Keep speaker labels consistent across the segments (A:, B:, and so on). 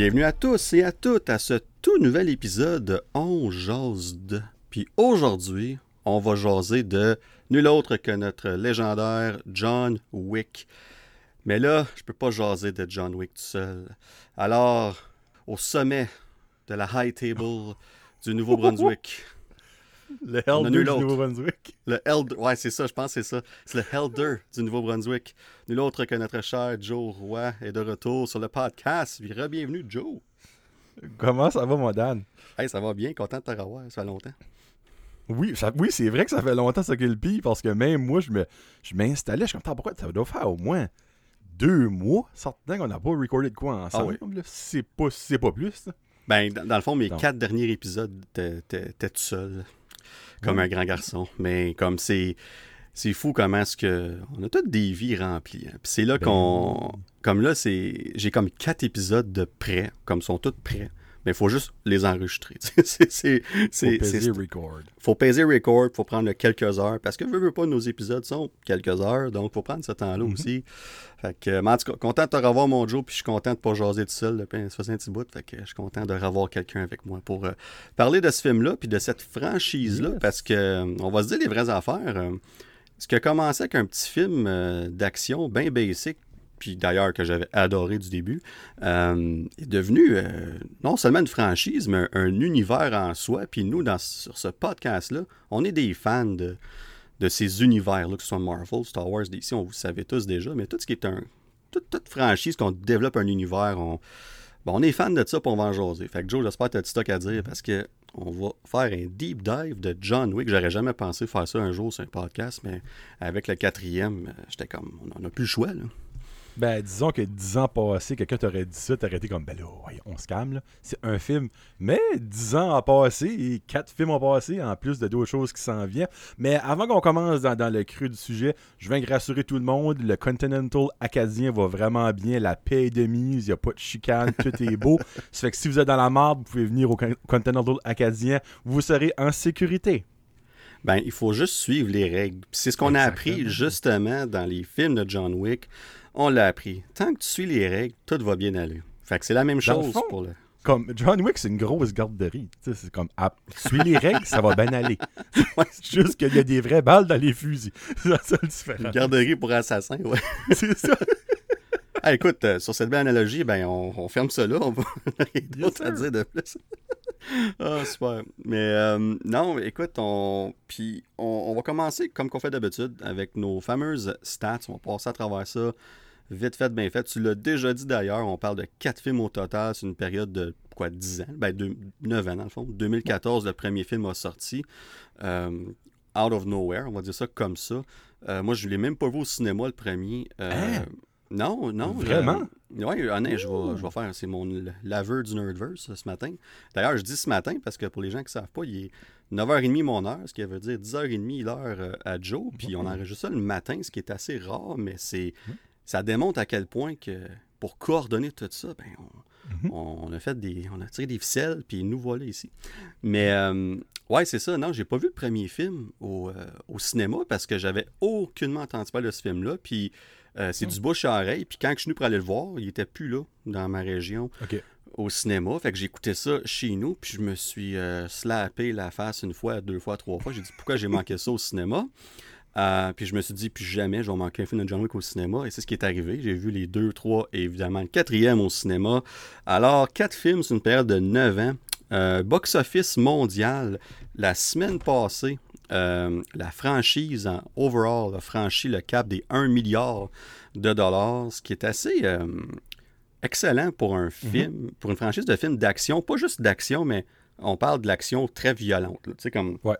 A: Bienvenue à tous et à toutes à ce tout nouvel épisode de On jase de. Puis aujourd'hui, on va jaser de nul autre que notre légendaire John Wick. Mais là, je peux pas jaser de John Wick tout seul. Alors, au sommet de la high table du Nouveau-Brunswick.
B: Le
A: On a
B: Elder
A: nul
B: du. Nouveau-Brunswick.
A: Le Elder, ouais, c'est ça, je pense que c'est ça. C'est le Elder du Nouveau-Brunswick. Nul autre que notre cher Joe Roy est de retour sur le podcast. Puis Bienvenue, Joe.
B: Comment ça va, mon Dan?
A: Hey, ça va bien, content de te revoir, ça fait longtemps.
B: Oui, ça- oui c'est vrai que ça fait longtemps ça que le pire, parce que même moi, je me je m'installais, je suis comme, pourquoi ça doit faire au moins deux mois, certain qu'on n'a pas recordé de quoi ensemble.
A: Ah oui.
B: là? C'est pas, c'est pas plus. là.
A: Ben, dans, dans le fond, mes quatre derniers épisodes, t'es tout seul, comme
B: Ouais.
A: un grand garçon. Mais comme c'est. C'est fou comment est-ce que. On a toutes des vies remplies. hein. Puis c'est là
B: Ben
A: qu'on. Comme là, c'est. J'ai comme quatre épisodes de prêts, comme ils sont tous prêts. Mais il faut juste les enregistrer. c'est. c'est-
B: Faut peser record.
A: faut peser record, faut prendre quelques heures, parce que veux, veux pas, nos épisodes sont quelques heures, donc faut prendre ce temps-là
B: Mhm.
A: aussi. Fait que, mais en tout cas, content de te revoir, mon Joe, puis je suis content de pas jaser tout seul, depuis ça un petit bout, fait que je suis content de revoir quelqu'un avec moi pour euh, parler de ce film-là, puis de cette franchise-là,
B: Yes.
A: parce que, euh, on va se dire les vraies affaires. euh, ce qui a commencé avec un petit film euh, d'action bien basic, puis d'ailleurs que j'avais adoré du début, euh, est devenu euh, non seulement une franchise, mais un, un univers en soi. Puis nous, dans, sur ce podcast-là, on est des fans de, de ces univers-là, que ce soit Marvel, Star Wars, DC, on vous savez tous déjà, mais tout ce qui est un. Toute, franchise qu'on développe un univers, on, bon, on est fan de ça, puis on va en jaser. Fait que Joe, j'espère que tu as du stock à dire parce que on va faire un deep dive de John Wick. J'aurais jamais pensé faire ça un jour sur un podcast, mais avec le quatrième, euh, j'étais comme, on n'a plus le choix. Là.
B: Ben, disons que dix ans passés, quelqu'un t'aurait dit ça, t'aurais été comme, ben là, on se calme. C'est un film. Mais dix ans ont passé et quatre films ont passé, en plus de d'autres choses qui s'en viennent. Mais avant qu'on commence dans, dans le creux du sujet, je viens de rassurer tout le monde, le Continental acadien va vraiment bien, la paix est de mise, il n'y a pas de chicane, tout est beau. Ça fait que si vous êtes dans la marde, vous pouvez venir au Con- Continental acadien, vous serez en sécurité.
A: Ben, il faut juste suivre les règles. C'est ce qu'on a appris justement dans les films de John Wick. On l'a appris. Tant que tu suis les règles, tout va bien aller. Fait que c'est la même
B: le
A: chose
B: fond,
A: pour le.
B: Comme John Wick, c'est une grosse garderie. C'est comme, ah, suis les règles, ça va bien aller.
A: Ouais,
B: C'est Juste qu'il y a des vraies balles dans les fusils. C'est la seule
A: Une
B: différence.
A: garderie pour assassins, ouais.
B: C'est ça.
A: Ah, écoute, euh, sur cette belle analogie, ben, on, on ferme ça là. On va rien
B: Yes,
A: d'autre à dire de plus. Ah, super. Mais euh, non, écoute, on, puis on, va commencer comme qu'on fait d'habitude avec nos fameuses stats. On va passer à travers ça. Vite fait, bien fait. Tu l'as déjà dit d'ailleurs, on parle de quatre films au total. C'est une période de quoi, 10 ans? Ben, deux- 9 ans dans le fond. 2014, le premier film a sorti. Euh, Out of Nowhere, on va dire ça comme ça. Euh, moi, je ne l'ai même pas vu au cinéma, le premier.
B: Hein?
A: Non, non.
B: Vraiment?
A: Oui, honnête, je vais, je vais faire. C'est mon laveur du Nerdverse ce matin. D'ailleurs, je dis ce matin parce que pour les gens qui ne savent pas, il est 9h30 mon heure, ce qui veut dire 10h30 l'heure euh, à Joe. Puis on enregistre ça le matin, ce qui est assez rare, mais c'est ça démontre à quel point que pour coordonner tout ça, ben, on,
B: Mhm.
A: on a fait des. On a tiré des ficelles, puis nous voilà ici. Mais euh, ouais, c'est ça. Non, j'ai pas vu le premier film au, euh, au cinéma parce que j'avais aucunement entendu parler de ce film-là. Puis euh, c'est
B: Oh.
A: du bouche à oreille. Puis quand je suis venu pour aller le voir, il était plus là, dans ma région, au cinéma. Fait que écouté ça chez nous. Puis je me suis euh, slappé la face une fois, deux fois, trois fois. J'ai dit pourquoi j'ai manqué ça au cinéma? Euh, puis je me suis dit, plus jamais, je vais manquer un film de John Wick au cinéma. Et c'est ce qui est arrivé. J'ai vu les deux, trois et évidemment le quatrième au cinéma. Alors, quatre films sur une période de neuf ans. Euh, box-office mondial, la semaine passée, euh, la franchise en overall a franchi le cap des 1 milliard de dollars, ce qui est assez euh, excellent pour un film, pour une franchise de films d'action. Pas juste d'action, mais on parle de l'action très violente. Tu sais, comme
B: Ouais.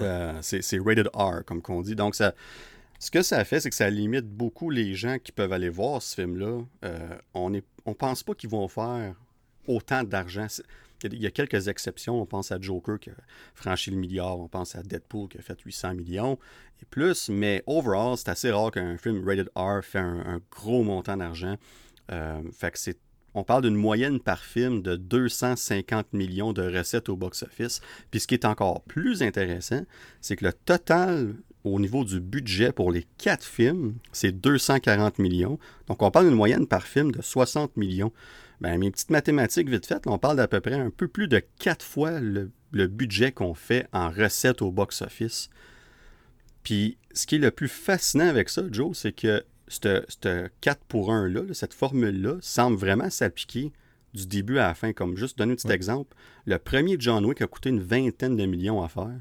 A: euh, c'est c'est rated R, comme qu'on dit. Donc, ça, ce que ça fait, c'est que ça limite beaucoup les gens qui peuvent aller voir ce film-là. On ne on pense pas qu'ils vont faire autant d'argent. Il y a- quelques exceptions. On pense à Joker qui a franchi le milliard. On pense à Deadpool qui a fait 800 millions et plus. Mais overall, c'est assez rare qu'un film rated R fait un, gros montant d'argent. Euh, fait on parle d'une moyenne par film de 250 millions de recettes au box-office. Puis ce qui est encore plus intéressant, c'est que le total au niveau du budget pour les quatre films, c'est 240 millions. Donc, on parle d'une moyenne par film de 60 millions. Ben, mes petites mathématiques vite faites, on parle d'à peu près un peu plus de quatre fois le, budget qu'on fait en recettes au box-office. Puis, ce qui est le plus fascinant avec ça, Joe, c'est que ce 4 pour 1 là, cette formule-là, semble vraiment s'appliquer du début à la fin. Comme juste donner un petit exemple, le premier John Wick a coûté une vingtaine de millions à faire,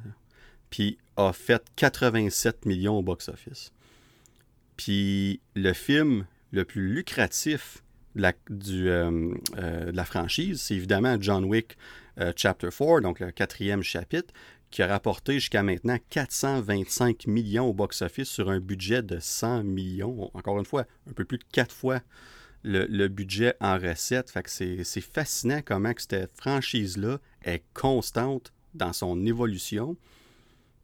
A: puis a fait 87 millions au box-office. Puis le film le plus lucratif de la, du, euh, euh, de la franchise, c'est évidemment John Wick euh, Chapter 4, donc le quatrième chapitre, qui a rapporté jusqu'à maintenant 425 millions au box-office sur un budget de 100 millions. Encore une fois, un peu plus de quatre fois le, budget en recette. Fait que c'est fascinant comment que cette franchise-là est constante dans son évolution.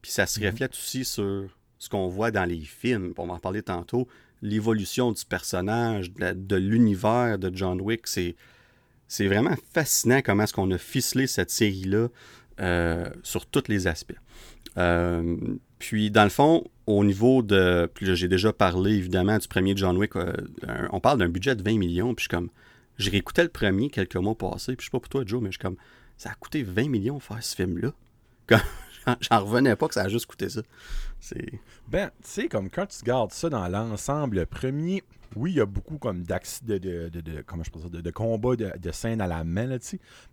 A: Puis ça se mhm. reflète aussi sur ce qu'on voit dans les films. On va en parler tantôt. L'évolution du personnage, de, l'univers de John Wick, c'est c'est vraiment fascinant comment est-ce qu'on a ficelé cette série-là euh, sur tous les aspects. Euh, puis, dans le fond, au niveau de. Puis j'ai déjà parlé, évidemment, du premier John Wick. Euh, on parle d'un budget de 20 millions. Puis, je comme. J'ai réécouté le premier quelques mois passés. Puis, je sais pas pour toi, Joe, mais je suis comme. Ça a coûté 20 millions faire ce film-là. J'en revenais pas que ça a juste coûté ça. C'est.
B: Ben, tu sais, comme quand tu gardes ça dans l'ensemble, le premier oui, il y a beaucoup comme de, de, de, comment je de, de combats de, de scènes à la main, là,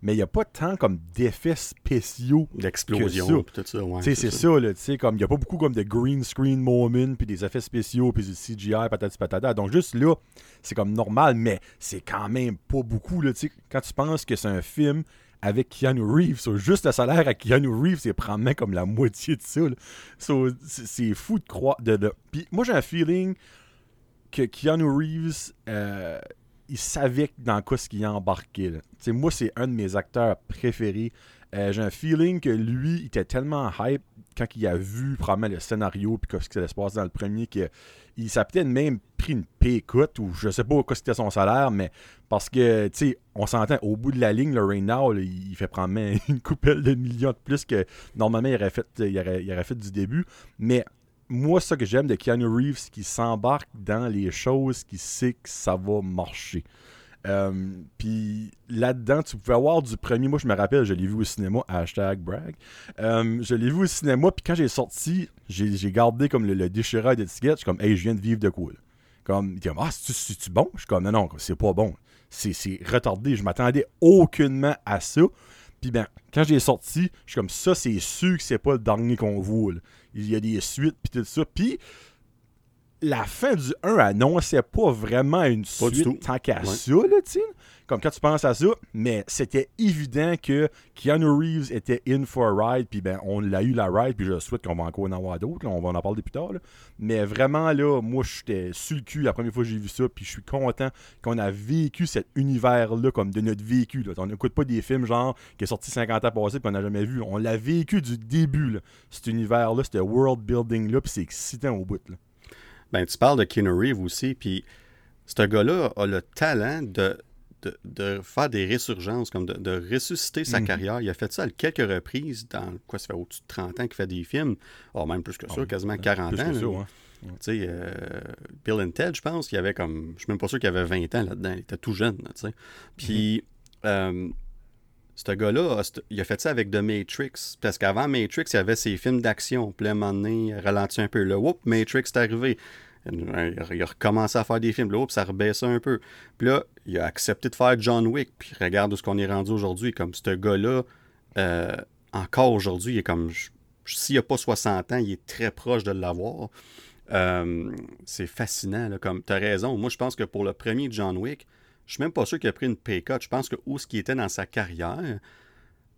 B: mais il n'y a pas tant comme d'effets spéciaux.
A: D'explosion, tout ça, ouais.
B: C'est ça, ça là, comme il n'y a pas beaucoup comme de green screen moment, puis des effets spéciaux, puis du CGI, patati patata. Donc juste là, c'est comme normal, mais c'est quand même pas beaucoup, là, tu quand tu penses que c'est un film avec Keanu Reeves. So, juste le salaire à Keanu Reeves, c'est probablement comme la moitié de ça. c'est fou de croire. Puis moi, j'ai un feeling que Keanu Reeves, euh, il savait dans quoi ce qu'il a embarqué. Moi, c'est un de mes acteurs préférés. Euh, j'ai un feeling que lui, il était tellement hype quand il a vu probablement le scénario puis ce qui allait se passer dans le premier qu'il s'est peut-être même pris une pécoute ou je sais pas quoi c'était son salaire, mais parce que, tu sais, on s'entend, au bout de la ligne, le Rain Now, il fait probablement une coupelle de millions de plus que normalement il aurait fait, il aurait, il aurait fait du début. Mais moi, ce que j'aime de Keanu Reeves, c'est qu'il s'embarque dans les choses qu'il sait que ça va marcher. Euh, puis là-dedans, tu pouvais avoir du premier. Moi, je me rappelle, je l'ai vu au cinéma, hashtag brag. Euh, je l'ai vu au cinéma, puis quand j'ai sorti, j'ai gardé comme le, le déchireur d'étiquette. Je suis comme, hey, je viens de vivre de quoi, Comme, il dit, ah, c'est-tu bon? Je suis comme, non, non, c'est pas bon. C'est retardé. Je m'attendais aucunement à ça. Puis ben, quand j'ai sorti, je suis comme, ça, c'est sûr que c'est pas le dernier qu'on voit, il y a des suites, puis tout ça. Puis la fin du 1 annonçait pas vraiment une suite tant qu'à ça, là, tu comme quand tu penses à ça, mais c'était évident que Keanu Reeves était in for a ride, puis ben on l'a eu la ride, puis je souhaite qu'on va encore en avoir d'autres, on va en parler plus tard. Mais vraiment là, moi j'étais sur le cul la première fois que j'ai vu ça, puis je suis content qu'on a vécu cet univers-là comme de notre vécu. On n'écoute pas des films genre qui est sorti 50 ans passés, puis on n'a jamais vu. On l'a vécu du début, cet univers-là, ce world building-là, puis c'est excitant au bout. Là.
A: Ben, tu parles de Keanu Reeves aussi, puis ce gars-là a le talent de de, faire des résurgences, comme de, ressusciter sa mhm. carrière. Il a fait ça à quelques reprises dans, quoi, ça fait au-dessus de 30 ans qu'il fait des films. Oh, même plus que ça, ah quasiment 40 ans. Tu sais, euh, Bill and Ted, je pense, qu'il avait comme. Je suis même pas sûr qu'il avait 20 ans là-dedans. Il était tout jeune, tu sais. Puis, mhm. euh, ce gars-là, il a fait ça avec The Matrix. Parce qu'avant Matrix, il y avait ses films d'action. Puis là, un donné, ralenti un peu. Là, whoop, Matrix est arrivé. Il a recommencé à faire des films. Là, ça rebaissait un peu. Puis là, il a accepté de faire John Wick. Puis regarde où ce qu'on est rendu aujourd'hui. Comme ce gars-là, euh, encore aujourd'hui, il est comme. S'il n'a pas 60 ans, il est très proche de l'avoir. Euh, c'est fascinant. Là, comme tu as raison. Moi, je pense que pour le premier John Wick, je suis même pas sûr qu'il a pris une pay cut. Je pense que où ce qui était dans sa carrière,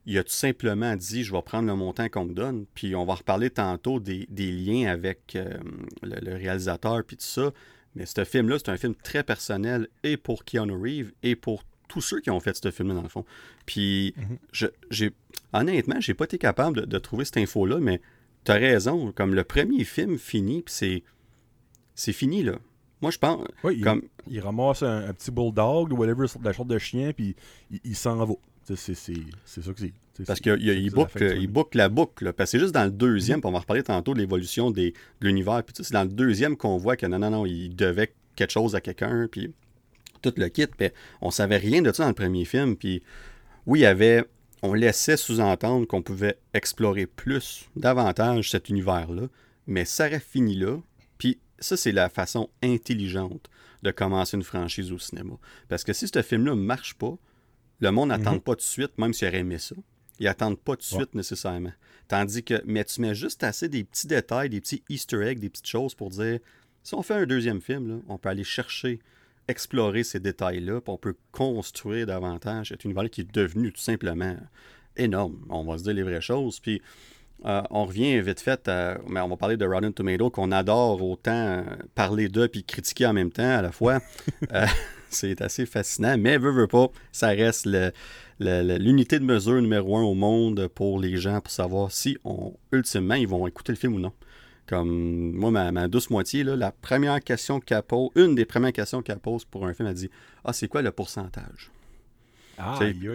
A: il a tout simplement dit je vais prendre le montant qu'on me donne, puis on va reparler tantôt des, liens avec euh, le, réalisateur, puis tout ça. Mais ce film-là, c'est un film très personnel et pour Keanu Reeves et pour tous ceux qui ont fait ce film-là, dans le fond. Puis, mm-hmm. je, j'ai, honnêtement, j'ai pas été capable de, trouver cette info-là, mais tu as raison. Comme le premier film finit, puis c'est, c'est fini, là. Moi, je pense.
B: Oui, comme... il, ramasse un, petit bulldog ou whatever, la sorte de chien, puis il s'en va. C'est ça que c'est.
A: Parce qu'il boucle, la boucle. Parce que c'est juste dans le deuxième, puis on va reparler tantôt de l'évolution de l'univers. Puis c'est dans le deuxième qu'on voit que non, non, non, il devait quelque chose à quelqu'un, puis tout le kit. Puis on savait rien de ça dans le premier film. Puis oui, il y avait. On laissait sous-entendre qu'on pouvait explorer plus, davantage cet univers-là. Mais ça aurait fini là. Ça, c'est la façon intelligente de commencer une franchise au cinéma. Parce que si ce film-là ne marche pas, le monde n'attend mhm. pas tout de suite, même s'il aurait aimé ça. Ils n'attendent pas de suite nécessairement. Tandis que, mais tu mets juste assez des petits détails, des petits easter eggs, des petites choses pour dire, si on fait un deuxième film, on peut aller chercher, explorer ces détails-là, puis on peut construire davantage cet univers qui est devenu tout simplement énorme. On va se dire les vraies choses. Puis euh, on revient vite fait, mais on va parler de Rotten Tomato, qu'on adore autant euh, parler d'eux puis critiquer en même temps à la fois. Euh, c'est assez fascinant, mais veut, veut pas, ça reste l'unité de mesure numéro un au monde pour les gens pour savoir si, on, ultimement, ils vont écouter le film ou non. Comme moi, ma, douce moitié, la première question qu'elle pose, une des premières questions qu'elle pose pour un film, elle dit Ah, c'est quoi le pourcentage
B: Ah, il y a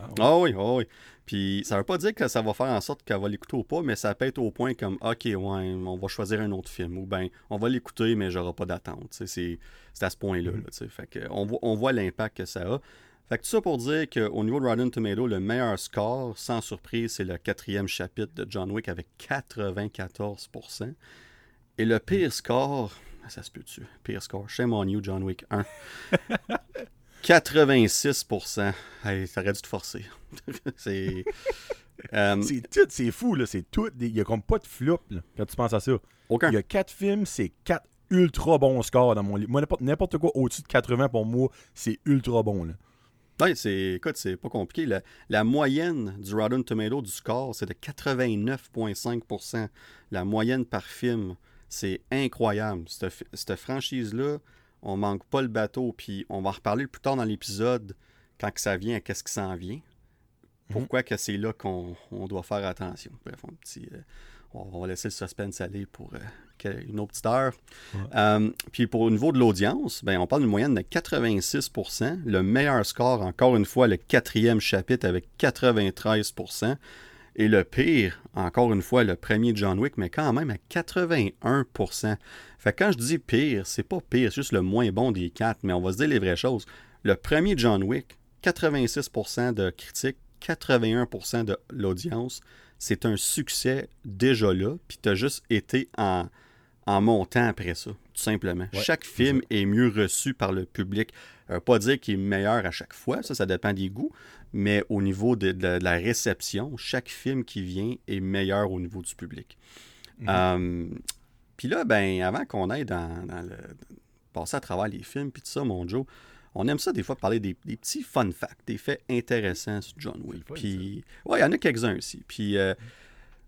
A: ah, ah, oui, ah oui. Puis ça veut pas dire que ça va faire en sorte qu'elle va l'écouter ou pas, mais ça peut être au point comme OK, ouais, on va choisir un autre film. Ou bien on va l'écouter, mais j'aurai pas d'attente. C'est à ce point-là. Mm-hmm. fait que on, voit, on voit l'impact que ça a. Fait que tout ça pour dire qu'au niveau de Rotten Tomato, le meilleur score, sans surprise, c'est le quatrième chapitre de John Wick avec 94%. Et le pire score, ça se peut-tu? Pire score, shame on you, John Wick 1. 86%. Hey, t'aurais dû te forcer. c'est.
B: Euh, c'est tout, c'est fou, là. C'est tout. Il n'y a comme pas de flop, là, quand tu penses à ça.
A: Aucun.
B: Il y a quatre films, c'est quatre ultra bons scores dans mon livre. Moi, n'importe quoi au-dessus de 80 pour moi, c'est ultra bon, là.
A: Oui, c'est, écoute, c'est pas compliqué. La, la, moyenne du Rotten Tomato du score, c'est de 89,5% La moyenne par film, c'est incroyable. Cette, cette franchise-là, on manque pas le bateau. Puis on va en reparler plus tard dans l'épisode quand que ça vient à qu'est-ce qui s'en vient. Mhm. Pourquoi que c'est là qu'on doit faire attention. Bref, un petit, euh, on va laisser le suspense aller pour euh, une autre petite heure. Euh, puis pour au niveau de l'audience, ben, on parle d'une moyenne de 86% Le meilleur score, encore une fois, le quatrième chapitre avec 93% et le pire, encore une fois, le premier John Wick, mais quand même à 81 Fait que quand je dis pire, c'est pas pire, c'est juste le moins bon des quatre, mais on va se dire les vraies choses. Le premier John Wick, 86% de critiques, 81% de l'audience, c'est un succès déjà là, puis tu as juste été en, en montant après ça, tout simplement. chaque film est mieux reçu par le public. Euh, pas dire qu'il est meilleur à chaque fois, ça, ça dépend des goûts, mais au niveau de, la réception, chaque film qui vient est meilleur au niveau du public. Mhm. Euh, puis là, ben, avant qu'on aille dans, le. passer à travers les films, puis tout ça, mon Joe, on aime ça des fois parler des, petits fun facts, des faits intéressants sur John Wick. Puis, ouais, il y en a quelques-uns aussi. Puis, euh,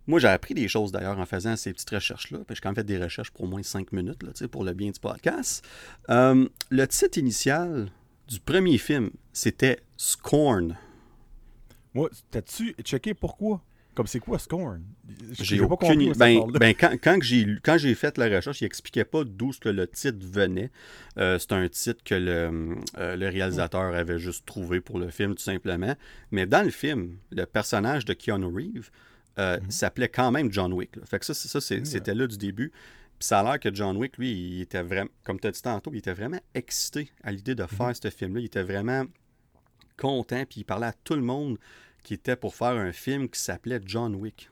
A: moi, j'ai appris des choses d'ailleurs en faisant ces petites recherches-là. J'ai quand même fait des recherches pour au moins cinq minutes là, pour le bien du podcast. Euh, le titre initial du premier film, c'était Scorn.
B: Moi, t'as-tu checké pourquoi? Comme c'est quoi Scorn?
A: J'ai aucune idée. Ben, ben, quand, quand j'ai fait la recherche, il expliquait pas d'où que le titre venait. Euh, c'est un titre que le, euh, le, réalisateur avait juste trouvé pour le film, tout simplement. Mais dans le film, le personnage de Keanu Reeves euh, mhm. s'appelait quand même John Wick. Fait que ça, ça c'était là du début. Puis ça a l'air que John Wick, lui, il était vraiment, comme tu as dit tantôt, il était vraiment excité à l'idée de faire mhm. ce film-là. Il était vraiment content, puis il parlait à tout le monde qui était pour faire un film qui s'appelait John Wick.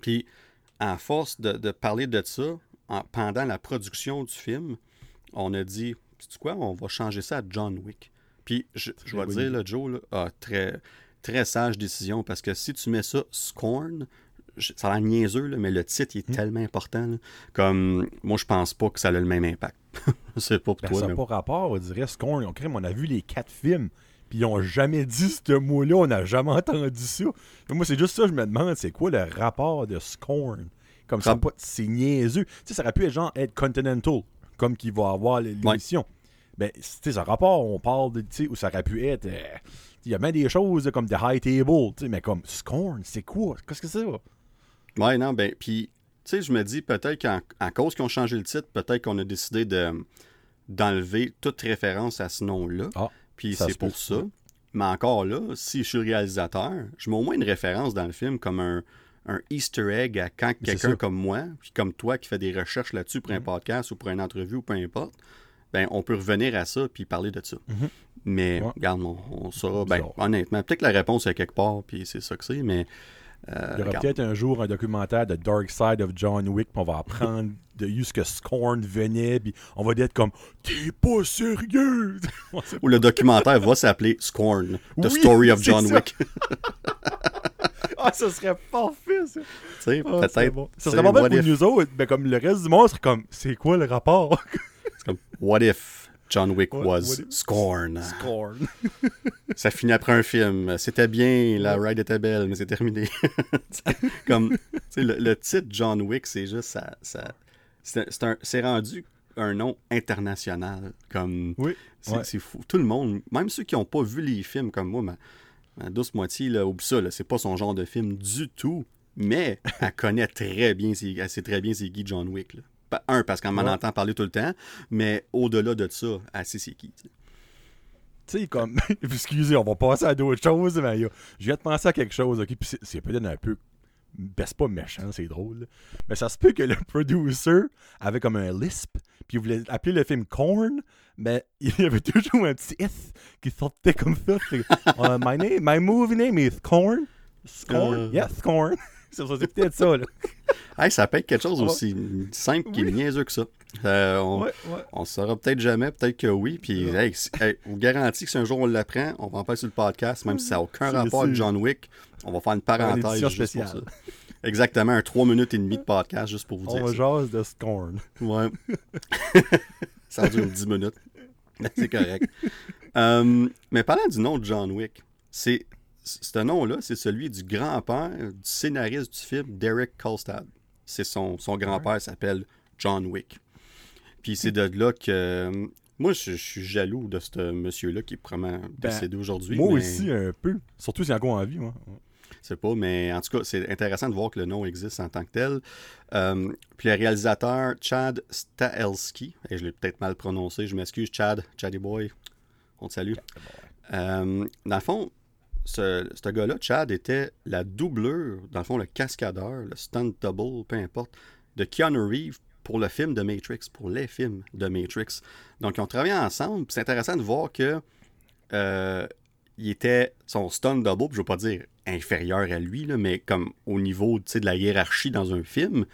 A: Puis, à force de, parler de ça, pendant la production du film, on a dit, tu quoi, on va changer ça à John Wick. Puis, je, je vais dire, là, Joe, là, très, très sage décision, parce que si tu mets ça Scorn, ça a l'air niaiseux, mais le titre est hmm. tellement important. comme moi, je pense pas que ça a le même impact. c'est pas pour ben, toi.
B: Ça n'a pas rapport, on dirait Scorn. On, on a vu les quatre films. Puis ils ont jamais dit ce mot-là, on n'a jamais entendu ça. moi, c'est juste ça, je me demande, c'est quoi le rapport de Scorn? Comme ça, c'est niaiseux. Tu sais, ça aurait pu être genre être Continental, comme qu'il va avoir l'émission. Ben, tu sais, ce rapport, on parle de, tu sais, où ça aurait pu être. Euh, il y a même des choses comme The High Table, tu sais, mais comme Scorn, c'est quoi? Qu'est-ce que c'est?
A: Ouais, non, ben, puis, tu sais, je me dis peut-être qu'en cause qu'ils ont changé le titre, peut-être qu'on a décidé de d'enlever toute référence à ce nom-là. Ah. Puis c'est pour ça. Mais encore là, si je suis réalisateur, je mets au moins une référence dans le film comme un, un Easter egg à quand quelqu'un comme moi, puis comme toi qui fait des recherches là-dessus pour un
B: Mhm.
A: podcast ou pour une entrevue ou peu importe, ben on peut revenir à ça puis parler de ça.
B: Mhm.
A: Mais
B: Ouais.
A: regarde, on, on saura. Ben, honnêtement, peut-être que la réponse est quelque part, puis c'est ça que c'est, mais. Euh,
B: Il y aura peut-être un jour un documentaire de Dark Side of John Wick, puis on va apprendre de ce que Scorn venait, puis on va être comme T'es pas sérieux!
A: Ou le documentaire va s'appeler Scorn, The
B: Oui,
A: Story of John
B: ça.
A: Wick.
B: Ah, ça serait parfait, ça!
A: tu sais,
B: Ah,
A: peut-être.
B: bon. Ça serait pas mal pour
A: if-
B: nous autres, mais comme le reste du monde serait comme C'est quoi le rapport?
A: C'est comme, what if? John Wick
B: What-
A: was
B: what
A: Scorn?
B: Scorn.
A: Ça finit après un film. C'était bien, la ride était belle, mais c'est terminé. comme, le, le titre John Wick, c'est juste ça. ça c'est c'est un- c'est rendu un nom international. Comme,
B: Oui.
A: c'est
B: Ouais.
A: fou. Tout le monde, même ceux qui n'ont pas vu les films comme moi, ma, ma douce moitié, là, oublie ça, là, c'est pas son genre de film du tout. Mais elle connaît très bien, elle sait très bien c'est qui John Wick. là. Un, parce qu'on m'en
B: Ouais.
A: entend parler tout le temps, mais au-delà de ça, sait c'est qui. tu sais.
B: Tu sais, comme. Excusez, on va passer à d'autres choses, mais yo, je viens de penser à quelque chose, ok? Puis c'est- peut-être un peu. Ben, c'est pas méchant, c'est drôle. là. Mais ça se peut que le producer avait comme un lisp, puis il voulait appeler le film Corn, mais il y avait toujours un petit S qui sortait comme ça. Uh, my, name, my movie name is Corn. Scorn?
A: Euh.
B: Yes, Corn. c'est c'est peut-être ça, là.
A: Hey, ça peut être quelque chose
B: On
A: aussi simple qui est niaiseux que ça. Euh, on,
B: Ouais, ouais.
A: on le saura peut-être jamais, peut-être que oui. Puis,
B: Non.
A: hey, que si un jour on l'apprend, on va en parler sur le podcast, même si ça n'a aucun rapport avec. John Wick. On va faire une
B: Une
A: parenthèse
B: édition
A: juste pour
B: spéciale.
A: ça. Exactement, un 3 minutes et demie de podcast juste pour vous
B: On
A: dire
B: va
A: ça.
B: jase de Scorn.
A: Ouais. ça dure 10 minutes. C'est correct. Euh, mais parlant du nom de John Wick, c'est ce nom-là, c'est celui du grand-père du scénariste du film, Derek Kolstad. C'est son, son grand-père s'appelle John Wick. Puis c'est de là que moi je, je suis jaloux de ce monsieur-là qui est probablement décédé aujourd'hui.
B: Ben, Moi
A: mais-
B: aussi, un peu. Surtout s'il est encore en vie, moi.
A: je sais pas, mais en tout cas, c'est intéressant de voir que le nom existe en tant que tel. Euh, puis le réalisateur Chad Stahelski, et je l'ai peut-être mal prononcé, je m'excuse, Chad, Chaddy Boy, on te salue. Euh, dans le fond, ce, ce gars-là, Chad, était la doublure, dans le fond, le cascadeur, le stunt double, peu importe, de Keanu Reeves pour le film de Matrix, pour les films de Matrix. Donc, ils ont travaillé ensemble. C'est intéressant de voir que euh, il était son stunt double, je veux pas dire inférieur à lui, là, mais comme au niveau de la hiérarchie dans un film.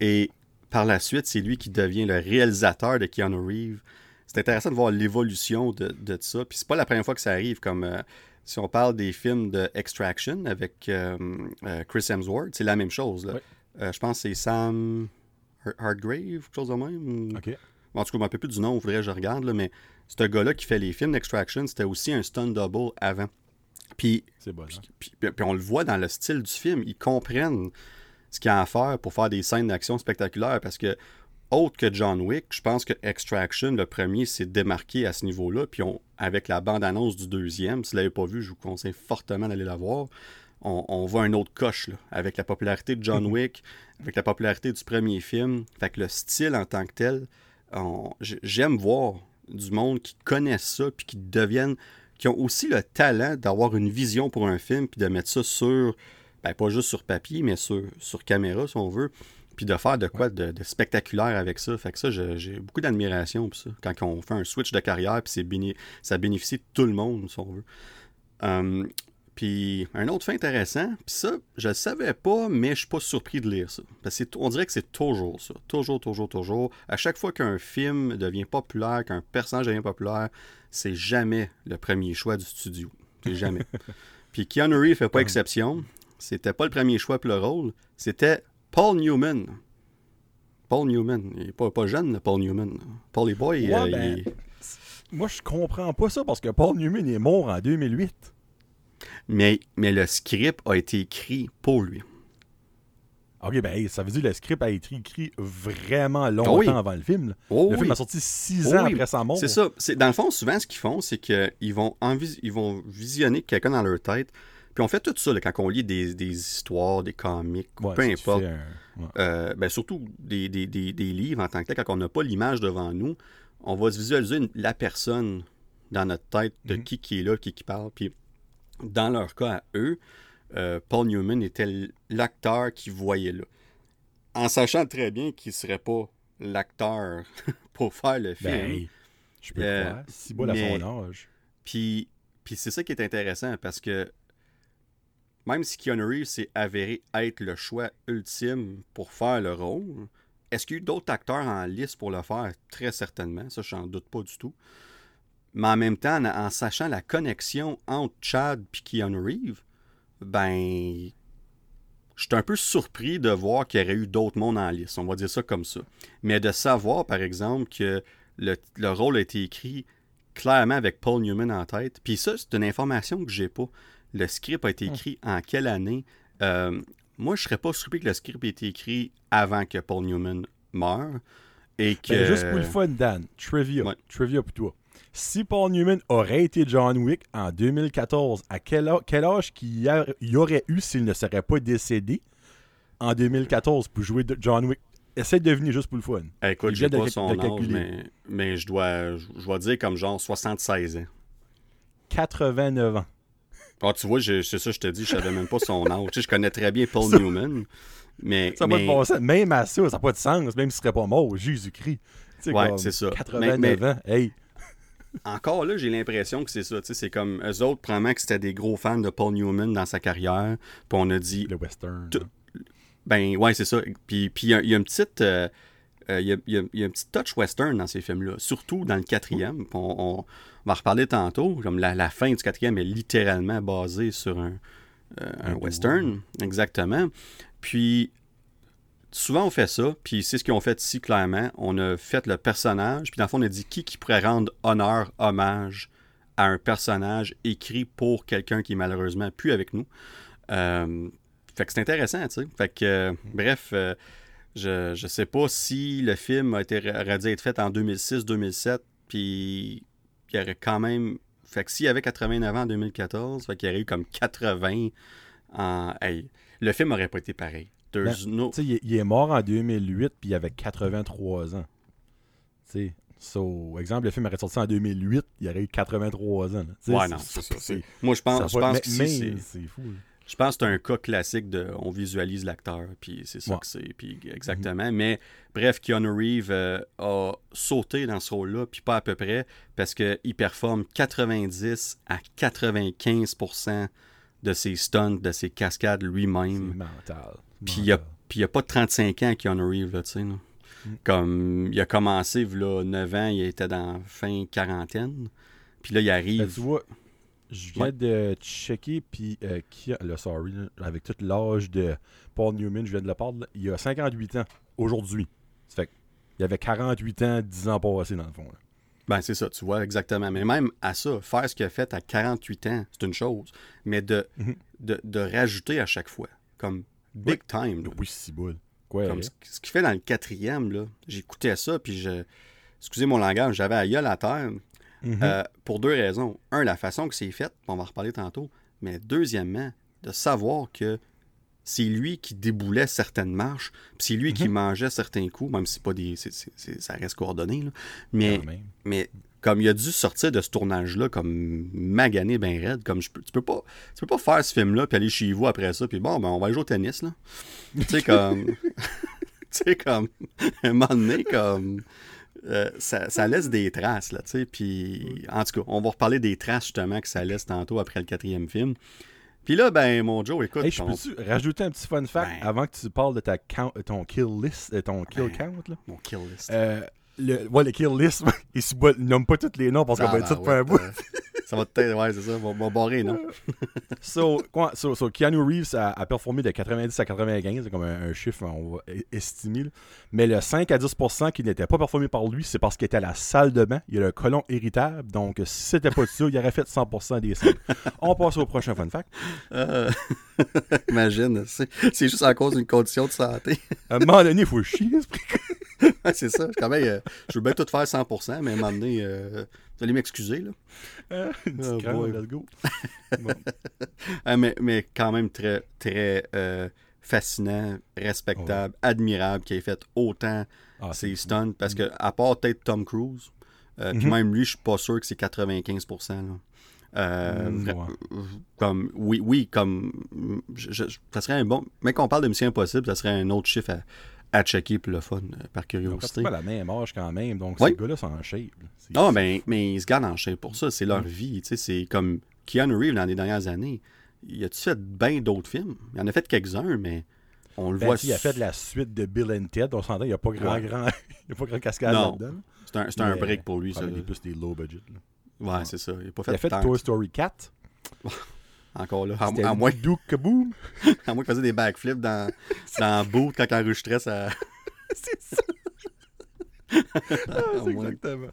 A: Et par la suite, c'est lui qui devient le réalisateur de Keanu Reeves. C'est intéressant de voir l'évolution de, de ça. Puis c'est pas la première fois que ça arrive, comme euh, si on parle des films de Extraction avec euh, euh, Chris Hemsworth, c'est la même chose. là. Euh, je pense que c'est Sam Har- Hargrave, quelque chose de même.
B: OK.
A: En tout cas, je ne me plus du nom, il faudrait que je regarde, là, mais ce gars-là qui fait les films d'Extraction, c'était aussi un stunt double avant. Puis,
B: C'est bon. hein?
A: puis, puis- puis on le voit dans le style du film, ils comprennent ce qu'il y a à faire pour faire des scènes d'action spectaculaires parce que, autre que John Wick, je pense que Extraction, le premier, s'est démarqué à ce niveau-là. Puis on, avec la bande-annonce du deuxième, si vous ne l'avez pas vu, je vous conseille fortement d'aller la voir. On, on voit un autre coche là, avec la popularité de John Wick, avec la popularité du premier film. Fait que le style en tant que tel, j'aime voir du monde qui connaissent ça puis qui deviennent qui ont aussi le talent d'avoir une vision pour un film puis de mettre ça sur ben, pas juste sur papier mais sur, sur caméra si on veut puis de faire de quoi de, de spectaculaire avec ça fait que ça j'ai beaucoup d'admiration pour ça quand on fait un switch de carrière puis béni- ça bénéficie de tout le monde si on veut Hum, puis un autre fait intéressant, puis ça, je le savais pas, mais je suis pas surpris de lire ça. Parce que on dirait que c'est toujours ça. Toujours, toujours, toujours. À chaque fois qu'un film devient populaire, qu'un personnage devient populaire, c'est jamais le premier choix du studio. C'est jamais. Puis Keanu Reeves fait pas exception. C'était pas le premier choix pour le rôle. C'était Paul Newman. Paul Newman. Il est pas, pas jeune, Paul Newman. Paulie Boy,
B: Ouais,
A: euh,
B: ben,
A: il
B: Moi, je comprends pas ça parce que Paul Newman est mort en 2008.
A: mais, mais le script a été écrit pour lui.
B: Ok, ben ça veut dire que le script a été écrit vraiment longtemps
A: oui.
B: avant le film.
A: Oh
B: le
A: oui.
B: film a sorti six
A: Oh
B: ans
A: oui.
B: après sa mort.
A: C'est ça. Dans le fond, souvent, ce qu'ils font, c'est qu'ils vont, ils vont visionner quelqu'un dans leur tête. Puis on fait tout ça là, quand on lit des, des histoires, des comics, ou
B: Ouais,
A: peu
B: si
A: importe.
B: fais un- ouais.
A: Euh, ben, surtout des, des- des- livres en tant que tel, quand on n'a pas l'image devant nous, on va se visualiser une- la personne dans notre tête de
B: Mhm.
A: qui qui est là, qui qui parle. Puis dans leur cas à eux, euh, Paul Newman était l'acteur qui voyait là. En sachant très bien qu'il ne serait pas l'acteur pour faire le film.
B: Ben, je peux
A: Euh,
B: le croire. Si beau
A: mais-
B: son âge.
A: Puis, puis c'est ça qui est intéressant parce que même si Keanu Reeves s'est avéré être le choix ultime pour faire le rôle, est-ce qu'il y a eu d'autres acteurs en liste pour le faire? Très certainement, ça je n'en doute pas du tout. Mais en même temps, en, sachant la connexion entre Chad et Keanu Reeves, ben, je suis un peu surpris de voir qu'il y aurait eu d'autres mondes en liste, on va dire ça comme ça. Mais de savoir, par exemple, que le, le rôle a été écrit clairement avec Paul Newman en tête. Puis ça, c'est une information que j'ai pas. Le script a été écrit en quelle année? Euh, moi, je serais pas surpris que le script ait été écrit avant que Paul Newman meure. Et que...
B: Ben, juste pour le fun, Dan, trivia.
A: Ouais.
B: Trivia pour toi. Si Paul Newman aurait été John Wick en 2014, à quel, âge qu'il il aurait eu s'il ne serait pas décédé en 2014 pour jouer John Wick? Essaye de deviner juste pour le fun.
A: Eh, écoute, j'ai
B: de
A: pas son
B: de
A: âge, mais, mais je dois je, je dois dire comme genre 76 ans.
B: 89 ans.
A: Ah, tu vois, c'est ça, je te dis, je savais même pas son âge. Tu sais, je connais très bien Paul
B: Ça-
A: Newman, mais...
B: Ça n'a pas
A: mais-
B: de bon sens. Même à ça, ça n'a pas de sens, même s'il serait pas mort, Jésus-Christ. Tu sais,
A: Ouais, c'est ça.
B: 89
A: Mais- mais-
B: ans, hey.
A: Encore là, j'ai l'impression que c'est ça. tu sais, C'est comme eux autres, probablement que c'était des gros fans de Paul Newman dans sa carrière. Puis on a dit,
B: Le western.
A: Ben ouais, c'est ça. Puis puis il y, y a une petite. euh, euh, il y, a, y a- il y a un petit touch western dans ces films-là, surtout dans le quatrième. On- on va en reparler tantôt. Comme la, la fin du quatrième est littéralement basée sur un, euh, un western, exactement. Puis souvent on fait ça, puis c'est ce qu'ils ont fait ici clairement. On a fait le personnage, puis dans le fond on a dit qui qui pourrait rendre honneur, hommage à un personnage écrit pour quelqu'un qui est malheureusement plus avec nous. Euh, fait que c'est intéressant, tu sais. Fait que, euh, bref, euh, je, je sais pas si le film a été aurait dû être fait en 2006-2007, puis aurait quand même. Fait que s'il y avait 89 ans en 2014, fait qu'il y aurait eu comme 80 en. Hey, le film aurait pas été pareil. No-
B: sais, il, est- il est mort en 2008, puis il avait 83 ans. Tu sais, so, exemple, le film aurait sorti en 2008, il aurait eu 83 ans.
A: Ouais, non, c'est ça.
B: c'est-
A: Moi, je pense, je pense que c'est.
B: c'est fou. là.
A: Je pense que c'est un cas classique de on visualise l'acteur, puis c'est ça
B: Ouais.
A: que c'est, puis exactement. Mais bref, Keanu Reeves euh, a sauté dans ce rôle-là, puis pas à peu près, parce qu'il performe 90 à 95% de ses stunts, de ses cascades lui-même.
B: mental.
A: Puis il y a,
B: mental.
A: puis il y a pas 35 ans Keanu Reeves, là, tu sais. là. Comme il a commencé, là, 9 ans, il était dans fin quarantaine. Puis là, il
B: Ben,
A: arrive.
B: tu vois, je viens
A: Ouais.
B: de checker, puis euh, qui a, le sorry, avec tout l'âge de Paul Newman, je viens de le parler, il a 58 ans aujourd'hui. Ça fait qu'il avait 48 ans, 10 ans passés dans le fond. là.
A: Ben, c'est ça, tu vois, exactement. Mais même à ça, faire ce qu'il a fait à 48 ans, c'est une chose. Mais de,
B: Mhm.
A: de, de rajouter à chaque fois, comme big time. là.
B: Oui, c'est boule. Quoi,
A: Comme ce, ce qu'il fait dans le quatrième, là, j'écoutais ça, puis je. Excusez mon langage, j'avais à gueule à terre.
B: Mhm.
A: Euh, pour deux raisons. Un, la façon que c'est fait, on va en reparler tantôt. Mais deuxièmement, de savoir que c'est lui qui déboulait certaines marches, puis c'est lui qui mangeait certains coups, même si pas des. ça reste coordonné. là. Mais, mais comme il a dû sortir de ce tournage-là comme magané ben raide, comme je peux, tu peux pas tu peux pas faire ce film-là puis aller chez vous après ça puis bon ben on va aller jouer au tennis là. tu sais comme tu sais comme un moment donné comme euh, ça, ça laisse des traces là, tu sais puis en tout cas on va reparler des traces justement que ça laisse tantôt après le quatrième film. Puis là ben mon Joe écoute
B: Hey, je peux-tu rajouter un petit fun fact
A: Ben.
B: avant que tu parles de ta count, ton kill list, euh, ton kill
A: Ben.
B: count là?
A: mon kill list.
B: Euh, le, ouais, le kill list, il nomme pas tous les noms parce qu'on va être
A: ouais,
B: pour un bout.
A: Ça va peut-être ouais c'est ça on va barrer non?
B: So, quoi, so, so Keanu Reeves a, a performé de 90 à 95, c'est comme un, un chiffre, on va e- estimer. Mais le 5 à 10% qui n'était pas performé par lui, c'est parce qu'il était à la salle de bain. Il y a le colon irritable. Donc, si c'était pas ça, il aurait fait 100% des scènes. On passe au prochain fun fact.
A: Euh, Imagine, c'est juste à cause d'une condition de santé.
B: À un moment donné, il faut chier. c'est-
A: Ouais, c'est ça. Quand même, euh, je veux bien tout faire 100%, mais à un moment donné, euh, vous allez m'excuser. là.
B: Petite
A: Oh
B: let's go. Bon.
A: Ah, mais, mais quand même très, très euh, fascinant, respectable, admirable qu'il ait fait autant
B: Ah,
A: ses stunts. Parce que, à part peut-être Tom Cruise, puis
B: Mhm.
A: même lui, je suis pas sûr que c'est 95%. là. Euh,
B: Mm,
A: vra-
B: ouais.
A: Comme, oui, oui, comme. je- je- ça serait un bon. Mais qu'on parle de Mission Impossible, ça serait un autre chiffre à, à checker pour le fun, euh, par curiosité.
B: pas la même âge quand même, donc ces gars-là sont en shape. C'est-
A: Ah, ben, mais ils se gardent en shape pour ça. C'est leur
B: Mm.
A: vie. Tu sais, c'est comme Keanu Reeves dans les dernières années. Il a-tu fait bien d'autres films? Il en a fait quelques-uns, mais on le
B: Ben,
A: voit.
B: il a fait de la suite de Bill and Ted, on s'entend, il n'y a pas grand,
A: Ouais.
B: grand, il y a pas grand cascade
A: Non.
B: là-dedans. là.
A: C'est un, c'est un
B: Mais-
A: break pour lui, ça.
B: Mais des plus des low budget. là.
A: Ouais, c'est ça. Il a pas
B: Il a
A: fait, tant
B: Toy Story 4.
A: encore là. À,
B: C'était
A: à moins,
B: Duke Kaboom.
A: à moins qu'il faisait des backflips dans, dans Boot quand il enregistrait sa.
B: c'est ça. Ah, c'est exactement.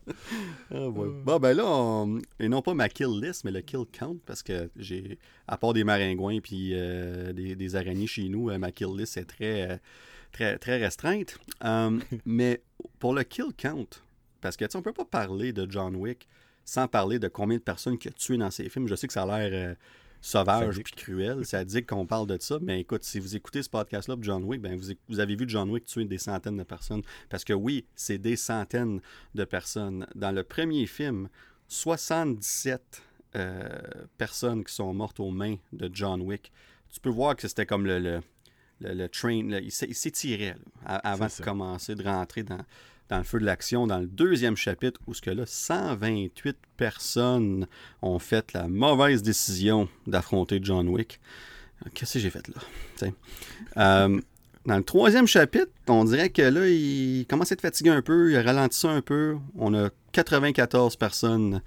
A: Ah, ouais. Bon, ben là, on- et non pas ma kill list, mais le kill count, parce que j'ai, à part des maringouins puis euh, des, des araignées chez nous, euh, ma kill list est très, euh, très, très restreinte. Mais pour le kill count, parce que tu sais, on peut pas parler de John Wick sans parler de combien de personnes qu'il a tué dans ses films. Je sais que ça a l'air euh, sauvage puis cruel, ça dit qu'on parle de ça, mais écoute, si vous écoutez ce podcast-là de John Wick, ben vous, vous avez vu John Wick tuer des centaines de personnes. Parce que oui, c'est des centaines de personnes. Dans le premier film, 77 euh, personnes qui sont mortes aux mains de John Wick. Tu peux voir que c'était comme le, le, le- le train, il s'é- il s'étirait avant de commencer de rentrer dans, dans le feu de l'action. Dans le deuxième chapitre, où ce que là, 128 personnes ont fait la mauvaise décision d'affronter John Wick. Qu'est-ce que j'ai fait là? Euh, dans le troisième chapitre, on dirait que là, il commence à être fatigué un peu, il a ralenti ça un peu. On a 94 personnes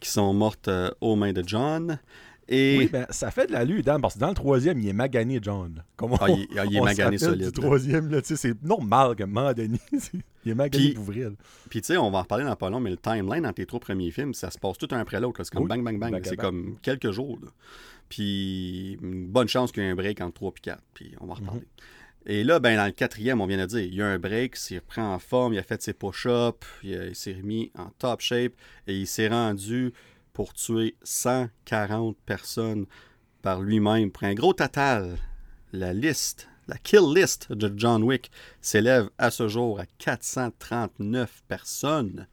A: qui sont mortes euh, aux mains de John. Et
B: Oui, ben, ça fait de la lutte, Dan, parce que dans le troisième, il est magané, John.
A: Ah, il, ah, il est
B: on se
A: magané solide.
B: Du troisième, là, tu sais, c'est normal moment donné, il est magané pour vrai.
A: Puis tu sais, on va en reparler dans pas long, mais le timeline entre les trois premiers films, ça se passe tout un après l'autre. C'est comme
B: Oui,
A: bang, bang, bang. C'est comme quelques jours. là. Puis une bonne chance qu'il y ait un break entre 3 et 4. Puis on va en reparler. Et là, ben, dans le quatrième, on vient de dire, il y a un break, il s'est repris en forme, il a fait ses push-ups, il, il s'est remis en top shape et il s'est rendu pour tuer 140 personnes par lui-même. Pour un gros total, la liste, la kill list de John Wick s'élève à ce jour à 439 personnes.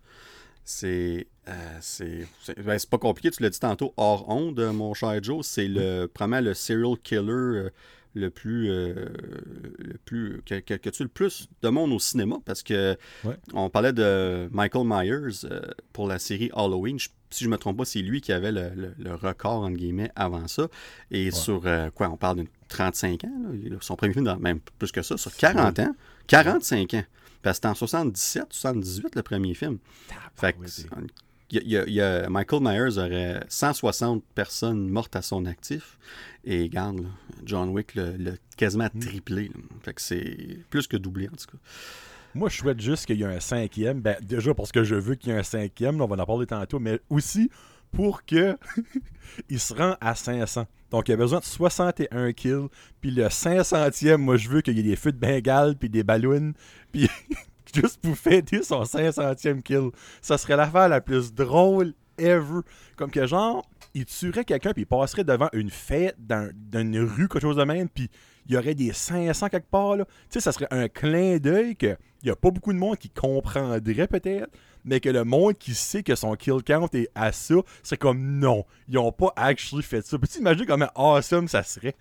A: C'est euh, c'est c'est ben, c'est pas compliqué, tu l'as dit tantôt, hors onde, mon cher Joe. C'est le, probablement le serial killer euh, le plus, euh, le plus que, que, que tue le plus de monde au cinéma parce que
B: Ouais.
A: on parlait de Michael Myers euh, pour la série Halloween. Je- si je me trompe pas, c'est lui qui avait le, le- le record entre guillemets avant ça. Et sur euh, quoi, on parle de 35 ans, là, son premier film, dans- même plus que ça, sur 40 ans, 45 ans. Parce que c'était en 77, 78 le premier film. Fait que il y a- il y Michael Myers aurait 160 personnes mortes à son actif. Et regarde, là, John Wick l'a quasiment
B: Mm.
A: triplé. là. Fait que c'est plus que doublé, en tout cas.
B: Moi, je souhaite juste qu'il y ait un cinquième. Ben, déjà parce que je veux qu'il y ait un cinquième, on va en parler tantôt, mais aussi pour que il se rend à 500. Donc, il a besoin de 61 kills. Puis le 500e, moi, je veux qu'il y ait des feux de Bengale, puis des ballons, puis juste pour fêter son 500e kill. Ça serait l'affaire la plus drôle ever. Comme que, genre, il tuerait quelqu'un, puis il passerait devant une fête dans, dans une rue, quelque chose de même, puis il y aurait des 500 quelque part, là. Tu sais, ça serait un clin d'œil que il n'y a pas beaucoup de monde qui comprendrait peut-être, mais que le monde qui sait que son kill count est à ça, c'est comme non, ils ont pas actually fait ça. Peux-tu imaginer comment awesome ça serait?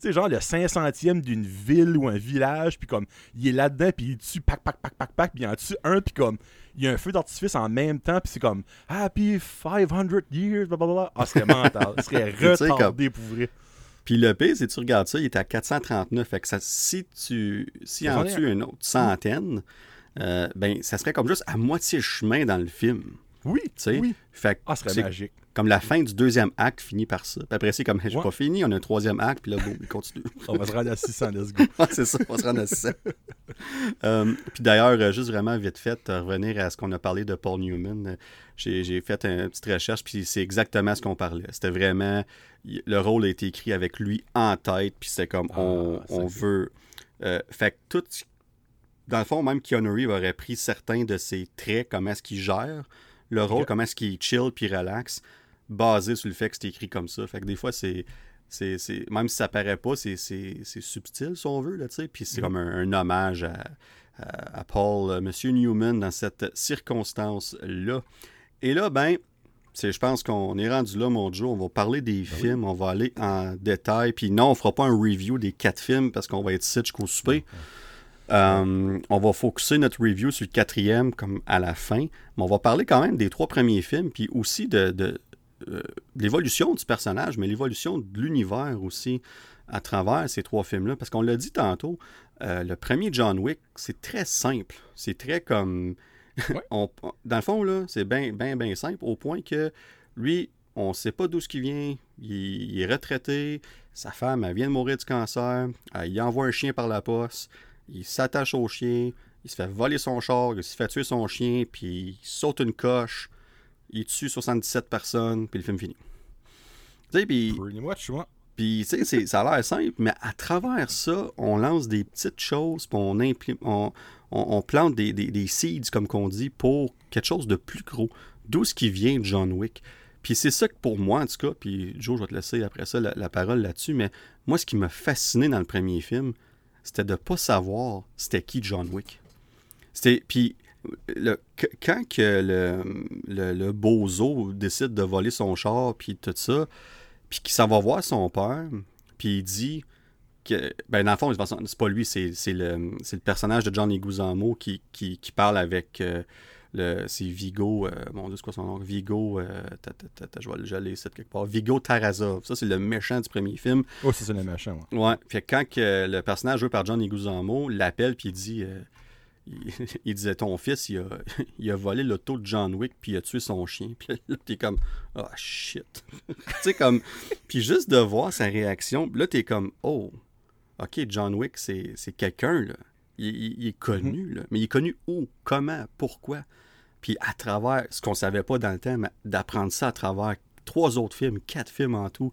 B: Tu sais, genre le 500e d'une ville ou un village, puis comme il est là-dedans, puis il tue pac, pac, pac, pac, pac, puis il en tue un, puis comme il y a un feu d'artifice en même temps, puis c'est comme Happy 500 years, blablabla. Ah, c'est mental. Ce serait retardé pour vrai.
A: Puis le pire, que tu regardes ça, il est à 439. Fait que ça, si tu si en
B: 61.
A: tue une autre centaine, euh, ben ça serait comme juste à moitié chemin dans le film.
B: Oui,
A: Tu sais?
B: oui.
A: Fait que
B: Ah, ce serait
A: c'est
B: magique.
A: Comme la fin du deuxième acte finit par ça. Puis après, c'est comme, j'ai
B: Ouais.
A: pas fini, on a un troisième acte, puis là, boum, il continue.
B: On va se rendre à 600, let's go.
A: C'est ça, on va se rendre à 600. Euh, puis d'ailleurs, euh, juste vraiment vite fait, euh, revenir à ce qu'on a parlé de Paul Newman, j'ai fait une petite recherche, puis c'est exactement ce qu'on parlait. C'était vraiment, le rôle a été écrit avec lui en tête, puis c'est comme,
B: Ah,
A: on, on veut... euh, fait que tout... Dans le fond, même Keanu Reeves aurait pris certains de ses traits, comment est-ce qu'il gère le rôle, comment est-ce qu'il chill puis relax, basé sur le fait que c'est écrit comme ça. Fait que des fois, c'est... c'est, c'est- même si ça paraît pas, c'est, c'est, c'est subtil, si on veut, là, tu sais. Puis c'est
B: Mhm.
A: comme un, un hommage à, à, à Paul, euh, Monsieur Newman, dans cette circonstance-là. Et là, ben, C'est, je pense qu'on est rendu là, mon Joe. On va parler des
B: Ben
A: films, on va aller en détail. Puis non, on fera pas un review des quatre films parce qu'on va être ici jusqu'au souper. Euh, on va focuser notre review sur le quatrième comme à la fin. Mais on va parler quand même des trois premiers films, puis aussi de, de, euh, l'évolution du personnage, mais l'évolution de l'univers aussi à travers ces trois films-là. Parce qu'on l'a dit tantôt, euh, le premier John Wick, c'est très simple. C'est très comme.
B: Ouais.
A: on- dans le fond, là, c'est bien, bien, bien simple, au point que lui, on ne sait pas d'où ce qu'il vient. Il, il est retraité. Sa femme, elle vient de mourir du cancer. Il envoie un chien par la poste. Il s'attache au chien. Il se fait voler son char. Il se fait tuer son chien. Puis il saute une coche. Il tue 77 personnes. Puis le film finit. Tu sais, puis. Puis, tu sais, c'est- ça a l'air simple, mais à travers ça, on lance des petites choses, puis on, on, on- on plante des, des, des seeds, comme qu'on dit, pour quelque chose de plus gros. D'où ce qui vient de John Wick. Puis c'est ça que pour moi, en tout cas, puis Joe, je vais te laisser après ça la, la parole là-dessus, mais moi, ce qui m'a fasciné dans le premier film, c'était de pas savoir c'était qui John Wick. C'était, puis le- quand que le, le, le bozo décide de voler son char, puis tout ça, puis qu'il s'en va voir son père, puis il dit que, ben dans le fond, c'est pas lui, c'est le, le personnage de Johnny Guzamo qui, qui, qui parle avec euh, le, c'est Vigo, euh, mon Dieu, c'est quoi son nom? Vigo, euh, ta, ta, ta, je vais l'ai ici quelque part. Vigo Tarazov. Ça, c'est le méchant du premier film.
B: Oh, c'est ça le machin, ouais.
A: Ouais. Fait que quand que le personnage joué par Johnny Guzamo l'appelle puis il dit euh, il, il disait ton fils il a, il a volé l'auto de John Wick puis il a tué son chien. Puis là t'es comme ah shit. Tu sais comme puis juste de voir sa réaction là t'es comme oh ok John Wick c'est c'est quelqu'un là. Il, il- il est connu là. Mais il est connu où comment pourquoi? Puis à travers ce qu'on savait pas dans le temps mais d'apprendre ça à travers trois autres films quatre films en tout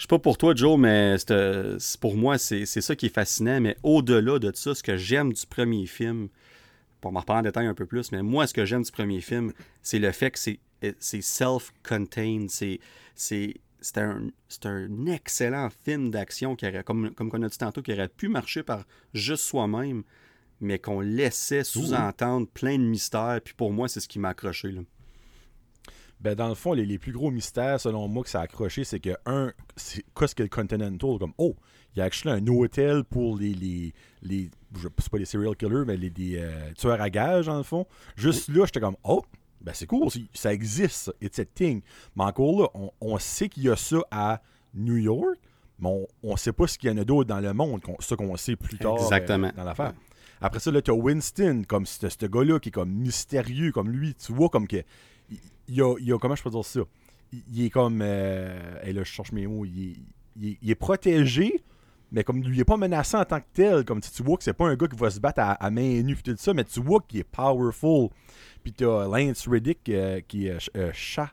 A: je sais pas pour toi, Joe, mais euh, pour moi, c'est ça qui est fascinant. Mais au-delà de ça, ce que j'aime du premier film, pour m'en reparler en détail un peu plus, mais moi, ce que j'aime du premier film, c'est le fait que c'est euh, self-contained. C'est un, un excellent film d'action, qui aurait, comme, comme on a dit tantôt, qui aurait pu marcher par juste soi-même, mais qu'on laissait sous-entendre plein de mystères. Puis pour moi, c'est ce qui m'a accroché. Là.
B: Ben, dans le fond, les, les plus gros mystères, selon moi, que ça a accroché, c'est que, un, c'est qu'est-ce que le Continental, comme, oh, il y a actually un hôtel pour les, les, les sais pas les serial killers, mais les, euh, tueurs à gages, dans le fond. Juste là, j'étais comme, oh, ben c'est cool, c'est- ça existe, it's a thing. Mais encore là, on, on sait qu'il y a ça à New York, mais on, on sait pas ce qu'il y en a d'autre dans le monde, ça qu'on sait plus tard euh,
A: Exactement.
B: dans l'affaire. Après ça, là, t'as Winston, comme ce ce gars-là qui est comme mystérieux, comme lui, tu vois, comme que. Il, a, il a- comment je peux dire ça? Il, il est comme. Euh, hey, là, je cherche mes mots. Il est, il est- il est protégé, mais comme lui, il est pas menaçant en tant que tel. Comme tu, tu vois que c'est pas un gars qui va se battre à, à main nue, pis tout ça, mais tu vois qu'il est powerful. Puis t'as Lance Riddick euh, qui est euh, chat.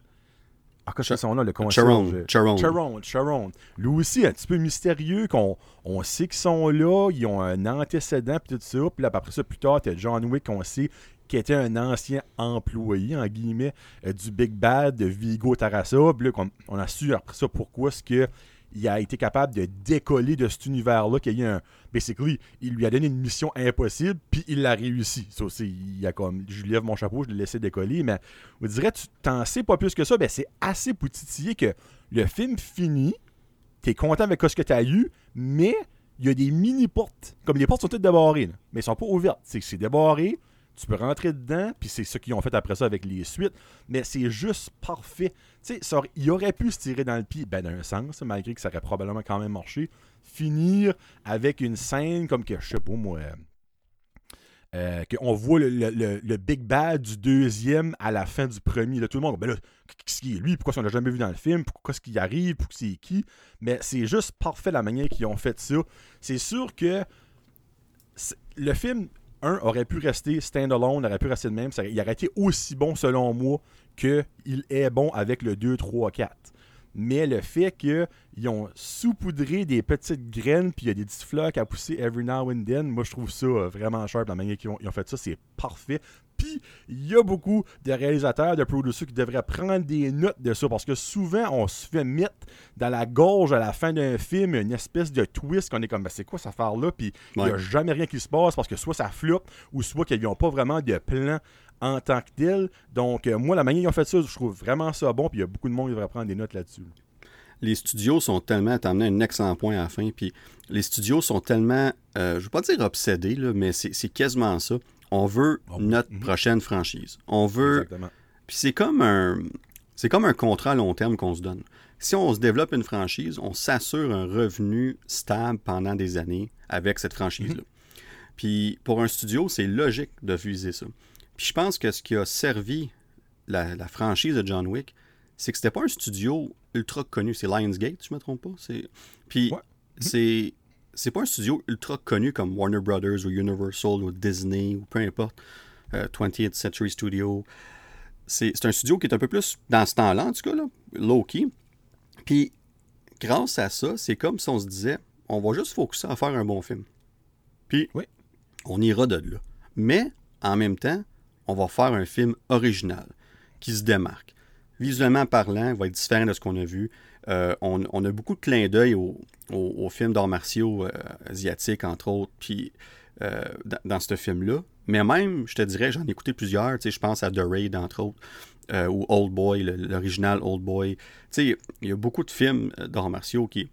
B: Ah, quoi, c'est son nom, le.
A: Charon. Charon.
B: Charon, Charon. Lui aussi, un petit peu mystérieux, qu'on on sait qu'ils sont là, ils ont un antécédent, puis tout ça. Puis là, après ça, plus tard, t'as John Wick, qu'on sait qui était un ancien employé, en guillemets, euh, du Big Bad de Vigo Tarassa. Puis là, on a su après ça pourquoi est-ce que il a été capable de décoller de cet univers-là, qu'il y a eu un... Basically, il lui a donné une mission impossible, puis il l'a réussi. Aussi, il a comme... Je lui lève mon chapeau, je l'ai laissé décoller, mais on dirait, tu t'en sais pas plus que ça, ben c'est assez poutitillé que le film finit, t'es content avec ce que t'as eu, mais il y a des mini-portes. Comme les portes sont toutes débarrées, mais elles sont pas ouvertes. C'est c'est débarré, tu peux rentrer dedans, puis c'est ce qu'ils ont fait après ça avec les suites, mais c'est juste parfait. Tu sais, il aurait pu se tirer dans le pied, ben d'un sens, malgré que ça aurait probablement quand même marché, finir avec une scène comme que, je sais pas moi, euh, qu'on voit le, le- le- le Big Bad du deuxième à la fin du premier. Là, tout le monde, ben là, qu'est-ce qui est lui? Pourquoi on l'a jamais vu dans le film? Pourquoi est-ce qu'il arrive? Pourquoi c'est qui? Mais c'est juste parfait la manière qu'ils ont fait ça. C'est sûr que le film, un, aurait pu rester stand-alone, aurait pu rester de même. Il aurait été aussi bon, selon moi, qu'il est bon avec le 2, 3, 4. Mais le fait qu'ils ont saupoudré des petites graines, puis il y a des petites fleurs à pousser every now and then, moi je trouve ça euh, vraiment sharp, la manière qu'ils ont, ils ont fait ça, c'est parfait. Puis il y a beaucoup de réalisateurs, de producers qui devraient prendre des notes de ça, parce que souvent on se fait mettre dans la gorge à la fin d'un film une espèce de twist qu'on est comme, Ben, c'est quoi cette affaire-là, puis il n'y a jamais rien qui se passe parce que soit ça floppe ou soit qu'ils n'ont pas vraiment de plan en tant que tel. Donc, euh, moi, la manière dont ils ont fait ça, je trouve vraiment ça bon. Puis il y a beaucoup de monde qui devrait prendre des notes là-dessus.
A: Les studios sont tellement, t'as amené un excellent point à la fin, puis les studios sont tellement, euh, je ne veux pas dire obsédés, là, mais c'est quasiment ça. On veut notre
B: mhm.
A: prochaine franchise. On veut
B: Exactement.
A: Puis c'est comme un c'est comme un contrat à long terme qu'on se donne. Si on se développe une franchise, on s'assure un revenu stable pendant des années avec cette franchise-là. Puis pour un studio, c'est logique de viser ça. Puis je pense que ce qui a servi la, la franchise de John Wick, c'est que c'était pas un studio ultra connu. C'est Lionsgate, je me trompe pas? Puis
B: Ouais.
A: c'est c'est pas un studio ultra connu comme Warner Brothers ou Universal ou Disney ou peu importe. euh, 20th Century Studio c'est un studio qui est un peu plus, dans ce temps-là, en tout cas, là, low-key. Puis, grâce à ça, c'est comme si on se disait, on va juste focuser à faire un bon film. Puis,
B: Oui.
A: on ira de là. Mais, en même temps, on va faire un film original, qui se démarque. Visuellement parlant, il va être différent de ce qu'on a vu. Euh, on, a beaucoup de clins d'œil aux au, aux films d'arts martiaux euh, asiatiques, entre autres, puis euh, dans, ce film-là. Mais même, je te dirais, j'en ai écouté plusieurs. Je pense à The Raid, entre autres, ou Old Boy, l'original Old Boy. Il y a beaucoup de films d'arts martiaux qui,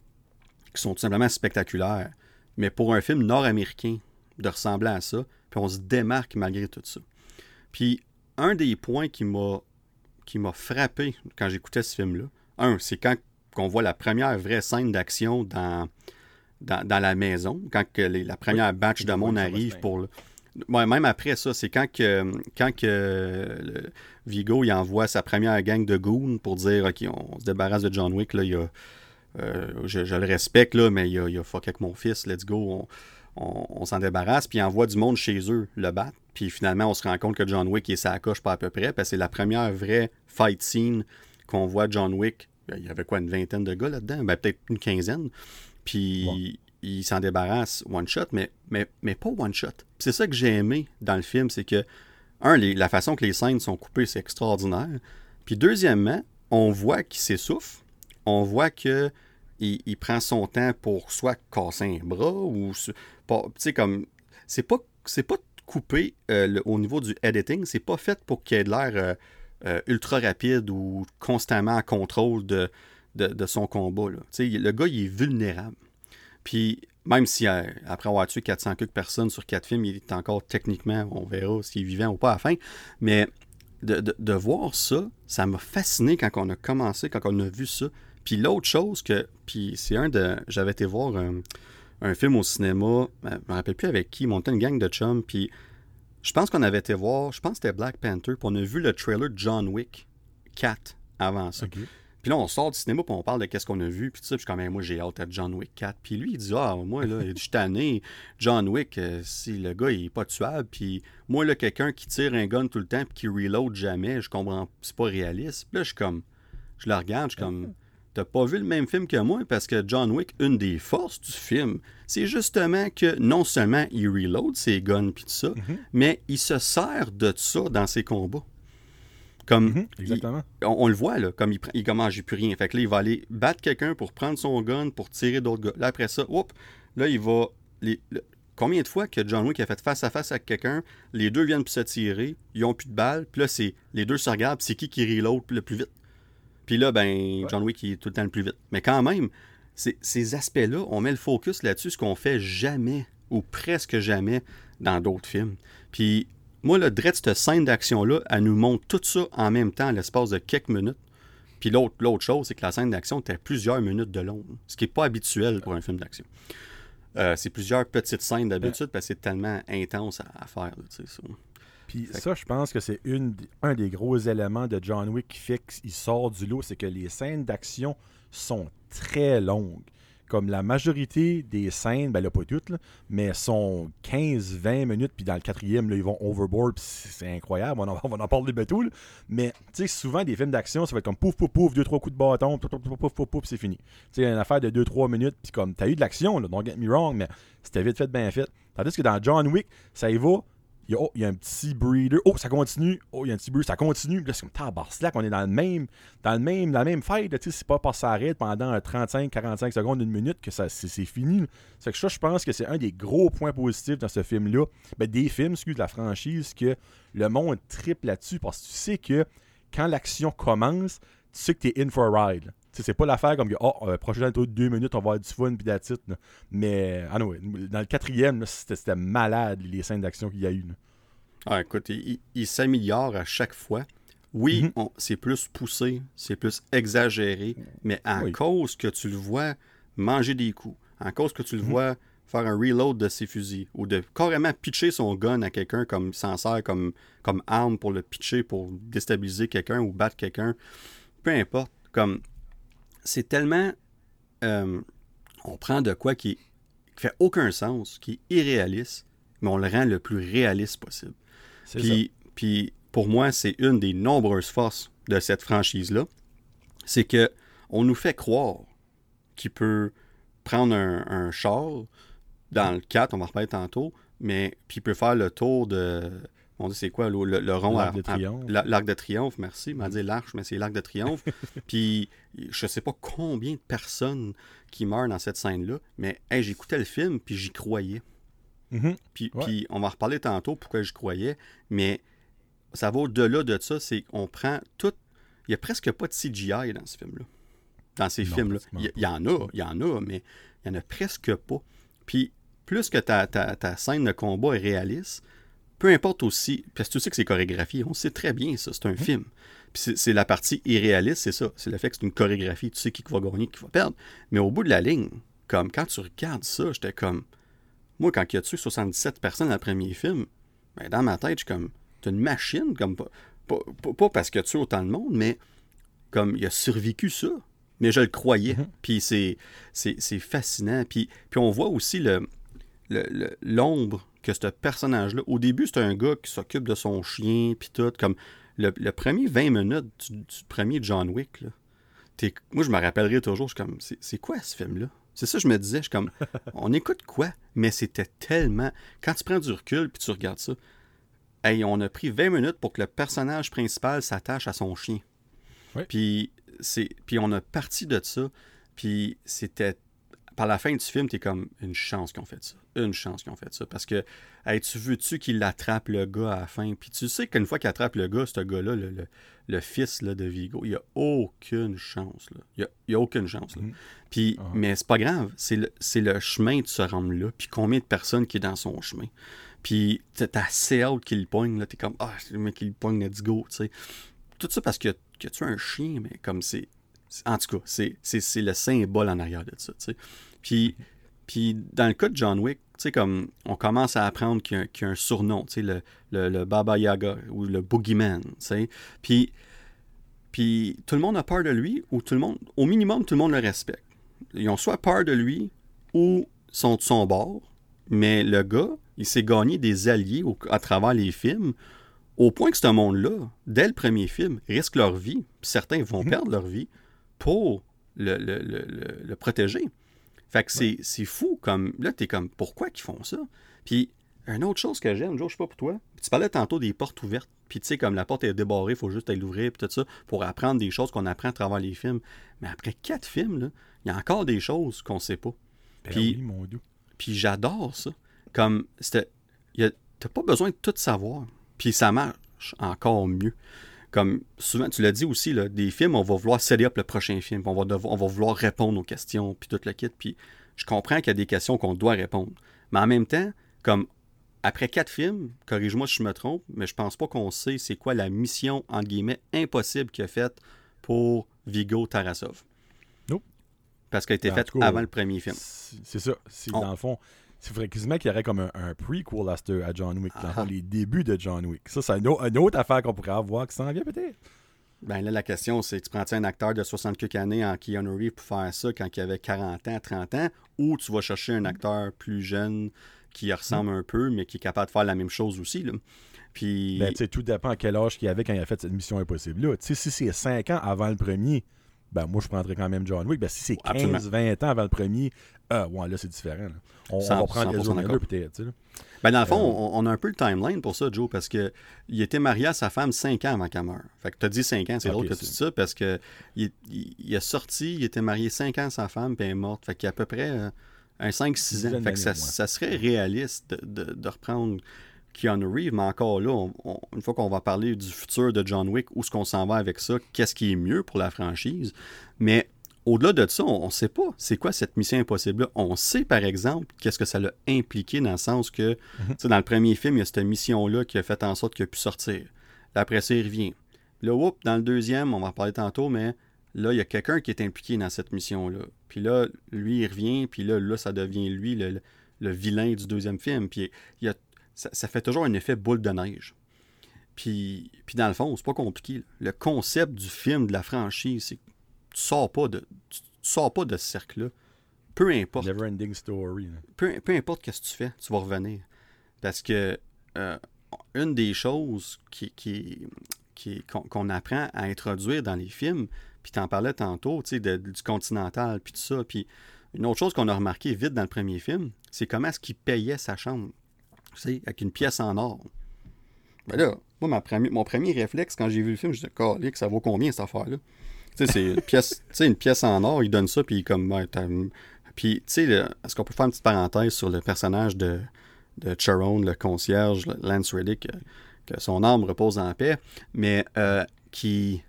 A: qui sont tout simplement spectaculaires. Mais pour un film nord-américain, de ressembler à ça, puis on se démarque malgré tout ça. Puis, un des points qui m'a qui m'a frappé quand j'écoutais ce film-là, un, c'est quand on voit la première vraie scène d'action dans, dans, dans la maison, quand que les- la première batch de monde arrive pour le... Ouais, même après ça, c'est quand que, quand que le- Vigo il envoie sa première gang de goons pour dire OK, on, se débarrasse de John Wick, là, il y a, euh, je, je le respecte, là, mais il y a, il a fuck avec mon fils, let's go, on, on- on s'en débarrasse, puis il envoie du monde chez eux le battre. Puis finalement, on se rend compte que John Wick il est sa coche pas à peu près, parce que c'est la première vraie fight scene qu'on voit John Wick. Ben, Il y avait quoi, une vingtaine de gars là-dedans? Ben, peut-être une quinzaine. Puis
B: Ouais.
A: il s'en débarrasse one shot, mais, mais, mais pas one shot. C'est ça que j'ai aimé dans le film, c'est que, un, les- la façon que les scènes sont coupées, c'est extraordinaire. Puis deuxièmement, on voit qu'il s'essouffle, on voit que il, il prend son temps pour soit casser un bras ou tu sais comme c'est pas c'est pas coupé euh, le- au niveau du editing, c'est pas fait pour qu'il ait de l'air euh, euh, ultra rapide ou constamment en contrôle de, son combat. Là. Le gars, il est vulnérable. Puis, même si euh, après avoir tué 400 quelques personnes sur quatre films, il est encore techniquement, on verra s'il est vivant ou pas à la fin. Mais de, voir ça, ça m'a fasciné quand on a commencé, quand on a vu ça. Puis l'autre chose que, puis c'est un de, j'avais été voir un, un film au cinéma, euh, je me rappelle plus avec qui, montait une gang de chums, puis je pense qu'on avait été voir, je pense que c'était Black Panther, puis on a vu le trailer de John Wick 4 avant ça. Puis là, on sort du cinéma, puis on parle de qu'est-ce qu'on a vu, puis tout ça, puis comme, Hey, moi, j'ai hâte à John Wick 4. Puis lui, il dit, ah, moi, là, je suis tanné, John Wick, euh, si le gars, il est pas tuable, puis moi, là, quelqu'un qui tire un gun tout le temps, puis qui reload jamais, je comprends, c'est pas réaliste. Puis là, je suis comme, je le regarde, je suis comme, t'as pas vu le même film que moi, parce que John Wick, une des forces du film, c'est justement que non seulement il reload ses guns, puis tout ça,
B: Mhm.
A: mais il se sert de ça dans ses combats. Comme,
B: Mhm, Exactement.
A: on, on le voit, là, comme il, prend- il commence, j'ai plus rien. Fait que là, il va aller battre quelqu'un pour prendre son gun, pour tirer d'autres gars. Là, après ça, hop, là, il va. les- le- combien de fois que John Wick a fait face à face avec quelqu'un, les deux viennent pour se tirer, ils ont plus de balles, puis là, c'est, les deux se regardent, c'est qui qui reload le plus vite? Puis là, ben, John Wick, il est tout le temps le plus vite. Mais quand même, ces aspects-là, on met le focus là-dessus, ce qu'on fait jamais, ou presque jamais, dans d'autres films. Puis moi, le dread, cette scène d'action-là, elle nous montre tout ça en même temps, à l'espace de quelques minutes. Puis l'autre, l'autre chose, c'est que la scène d'action était plusieurs minutes de long, ce qui n'est pas habituel pour un film d'action. Euh, c'est plusieurs petites scènes d'habitude parce que c'est tellement intense à, à faire. là, ça.
B: Puis
A: que-
B: ça, je pense que c'est un des gros éléments de John Wick qui fait qu'il sort du lot, c'est que les scènes d'action sont très longues. Comme la majorité des scènes, ben là pas toutes, là, mais sont 15-20 minutes, puis dans le quatrième, là, ils vont overboard, c'est incroyable, on en, on en parle bientôt. là. Mais tu sais, souvent des films d'action, ça va être comme pouf, pouf, pouf, deux, trois coups de bâton, pouf, pouf, pouf, pouf, pouf, c'est fini. Tu sais, une affaire de 2-3 minutes, puis comme, t'as eu de l'action, là, don't get me wrong, mais c'était vite fait, bien fait. Tandis que dans John Wick, ça y va il y, a, oh, il y a un petit breeder. Oh, ça continue. Oh, il y a un petit breeder. Ça continue. Là, c'est comme. On est dans le même, dans le même, la même fight. Tu sais, c'est pas que ça arrête pendant 35, 45 secondes, une minute que ça, c'est, fini. C'est que ça, je pense que c'est un des gros points positifs dans ce film-là. Ben, des films, excuse, de la franchise, que le monde triple là-dessus parce que tu sais que quand l'action commence, tu sais que t'es in for a ride. C'est pas l'affaire comme que, oh, euh, prochain de deux minutes, on va avoir du fun puis titre. Mais, ah non, dans le quatrième, c'était malade les scènes d'action qu'il y a eu.
A: Ah, écoute, il, s'améliore à chaque fois. Oui, mhm. c'est plus poussé, c'est plus exagéré, mais en cause que tu le vois manger des coups, en cause que tu le mhm. vois faire un reload de ses fusils, ou de carrément pitcher son gun à quelqu'un comme s'en sert comme, comme arme pour le pitcher, pour déstabiliser quelqu'un ou battre quelqu'un, peu importe. Comme c'est tellement. Euh, on prend de quoi qui, qui fait aucun sens, qui est irréaliste, mais on le rend le plus réaliste possible. Puis, puis pour moi, c'est une des nombreuses forces de cette franchise-là. C'est que on nous fait croire qu'il peut prendre un, char dans le 4, on va reparler tantôt, mais puis il peut faire le tour de. On dit c'est quoi le, rond
B: L'arc de triomphe.
A: L'arc de triomphe, merci. m'a dit l'arche, mais c'est l'arc de triomphe. puis je sais pas combien de personnes qui meurent dans cette scène-là, mais j'écoutais le film puis j'y croyais.
B: Mhm.
A: Puis, on va reparler tantôt pourquoi je croyais, mais ça va au-delà de ça, c'est qu'on prend tout. Il n'y a presque pas de CGI dans ce film-là. Dans ces films-là. Il y, en a, il y en a, mais il n'y en a presque pas. Puis plus que ta, ta, scène de combat est réaliste, peu importe aussi, parce que tu sais que c'est chorégraphié, on sait très bien ça, c'est un mhm. film. Puis c'est la partie irréaliste, c'est ça. C'est le fait que c'est une chorégraphie, tu sais qui va gagner, qui va perdre. Mais au bout de la ligne, comme quand tu regardes ça, j'étais comme moi, quand il a tué 77 personnes dans le premier film, ben, dans ma tête, je suis comme, t'es une machine, comme pas, pas, parce qu'il a tué autant de monde, mais comme il a survécu ça. Mais je le croyais. Mhm. Puis c'est, c'est, fascinant. Puis, puis on voit aussi le, l'ombre que ce personnage-là. Au début, c'est un gars qui s'occupe de son chien, puis tout. Comme le, premier 20 minutes du, premier John Wick, là, moi, je me rappellerai toujours. Je suis comme, c'est quoi ce film-là? C'est ça, je me disais, je comme, on écoute quoi? Mais c'était tellement. Quand tu prends du recul puis tu regardes ça, hey, on a pris 20 minutes pour que le personnage principal s'attache à son chien. Puis, c'est, puis on a parti de ça, puis c'était. Par la fin du film, t'es comme une chance qu'ils ont fait ça. Une chance qu'ils ont fait ça. Parce que, hey, tu veux-tu qu'il attrape le gars à la fin? Puis tu sais qu'une fois qu'il attrape le gars, ce gars-là, le, le fils là, de Vigo. Il n'y a aucune chance. Là. Il n'y a, aucune chance. Là. Mhm. Puis, ah. Mais c'est pas grave. C'est le, le, chemin de se rendre là. Puis combien de personnes qui est dans son chemin? Puis t'as CL qui le pogne. T'es comme, ah, le mec qui le pogne, let's go. sais. Tout ça parce que, que tu as un chien, mais comme c'est. En tout cas, c'est le symbole en arrière de ça. Puis, puis dans le cas de John Wick, comme on commence à apprendre qu'il y, a un surnom, sais, le, le, Baba Yaga ou le Boogeyman. Puis, puis tout le monde a peur de lui, ou tout le monde, au minimum, tout le monde le respecte. Ils ont soit peur de lui, ou sont de son bord, mais le gars, il s'est gagné des alliés à travers les films, au point que ce monde-là, dès le premier film, risque leur vie, puis certains vont mhm. perdre leur vie pour le, le, le protéger. Fait que c'est fou, comme, là, t'es comme, pourquoi qu'ils font ça? Puis, une autre chose que j'aime, Joe, je sais pas pour toi, tu parlais tantôt des portes ouvertes, puis tu sais, comme la porte est débarrée, il faut juste aller l'ouvrir, puis tout ça, pour apprendre des choses qu'on apprend à travers les films. Mais après quatre films, là, il y a encore des choses qu'on sait pas.
B: Ben puis, mon
A: Puis j'adore ça. Comme, t'as pas besoin de tout savoir, puis ça marche encore mieux comme souvent, tu l'as dit aussi, là, des films, on va vouloir setter up le prochain film, on va, on va vouloir répondre aux questions, puis tout le kit. Puis je comprends qu'il y a des questions qu'on doit répondre. Mais en même temps, comme après quatre films, corrige-moi si je me trompe, mais je pense pas qu'on sait c'est quoi la mission, entre guillemets, impossible qu'il a faite pour Vigo Tarasov.
B: Non.
A: Parce qu'elle a été faite avant le premier film.
B: C'est ça. Dans le fond, c'est vrai quasiment qu'il y aurait comme un, prequel à, à John Wick, dans les débuts de John Wick. Ça, c'est une, autre affaire qu'on pourrait avoir qui s'en vient peut-être.
A: Ben là, la question, c'est tu prends un acteur de 60 quelques années en Keanu Reeves pour faire ça quand il avait 40 ans, 30 ans, ou tu vas chercher un acteur plus jeune qui ressemble un peu, mais qui est capable de faire la même chose aussi. Là. Puis...
B: Ben, tout dépend à quel âge qu'il avait quand il a fait cette mission impossible-là. Si c'est 5 ans avant le premier, ben moi, je prendrais quand même John Wick. Ben, si c'est 15-20 ans avant le premier, euh, ouais, là, c'est différent. On, va prendre Ezra Miller peut-être.
A: Ben, dans le fond, euh, on, a un peu le timeline pour ça, Joe, parce que il était marié à sa femme 5 ans avant qu'elle meure. Fait que tu as dit 5 ans, c'est drôle que tu dis ça, parce que il, il, a sorti, il était marié 5 ans à sa femme, puis elle est morte. Fait qu'il y a à peu près euh, un 5-6 ans. Fait que ça, ça, serait réaliste de, de, reprendre Keanu Reeves, mais encore là, une fois qu'on va parler du futur de John Wick, où est-ce qu'on s'en va avec ça, qu'est-ce qui est mieux pour la franchise, mais au-delà de ça, on ne sait pas c'est quoi cette mission impossible-là. On sait, par exemple, qu'est-ce que ça l'a impliqué dans le sens que, mhm. dans le premier film, il y a cette mission-là qui a fait en sorte qu'il a pu sortir. Là, après ça, il revient. Là, whoop, dans le deuxième, on va en parler tantôt, mais là, il y a quelqu'un qui est impliqué dans cette mission-là. Puis là, lui, il revient, puis là, là ça devient lui le, vilain du deuxième film. Puis il y a, ça, fait toujours un effet boule de neige. Puis, puis dans le fond, c'est pas compliqué. Le concept du film, de la franchise, c'est tu sors pas de, tu, sors pas de ce cercle-là. Peu importe.
B: Never ending story.
A: Peu, peu, importe ce que tu fais, tu vas revenir. Parce que euh, une des choses qui, qui, qui qu'on apprend à introduire dans les films, puis tu en parlais tantôt, tu sais, du continental, puis tout ça, puis une autre chose qu'on a remarqué vite dans le premier film, c'est comment est-ce qu'il payait sa chambre, sais, avec une pièce en or. Ben là, moi, ma mon premier réflexe, quand j'ai vu le film, je me que ça vaut combien cette affaire-là? Tu sais, c'est une pièce, une pièce en or, il donne ça, puis comme. puis, tu sais, est-ce qu'on peut faire une petite parenthèse sur le personnage de, de Charon, le concierge, Lance Reddick, que, son âme repose en paix, mais euh, qui.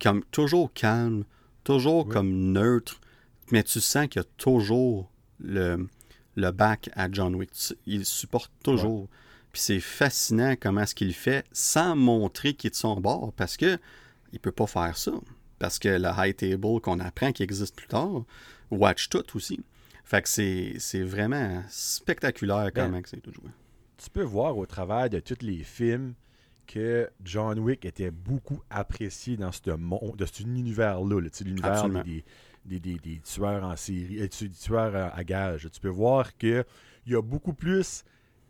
A: comme toujours calme, toujours comme neutre, mais tu sens qu'il y a toujours le, le back à John Wick. Il supporte toujours. Puis c'est fascinant comment est-ce qu'il fait sans montrer qu'il est de son bord, parce que il peut pas faire ça parce que le high table qu'on apprend qui existe plus tard, watch tout aussi. Fait que c'est vraiment spectaculaire quand ben, même que c'est tout joué.
B: Tu peux voir au travers de tous les films que John Wick était beaucoup apprécié dans ce monde, de cet univers-là, l'univers des, des, des, des, tueurs en série, euh, des tueurs à, gage. Tu peux voir qu'il y a beaucoup plus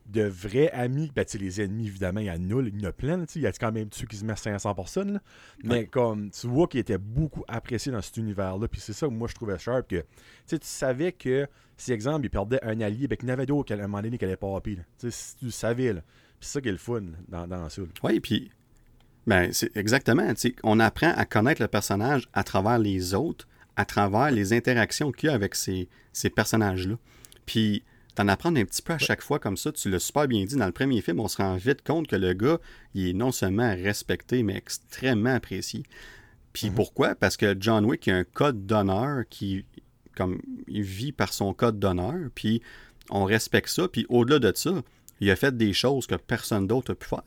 B: de vrais amis, ben, les ennemis, évidemment, il y en a, il y en a plein, il y a quand même ceux qui se mettent 500 personnes, mais comme tu vois qu'il était beaucoup apprécié dans cet univers-là, puis c'est ça que moi je trouvais sharp, que tu savais que si, exemple, il perdait un allié, ben, qu'il n'avait d'autre qu'à un moment donné qu'elle allait pas tu savais, puis c'est ça qui est le fun dans, dans ça.
A: Oui, puis ben, c'est exactement, on apprend à connaître le personnage à travers les autres, à travers les interactions qu'il y a avec ces, ces personnages-là. Puis t'en apprendre un petit peu à chaque fois comme ça. Tu l'as super bien dit. Dans le premier film, on se rend vite compte que le gars, il est non seulement respecté, mais extrêmement apprécié. Puis mhm. pourquoi? Parce que John Wick a un code d'honneur qui, comme, il vit par son code d'honneur, puis on respecte ça. Puis au-delà de ça, il a fait des choses que personne d'autre a pu faire.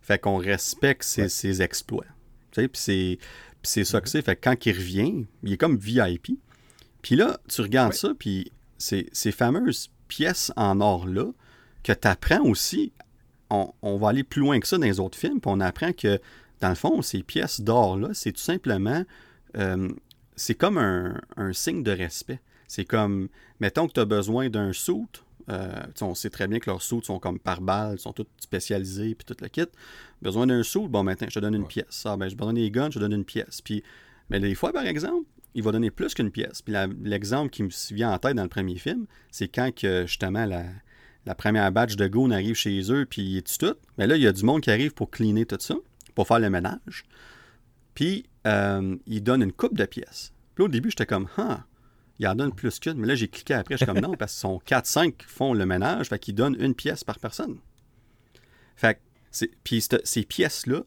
A: Fait qu'on respecte ses, exploits. Puis c'est, c'est ça que mhm. c'est. Fait que quand il revient, il est comme VIP. Puis là, tu regardes ça, puis ces, ces fameuses pièces en or-là, que tu apprends aussi, on, va aller plus loin que ça dans les autres films, puis on apprend que, dans le fond, ces pièces d'or-là, c'est tout simplement, euh, c'est comme un, signe de respect. C'est comme, mettons que tu as besoin d'un suit, euh, on sait très bien que leurs suits sont comme par balle, sont tous spécialisés, puis tout le kit. Besoin d'un suit, bon, maintenant, je te donne une pièce. Ah, ben, j'ai besoin des guns, je te donne une pièce. Puis, mais des fois, par exemple, il va donner plus qu'une pièce. Puis l'exemple qui me vient en tête dans le premier film, c'est quand que justement la, première batch de goon arrive chez eux, puis il est tout. Mais là, il y a du monde qui arrive pour cleaner tout ça, pour faire le ménage. Puis euh, il donne une coupe de pièces. Puis au début, j'étais comme, ah, il en donne plus qu'une. Mais là, j'ai cliqué après, je suis comme, non, parce que sont 4-5 qui font le ménage, fait qu'il donne une pièce par personne. Fait que, puis ces pièces-là,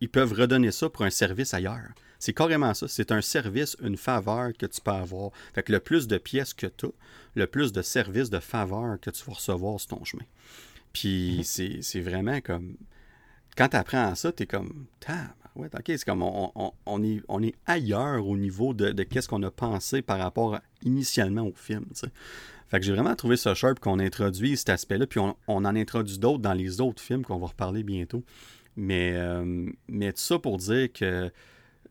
A: ils peuvent redonner ça pour un service ailleurs. C'est carrément ça. C'est un service, une faveur que tu peux avoir. Fait que le plus de pièces que tu as, le plus de services, de faveurs que tu vas recevoir sur ton chemin. Puis mhm. c'est vraiment comme. Quand tu apprends à ça, tu es comme. Ouais, ok, c'est comme on, est, on est ailleurs au niveau de, de qu'est-ce qu'on a pensé par rapport initialement au film. Fait que j'ai vraiment trouvé ça sharp qu'on introduit cet aspect-là, puis on, en introduit d'autres dans les autres films qu'on va reparler bientôt. Mais, euh, mais tout ça pour dire que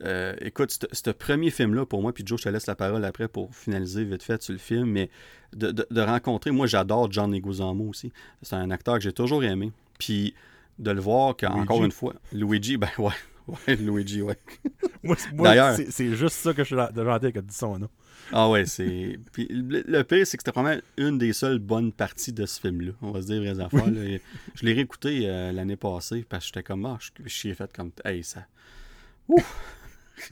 A: euh, écoute, ce premier film-là, pour moi, puis Joe, je te laisse la parole après pour finaliser vite fait sur le film, mais de, rencontrer, moi j'adore John Leguizamo aussi. C'est un acteur que j'ai toujours aimé. Puis de le voir qu'encore une fois, Luigi, ben ouais, Ouais, Luigi, ouais.
B: Moi,
A: D'ailleurs-
B: c'est juste ça que je suis de gentil quand tu dis son nom.
A: Ah ouais, c'est. Puis le, le pire, c'est que c'était probablement une des seules bonnes parties de ce film-là. On va se dire vraies affaires. là. Je l'ai réécouté euh, l'année passée parce que j'étais comme, ah, je, je suis fait comme, hey, ça.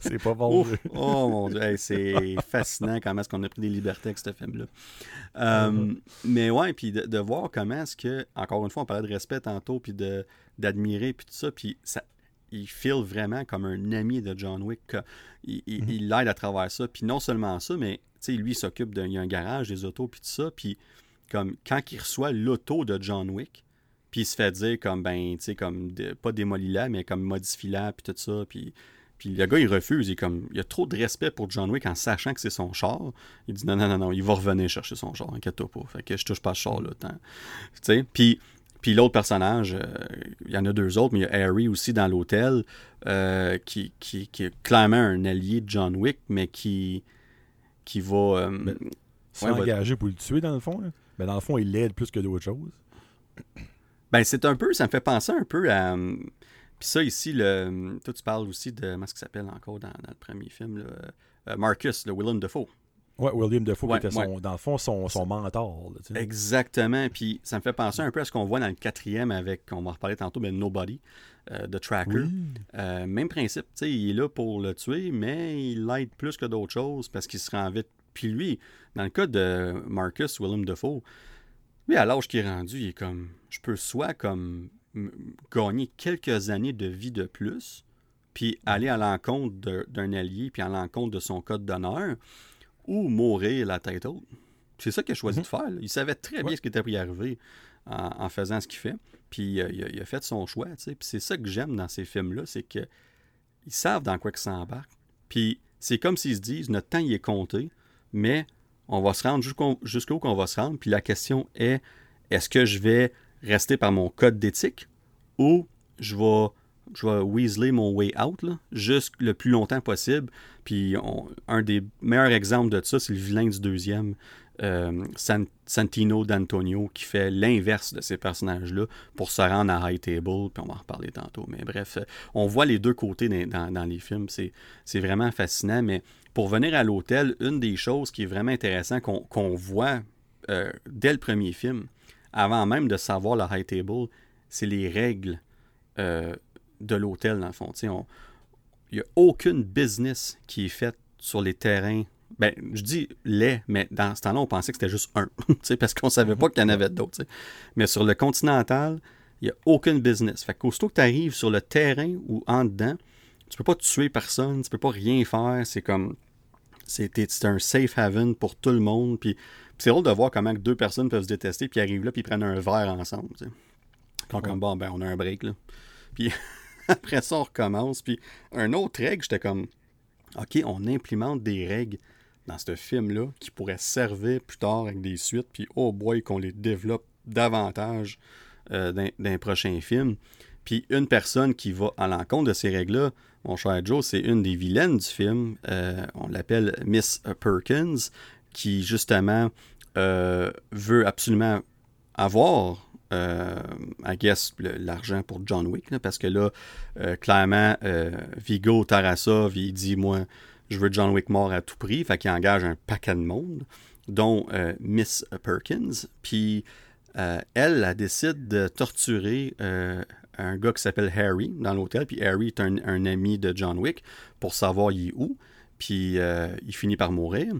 B: C'est pas bon.
A: Ouf! oh mon dieu, Hey, c'est fascinant comment est-ce qu'on a pris des libertés avec ce film-là. Euh, Mais ouais, puis de, de voir comment est-ce que, encore une fois, on parlait de respect tantôt, puis de d'admirer, puis tout ça, puis ça, il feel vraiment comme un ami de John Wick. que- Il l'aide à travers ça, puis non seulement ça, mais lui, il s'occupe d'un un garage, des autos, puis tout ça, puis comme quand il reçoit l'auto de John Wick, puis il se fait dire comme, ben, tu sais, comme, de- pas démolis-la, mais comme modifie-la, puis tout ça, puis... Puis le gars, il refuse. Il, comme, il a trop de respect pour John Wick en sachant que c'est son char. Il dit non, non, non, non, il va revenir chercher son char, inquiète-toi pas. Fait que je touche pas ce char là. tant. Tu sais, puis, puis l'autre personnage, euh, il y en a deux autres, mais il y a Harry aussi dans l'hôtel, euh, qui, qui, qui est clairement un allié de John Wick, mais qui, qui va. euh, Ouais,
B: engagé pour le tuer, dans le fond. là. Mais dans le fond, il l'aide plus que d'autres choses.
A: Ben, c'est un peu, ça me fait penser un peu à. Puis ça, ici, le, toi, tu parles aussi de. Comment est-ce qu'il s'appelle encore dans, dans le premier film là, Marcus, le Willem Dafoe.
B: Ouais, William Defoe,
A: Ouais,
B: qui était son, dans le fond son, son mentor. là, tu sais.
A: Exactement. Puis ça me fait penser un peu à ce qu'on voit dans le quatrième avec, on va en reparler tantôt, mais Nobody, euh, de Tracker.
B: Oui.
A: Euh, même principe, tu sais, il est là pour le tuer, mais il l'aide plus que d'autres choses parce qu'il se rend vite. Puis lui, dans le cas de Marcus Willem Dafoe, lui, à l'âge qu'il est rendu, il est comme, je peux soit comme m- gagner quelques années de vie de plus, puis aller à l'encontre d'un allié, puis à l'encontre de son code d'honneur, ou mourir la tête haute. C'est ça qu'il a choisi
B: Mhm.
A: de faire. là. Il savait très bien ce qui était arriver en, en faisant ce qu'il fait. Puis euh, il, a, il a fait son choix. Puis c'est ça que j'aime dans ces films-là, c'est que ils savent dans quoi ils s'embarquent. Puis c'est comme s'ils se disent, notre temps, il est compté, mais on va se rendre jusqu'au jusqu'où qu'on va se rendre. Puis la question est, est-ce que je vais rester par mon code d'éthique ou je vais, je vais weaseler mon way out, là, juste le plus longtemps possible. Puis un des meilleurs exemples de ça, c'est le vilain du deuxième, euh, San- Santino d'Antonio, qui fait l'inverse de ces personnages-là pour se rendre à High Table, puis on va en reparler tantôt. Mais bref, euh, on voit les deux côtés dans, les films. C'est vraiment fascinant. Mais pour venir à l'hôtel, une des choses qui est vraiment intéressant qu'on qu'on voit euh, dès le premier film, avant même de savoir le High Table, c'est les règles de l'hôtel, dans le fond. Il n'y a aucune business qui est faite sur les terrains. Ben, je dis les, mais dans ce temps-là, on pensait que c'était juste un, parce qu'on savait pas qu'il y en avait d'autres. Mais sur le continental, il n'y a aucune business. Fait qu'aussitôt que tu arrives sur le terrain ou en dedans, tu peux pas tuer personne, tu peux pas rien faire. C'est comme. C'est un safe haven pour tout le monde. Puis, c'est drôle de voir comment deux personnes peuvent se détester, puis arrivent là, puis prennent un verre ensemble. Quand comme bon, ben on a un break là. Puis après ça, on recommence. Puis un autre règle, j'étais comme OK, on implémente des règles dans ce film-là qui pourraient servir plus tard avec des suites, puis oh boy, qu'on les développe davantage euh, les prochains films. Puis une personne qui va à l'encontre de ces règles-là, mon cher Joe, c'est une des vilaines du film. Euh, on l'appelle Miss Perkins, qui justement euh, veut absolument avoir, euh, I l'argent pour John Wick, parce que là, euh, clairement, euh, Vigo Tarasov, il dit, moi, je veux John Wick mort à tout prix, fait qu'il engage un paquet de monde, dont euh, Miss Perkins, puis elle, elle décide de torturer un gars qui s'appelle Harry dans l'hôtel, puis Harry est un, ami de John Wick pour savoir il est où, puis il finit par mourir.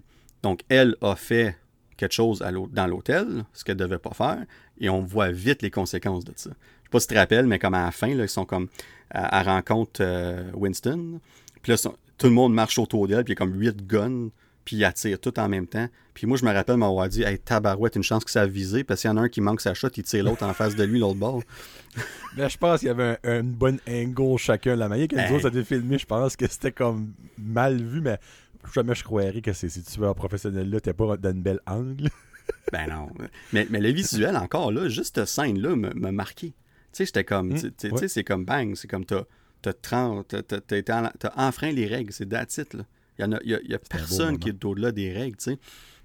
A: Donc, elle a fait quelque chose dans l'hôtel, ce qu'elle devait pas faire, et on voit vite les conséquences de ça. Je sais pas si tu te rappelles, mais comme à la fin, là, ils sont comme à, à rencontre euh, Winston, puis là, sont- tout le monde marche autour d'elle, puis il y a comme huit guns, puis ils attirent tout en même temps. Puis moi, je me rappelle m'avoir dit, hey, tabarouette, une chance que ça a visé, parce qu'il y en a un qui manque sa shot, il tire l'autre en face de lui, l'autre bord.
B: Mais je pense qu'il y avait un- une bonne angle chacun. La manière que nous
A: Hey.
B: autres, ça a été filmé, je pense que c'était comme mal vu, mais jamais je croirais que ces tueurs professionnels-là t'es pas dans une belle angle.
A: Ben non. Mais, mais le visuel, encore là, juste cette scène-là m'a m'a marqué. Tu sais, j'étais comme.
B: Mm,
A: tu sais,
B: ouais.
A: c'est comme bang, c'est comme t'as t'as enfreint les règles, c'est it, là. Il y, en a, y y personne qui est au-delà des règles, tu sais.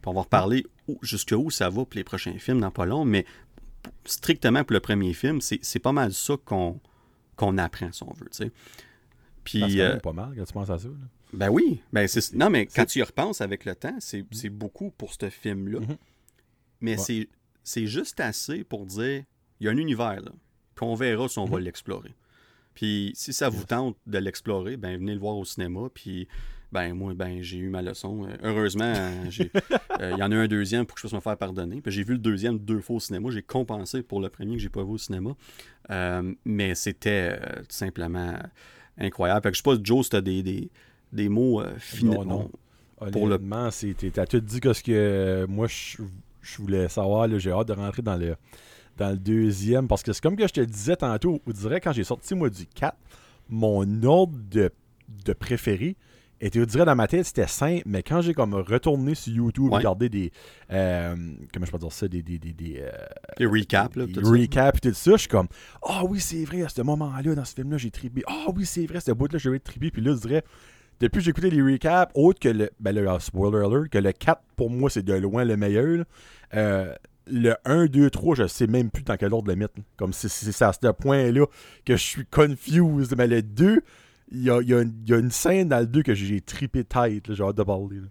A: On va reparler où- jusqu'où ça va pour les prochains films dans pas long, mais strictement pour le premier film, c'est pas mal ça qu'on qu'on apprend, si on veut, tu sais. Puis, euh,
B: pas mal quand tu penses à ça. là.
A: ben oui, ben c'est non mais quand tu y repenses avec le temps, c'est c'est beaucoup pour ce film-là.
B: Mhm.
A: Mais
B: Ouais.
A: c'est juste assez pour dire il y a un univers là, puis on verra si on va
B: Mhm.
A: l'explorer. Puis si ça vous tente de l'explorer, ben venez le voir au cinéma. Puis ben moi ben j'ai eu ma leçon. Euh, Heureusement, euh, euh, il y en a un deuxième pour que je puisse me faire pardonner. Puis j'ai vu le deuxième deux fois au cinéma. J'ai compensé pour le premier que j'ai pas vu au cinéma. Euh, mais c'était euh, tout simplement incroyable. Fait que je sais pas, Joe, si t'as des, des, des mots finis.
B: Non, non.
A: Pour le-
B: t'es- t'as tout dit que ce que moi je, je voulais savoir. J'ai hâte de rentrer dans le, dans le deuxième. Parce que c'est comme que je te disais tantôt, on dirait quand j'ai sorti moi du 4, mon ordre de, de préféré était, on dirait dans ma tête, c'était simple, mais quand j'ai comme retourné sur YouTube,
A: Ouais.
B: regardé des. euh, comment je peux dire ça Des. des, des, des, euh,
A: recaps, là.
B: des recaps et tout ça, je suis comme Ah oui, c'est vrai, à ce moment-là, dans ce film-là, j'ai trippé. Ah oui, c'est vrai, ce bout-là, j'ai trippé. Puis là, je dirais, depuis que j'ai écouté les recaps, autre que le. Ben là, spoiler alert, que le 4, pour moi, c'est de loin le meilleur. là. Euh, le 1, 2, 3, je sais même plus dans quel ordre le mettre. Comme c'est à ce point-là que je suis confused. Mais le 2, il y a, il y a une- il y a une scène dans le 2 que j'ai trippé tête. J'ai hâte de parler. là.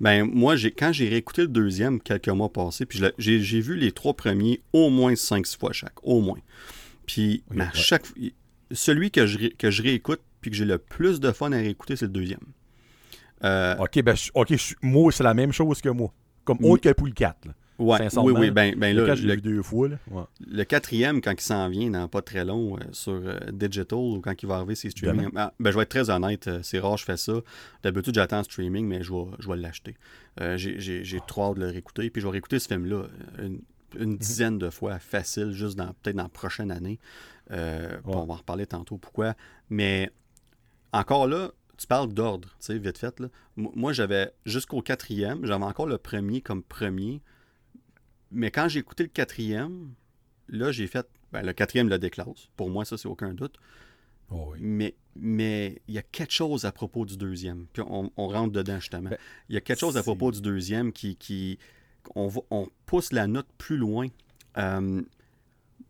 A: Ben, moi, j'ai, quand j'ai réécouté le deuxième quelques mois passés, puis j'ai, vu les trois premiers au moins 5-6 fois chaque, au moins. Puis, mais à
B: ouais.
A: chaque celui que je, ré- que je réécoute, puis que j'ai le plus de fun à réécouter, c'est le deuxième. Euh,
B: Ok, ben, je- ok, je- moi, c'est la même chose que moi. Comme
A: Mm.
B: autre que pour le 4. là.
A: ouais, oui, oui, ben, ben
B: le
A: là,
B: 4, je l'ai
A: le,
B: vu deux fois. Là. Ouais.
A: le quatrième, quand il s'en vient dans pas très long euh, sur euh, Digital ou quand il va arriver ses streaming, ah, ben, je vais être très honnête, euh, c'est rare que je fais ça. D'habitude, j'attends le streaming, mais je vais, je vais l'acheter. J'ai, trop hâte de le réécouter, puis je vais réécouter ce film-là une, une
B: Mhm.
A: dizaine de fois, facile, juste dans peut-être dans la prochaine année.
B: Ouais.
A: On va en reparler tantôt pourquoi. Mais encore là, tu parles d'ordre, tu sais, vite fait. Là. Mo- Moi, j'avais jusqu'au quatrième, j'avais encore le premier comme premier. Mais quand j'ai écouté le quatrième, là, j'ai fait. Ben, le quatrième le déclasse. Pour moi, ça, c'est aucun doute.
B: Oh, oui.
A: Mais mais il y a quelque chose à propos du deuxième. Puis on, on rentre dedans, justement.
B: Ben,
A: Il y a quelque chose à propos du deuxième qui. qui on, va- on pousse la note plus loin. euh,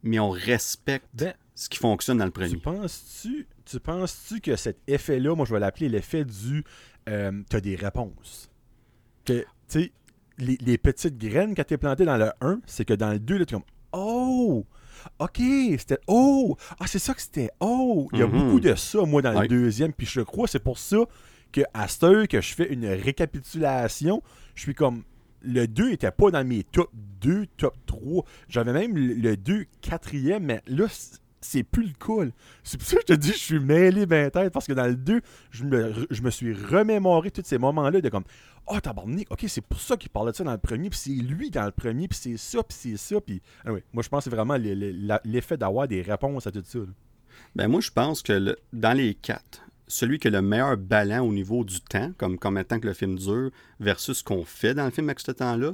A: mais on respecte
B: Ben,
A: ce qui fonctionne dans le
B: Tu
A: premier.
B: penses-tu, tu penses-tu que cet effet-là, moi je vais l'appeler l'effet du euh, t'as des réponses. Que, tu sais, les, les petites graines que t'es plantées dans le 1, c'est que dans le 2, là, tu es comme Oh! OK, c'était Oh! Ah, c'est ça que c'était Oh! Il y a
A: Mhm.
B: beaucoup de ça, moi, dans le deuxième, puis je crois, c'est pour ça que à cette heure que je fais une récapitulation, je suis comme le 2 était pas dans mes top 2, top 3. J'avais même le- le 2 quatrième, mais là, c'est plus le là. C'est pour ça que je te dis, je suis mêlé ben tête, parce que dans le 2, je me, je me suis remémoré tous ces moments-là de comme, oh, tabarnak, ok, c'est pour ça qu'il parlait de ça dans le premier, puis c'est lui dans le premier, puis c'est ça, puis c'est ça, puis... Ah moi, je pense que c'est vraiment l'effet d'avoir des réponses à tout ça. là.
A: Ben moi, je pense que le- dans les quatre, celui qui a le meilleur ballon au niveau du temps, comme de temps que le film dure, versus ce qu'on fait dans le film avec ce temps-là,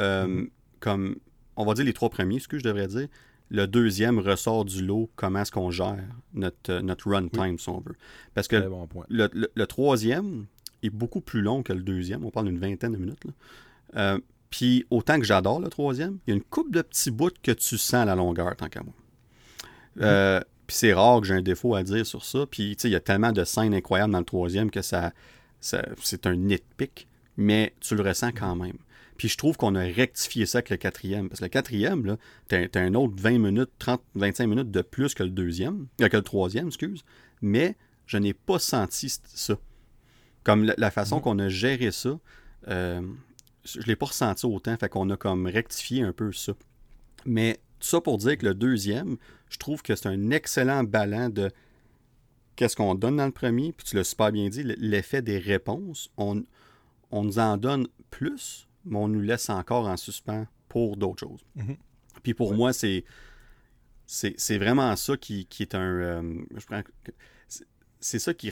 A: euh,
B: Mm-hmm.
A: comme, on va dire les trois premiers, ce que je devrais dire, le deuxième ressort du lot, comment est-ce qu'on gère notre, euh, notre runtime, si on veut. Parce que
B: bon
A: le, le- le troisième est beaucoup plus long que le deuxième. On parle d'une vingtaine de minutes. là. Euh, Puis autant que j'adore le troisième, il y a une coupe de petits bouts que tu sens à la longueur, tant qu'à moi. Euh, Puis c'est rare que j'ai un défaut à dire sur ça. Puis tu sais, il y a tellement de scènes incroyables dans le troisième que ça, ça- c'est un nitpick, mais tu le ressens quand même. Puis je trouve qu'on a rectifié ça avec le quatrième. Parce que le quatrième, là, t'as, t'as un autre 20 minutes, 30, 25 minutes de plus que le deuxième, euh, que le troisième, excuse. Mais je n'ai pas senti ça. Comme la, la façon
B: Mhm.
A: qu'on a géré ça, euh, je ne l'ai pas ressenti autant. Fait qu'on a comme rectifié un peu ça. Mais tout ça pour dire que le deuxième, je trouve que c'est un excellent ballon de qu'est-ce qu'on donne dans le premier, puis tu l'as super bien dit, l'effet des réponses. On, on nous en donne plus, mais on nous laisse encore en suspens pour d'autres choses.
B: Mhm.
A: Puis pour
B: Ouais.
A: moi, c'est c'est vraiment ça qui, qui est un. euh, je prends- c'est- ça qui,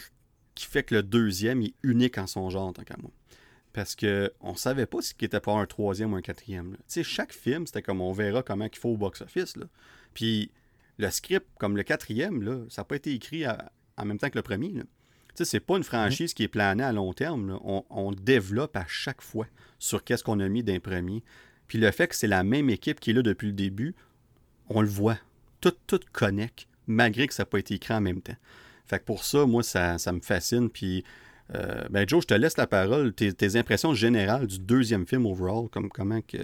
A: qui fait que le deuxième est unique en son genre, tant qu'à moi. Parce que on savait pas ce qui était pour un troisième ou un quatrième. Tu sais, chaque film, c'était comme on verra comment il faut au box-office. Puis le script, comme le quatrième, là, ça n'a pas été écrit à- en même temps que le premier. là. Sais, c'est pas une franchise qui est planée à long terme. là. On, on développe à chaque fois sur qu'est-ce qu'on a mis d'un premier. Puis le fait que c'est la même équipe qui est là depuis le début, on le voit. Tout, tout connecte, malgré que ça n'a pas été écrit en même temps. Fait que pour ça, moi, ça, ça me fascine. Puis, euh, ben Joe, je te laisse la parole. Tes, tes, impressions générales du deuxième film overall, comme comment que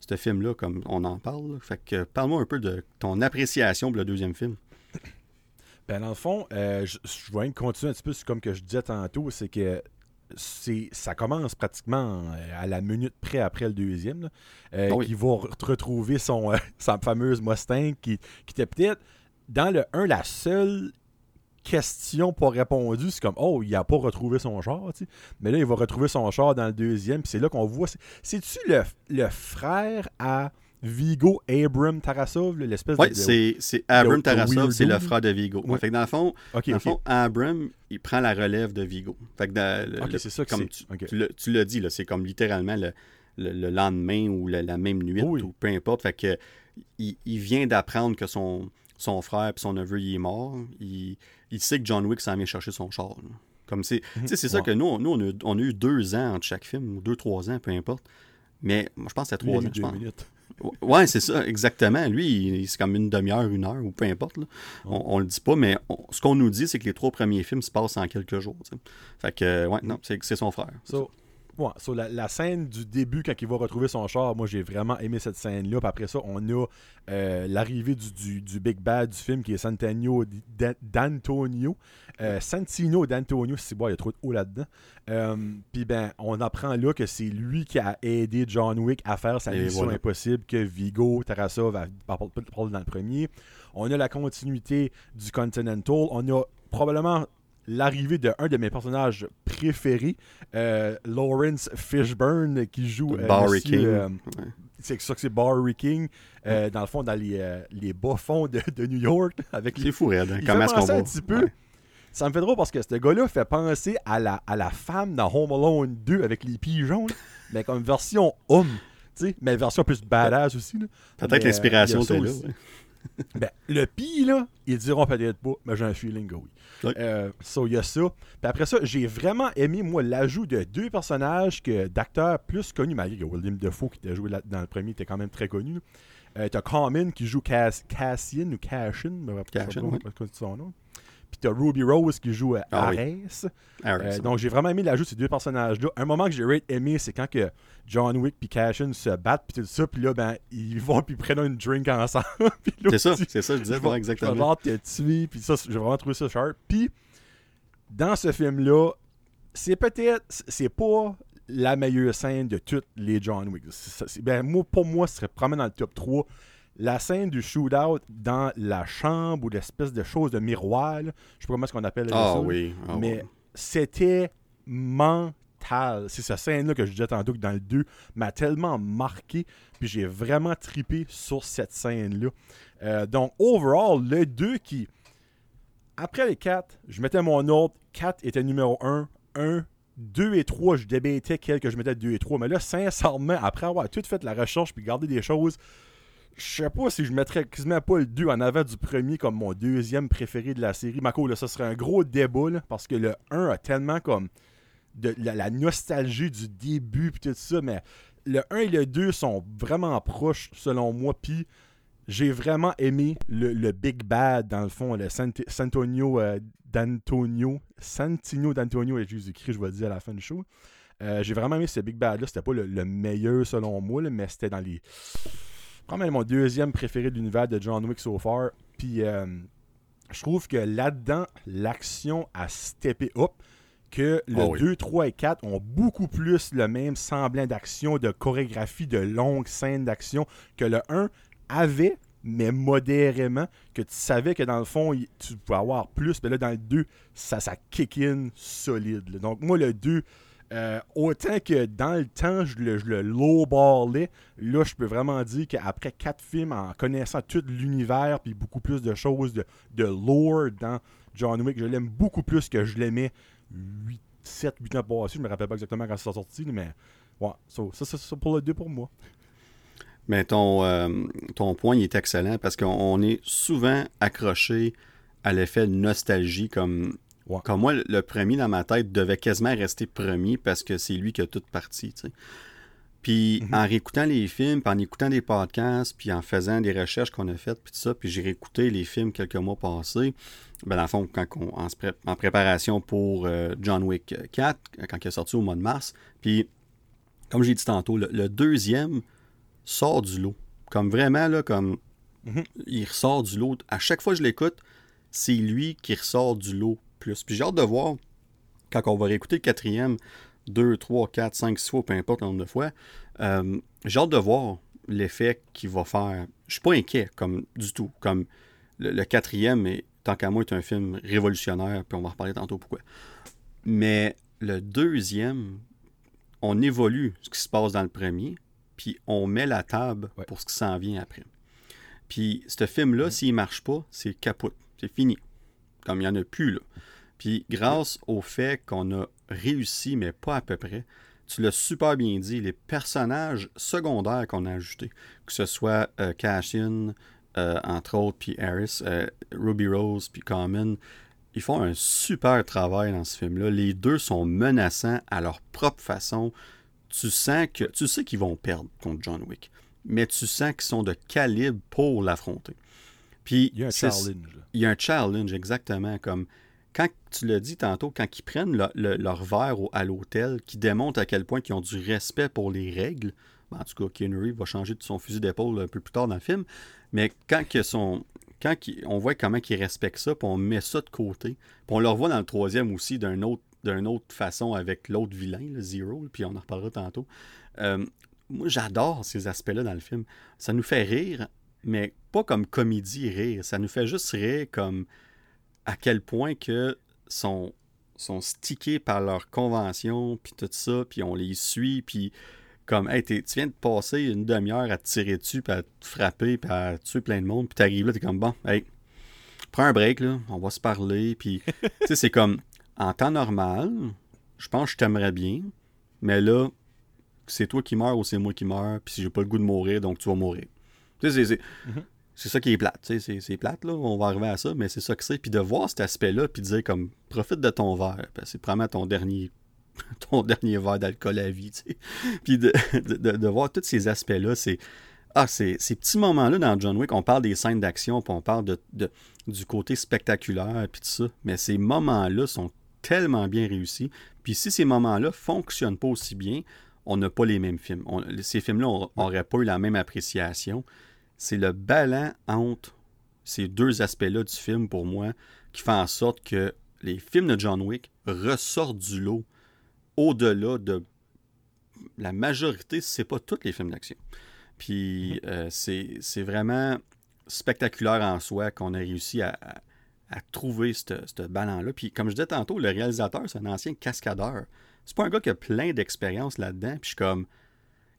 A: ce film-là, comme on en parle. Fait que parle-moi un peu de ton appréciation pour le deuxième film.
B: Ben dans le fond, euh, je, je vais continuer un petit peu comme que je disais tantôt, c'est que c'est ça commence pratiquement à la minute près après le deuxième, là, euh,
A: Ah oui.
B: qui va re- retrouver son, euh, sa fameuse Mustang qui, qui était peut-être dans le 1 la seule question pas répondue, c'est comme oh, il a pas retrouvé son char, tu sais. Mais là, il va retrouver son char dans le deuxième, puis c'est là qu'on voit. c'est- C'est-tu le, le frère à Vigo Abram Tarasov, l'espèce
A: Oui,
B: de.
A: c'est, c'est Abram Tarasov, c'est le frère de Vigo.
B: Ouais.
A: Fait que dans le fond, dans fond, Abram, il prend la relève de Vigo. Fait que dans le- le-
B: c'est ça que
A: comme
B: c'est.
A: tu, l'as- dit, c'est comme littéralement le, le- le lendemain ou la même nuit
B: Oui.
A: ou peu importe. Fait que il, il vient d'apprendre que son, son frère et son neveu il est mort. Il, il sait que John Wick s'en vient chercher son char. là. Comme c'est, tu sais, c'est ça que nous, on- nous on, a, on a eu deux ans entre chaque film, ou deux, trois ans, peu importe. Mais moi, je pense que
B: a
A: trois ans, je
B: deux
A: pense.
B: minutes.
A: Ouais, c'est ça, exactement. Lui, c'est comme une demi-heure, une heure, ou peu importe. là. On, on le dit pas, mais on- ce qu'on nous dit, c'est que les trois premiers films se passent en quelques jours. Fait que, ouais, non, c'est c'est son frère.
B: So, ouais, so la, la scène du début, quand il va retrouver son char, moi j'ai vraiment aimé cette scène-là. Puis après ça, on a euh, l'arrivée du, du, du Big Bad du film qui est d'A- d'Antonio. Euh, Santino d'Antonio, si bon, il y a trop de haut là-dedans. Euh, Puis ben, on apprend là que c'est lui qui a aidé John Wick à faire sa
A: Et
B: mission
A: voilà.
B: impossible que Vigo, Tarasov a parlé dans le premier. On a la continuité du Continental. On a probablement l'arrivée de un de mes personnages préférés, euh, Lawrence Fishburne, qui joue euh,
A: Barry King.
B: euh,
A: Ouais.
B: c'est ça que c'est Barry King, dans le fond, dans les, les bas-fonds de, de New York, avec les
A: C'est fou, Red. hein,
B: il
A: Comment est-ce qu'on
B: un petit peu.
A: Ouais.
B: Ça me fait drôle parce que ce gars-là fait penser à la, à la femme dans Home Alone 2 avec les pigeons, mais comme version homme, tu sais, mais version plus badass aussi.
A: Peut-être l'inspiration
B: ça
A: là.
B: Ben, le pire, là, ils diront peut-être pas, mais j'ai un feeling que oui.
A: Ouais.
B: Euh, so, il y a ça. Puis après ça, j'ai vraiment aimé, moi, l'ajout de deux personnages que d'acteurs plus connus, malgré que William Defoe, qui était joué là- dans le premier, était quand même très connu. Euh, t'as Common qui joue Cass Cassian ou Cashin, je me rappelle
A: Cashin,
B: comment son nom. Puis t'as Ruby Rose qui joue euh,
A: Ah oui.
B: Ares. Euh, donc j'ai vraiment aimé l'ajout de ces deux personnages-là. Un moment que j'ai aimé, c'est quand que John Wick puis Cashin se battent puis tout ça, puis là ben ils vont puis prennent une drink ensemble. Là,
A: C'est ça, c'est ça, je disais,
B: vais-
A: exactement.
B: Je vais genre te tuer, puis ça, j'ai vraiment trouvé ça sharp. Puis, dans ce film-là, c'est peut-être, c'est pas la meilleure scène de toutes les John Wick. Ben, moi, pour moi, ce serait probablement dans le top 3. La scène du shootout dans la chambre ou l'espèce de chose de miroir, là, je sais pas comment est-ce qu'on appelle
A: Ah
B: ça.
A: oui. ah
B: mais c'était mental. C'est cette scène-là que je disais tantôt que dans le 2 m'a tellement marqué. Puis j'ai vraiment tripé sur cette scène-là. Euh, donc, overall, le 2 qui. Après les 4, je mettais mon ordre. 4 était numéro 1. 1, 2 et 3, je débattais quel que je mettais 2 et 3. Mais là, sincèrement, après avoir tout fait la recherche puis gardé des choses, je sais pas si je mettrais quasiment pas le 2 en avant du premier comme mon deuxième préféré de la série. Marco, là, ça serait un gros débat parce que le 1 a tellement comme la, nostalgie du début puis tout ça, mais le 1 et le 2 sont vraiment proches selon moi. Puis j'ai vraiment aimé le, Big Bad dans le fond, le Sant- Santonio euh, d'Antonio. Santino d'Antonio et Jésus-Christ, je vais le dire à la fin du show. Euh, j'ai vraiment aimé ce Big Bad-là. C'était pas le, le meilleur selon moi, mais c'était dans les. Probablement mon deuxième préféré de l'univers de John Wick so far. Puis euh, je trouve que là-dedans, l'action a steppé. Que le
A: Ah oui.
B: 2, 3 et 4 ont beaucoup plus le même semblant d'action, de chorégraphie, de longues scènes d'action que le 1 avait, mais modérément, que tu savais que dans le fond, tu pouvais avoir plus, mais là, dans le 2, ça, ça kick in solide. là. Donc, moi, le 2, euh, autant que dans le temps, je le, je le lowballais, là, je peux vraiment dire qu'après quatre films, en connaissant tout l'univers, puis beaucoup plus de choses, de, de lore dans John Wick, je l'aime beaucoup plus que je l'aimais 8, 7, 8 ans passés. Je me rappelle pas exactement quand c'est sorti, mais ouais, so, ça, c'est ça pour le 2 pour moi.
A: Mais ton, euh, ton point il est excellent parce qu'on on est souvent accroché à l'effet de nostalgie comme, moi, le- premier dans ma tête devait quasiment rester premier parce que c'est lui qui a toute partie. tu sais. Puis
B: Mhm.
A: en réécoutant les films, puis en écoutant des podcasts, puis en faisant des recherches qu'on a faites, puis tout ça, puis j'ai réécouté les films quelques mois passés, ben dans le fond, quand on- en, pré- en préparation pour euh, John Wick 4, quand il est sorti au mois de mars, puis comme j'ai dit tantôt, le, le deuxième sort du lot. Comme vraiment, là, comme
B: Mhm.
A: il ressort du lot. À chaque fois que je l'écoute, c'est lui qui ressort du lot plus. Puis j'ai hâte de voir, quand on va réécouter le quatrième, 2, 3, 4, 5, 6 fois, peu importe le nombre de fois, euh, j'ai hâte de voir l'effet qu'il va faire. Je suis pas inquiet, comme du tout. Comme le, le quatrième, est, tant qu'à moi, est un film révolutionnaire, puis on va en reparler tantôt pourquoi. Mais le deuxième, on évolue ce qui se passe dans le premier, puis on met la table
B: Ouais.
A: pour ce qui s'en vient après. Puis ce film-là, s'il marche pas, c'est capote. C'est fini. Comme il n'y en a plus, là. Puis grâce au fait qu'on a réussi, mais pas à peu près, tu l'as super bien dit, les personnages secondaires qu'on a ajoutés, que ce soit euh, Cashin, entre autres, puis Harris, euh, Ruby Rose, puis Common, ils font un super travail dans ce film-là. Les deux sont menaçants à leur propre façon. Tu sens que tu sais qu'ils vont perdre contre John Wick, mais tu sens qu'ils sont de calibre pour l'affronter. Puis
B: Il y a un challenge.
A: il y a un challenge, exactement. Comme quand tu l'as dit tantôt, quand ils prennent le- le- leur verre au- à l'hôtel, qui démontrent à quel point ils ont du respect pour les règles. Ben, en tout cas, Keanu Reeves va changer de son fusil d'épaule un peu plus tard dans le film. Mais quand, son, quand on voit comment ils respectent ça, puis on met ça de côté, puis on le revoit dans le troisième aussi d'une autre, autre façon avec l'autre vilain, le Zero, puis on en reparlera tantôt. Euh, moi, j'adore ces aspects-là dans le film. Ça nous fait rire, mais pas comme comédie rire. Ça nous fait juste rire comme à quel point que sont, sont stickés par leurs conventions, puis tout ça, puis on les suit, puis comme, hey, tu viens de passer une demi-heure à te tirer dessus, puis à te frapper, puis à tuer plein de monde, puis t'arrives là, t'es comme, bon, hey, prends un break, là, on va se parler, puis, tu sais, c'est comme, en temps normal, je pense que je t'aimerais bien, mais là, c'est toi qui meurs ou c'est moi qui meurs, puis si j'ai pas le goût de mourir, donc tu vas mourir. Tu sais, c'est- c'est
B: Mhm.
A: ça qui est plate, tu sais, c'est- plate, là, on va arriver à ça, mais c'est ça que c'est, puis de voir cet aspect-là, puis de dire comme, profite de ton verre, parce que c'est probablement ton dernier ton dernier verre d'alcool à vie. Puis de, voir tous ces aspects-là, c'est. Ah, c'est- ces petits moments-là dans John Wick, on parle des scènes d'action, puis on parle de, du côté spectaculaire, puis tout ça. Mais ces moments-là sont tellement bien réussis. Puis si ces moments-là fonctionnent pas aussi bien, on n'a pas les mêmes films. Ces films-là n'auraient pas eu la même appréciation. C'est le ballon entre ces deux aspects-là du film, pour moi, qui fait en sorte que les films de John Wick ressortent du lot au-delà de la majorité, c'est pas tous les films d'action. Puis euh, c'est vraiment spectaculaire en soi qu'on a réussi à, à- à trouver ce ballon-là. Puis comme je disais tantôt, le réalisateur, c'est un ancien cascadeur. C'est pas un gars qui a plein d'expérience là-dedans. Puis je suis comme.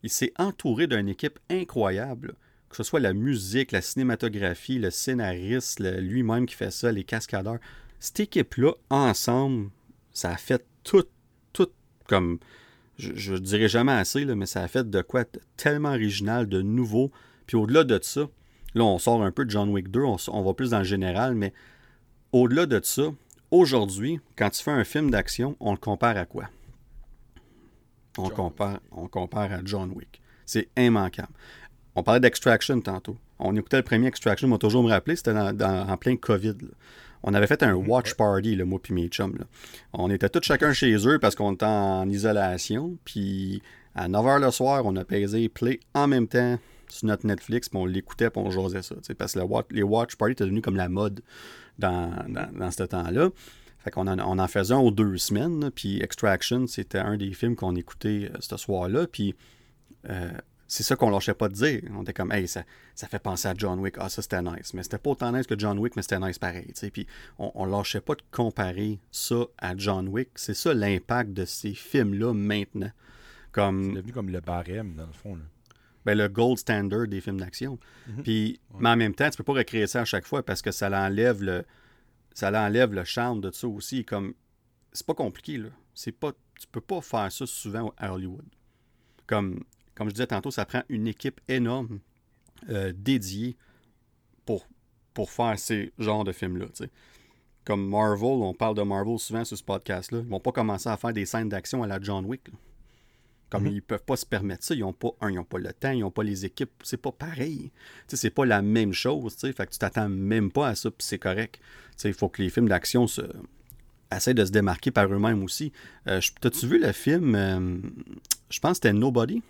A: Il s'est entouré d'une équipe incroyable. Que ce soit la musique, la cinématographie, le scénariste, lui-même qui fait ça, les cascadeurs. Cette équipe-là, ensemble, ça a fait tout, tout comme. Je, je dirais jamais assez, là, mais ça a fait de quoi de tellement original, de nouveau. Puis au-delà de ça, là, on sort un peu de John Wick 2, on, va plus dans le général, mais au-delà de ça, aujourd'hui, quand tu fais un film d'action, on le compare à quoi? On,
B: John
A: compare, on compare à John Wick. C'est immanquable. On parlait d'Extraction tantôt. On écoutait le premier Extraction, on va toujours me rappeler, c'était dans- dans- en plein COVID. là. On avait fait un watch party, le moi puis mes chums. là. On était tous chacun chez eux parce qu'on était en isolation. Puis à 9h le soir, on a pesé play en même temps sur notre Netflix, puis on l'écoutait, puis on jasait ça. Parce que le wa- les watch parties étaient devenus comme la mode dans, dans, dans ce temps-là. Fait qu'on en, on en faisait un aux deux semaines. Puis Extraction, c'était un des films qu'on écoutait euh, ce soir-là. Puis euh, c'est ça qu'on lâchait pas de dire. On était comme, hey, ça, ça fait penser à John Wick. Ah, ça c'était nice. Mais c'était pas autant nice que John Wick, mais c'était nice pareil. tu sais. Puis on, on lâchait pas de comparer ça à John Wick. C'est ça l'impact de ces films-là maintenant.
B: C'est
A: Comme
B: devenu comme le barème, dans le fond. là.
A: ben, le gold standard des films d'action.
B: Mhm.
A: Puis, mais en même temps, tu peux pas recréer ça à chaque fois parce que ça l'enlève le, ça l'enlève le charme de ça aussi. Comme, c'est pas compliqué là. C'est pas, tu peux pas faire ça souvent à Hollywood. Comme, comme je disais tantôt, ça prend une équipe énorme euh, dédiée pour, pour faire ces genres de films là. tu sais. Comme Marvel, on parle de Marvel souvent sur ce podcast-là. Ils vont pas commencer à faire des scènes d'action à la John Wick. là. Comme
B: Mhm.
A: ils peuvent pas se permettre ça. Ils ont pas, un, ils ont pas le temps, ils ont pas les équipes. C'est pas pareil. C'est pas la même chose. tu sais. Fait que tu t'attends même pas à ça, puis c'est correct. Il faut que les films d'action se essaient de se démarquer par eux-mêmes aussi. Euh, T'as-tu vu le film euh, Je pense que c'était Nobody?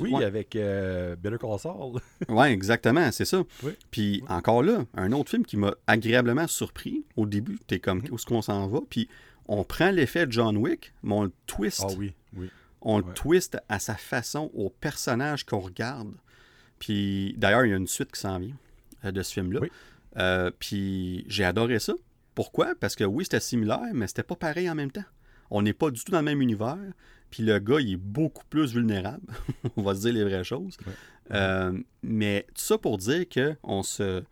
B: Oui,
A: ouais.
B: avec euh, Better Call Saul.
A: Ouais, exactement, c'est ça.
B: Oui.
A: Puis encore là, un autre film qui m'a agréablement surpris au début. T'es comme,
B: Mhm.
A: où est-ce qu'on s'en va? Puis on prend l'effet de John Wick, mais on le twist.
B: Ah oui, oui.
A: On le twist à sa façon, au personnage qu'on regarde. Puis d'ailleurs, il y a une suite qui s'en vient euh, de ce film-là.
B: Oui.
A: Euh, puis j'ai adoré ça. Pourquoi? Parce que oui, c'était similaire, mais c'était pas pareil en même temps. On n'est pas du tout dans le même univers. Puis le gars, il est beaucoup plus vulnérable. on va se dire les vraies choses.
B: Ouais.
A: Euh, mais tout ça pour dire que on se.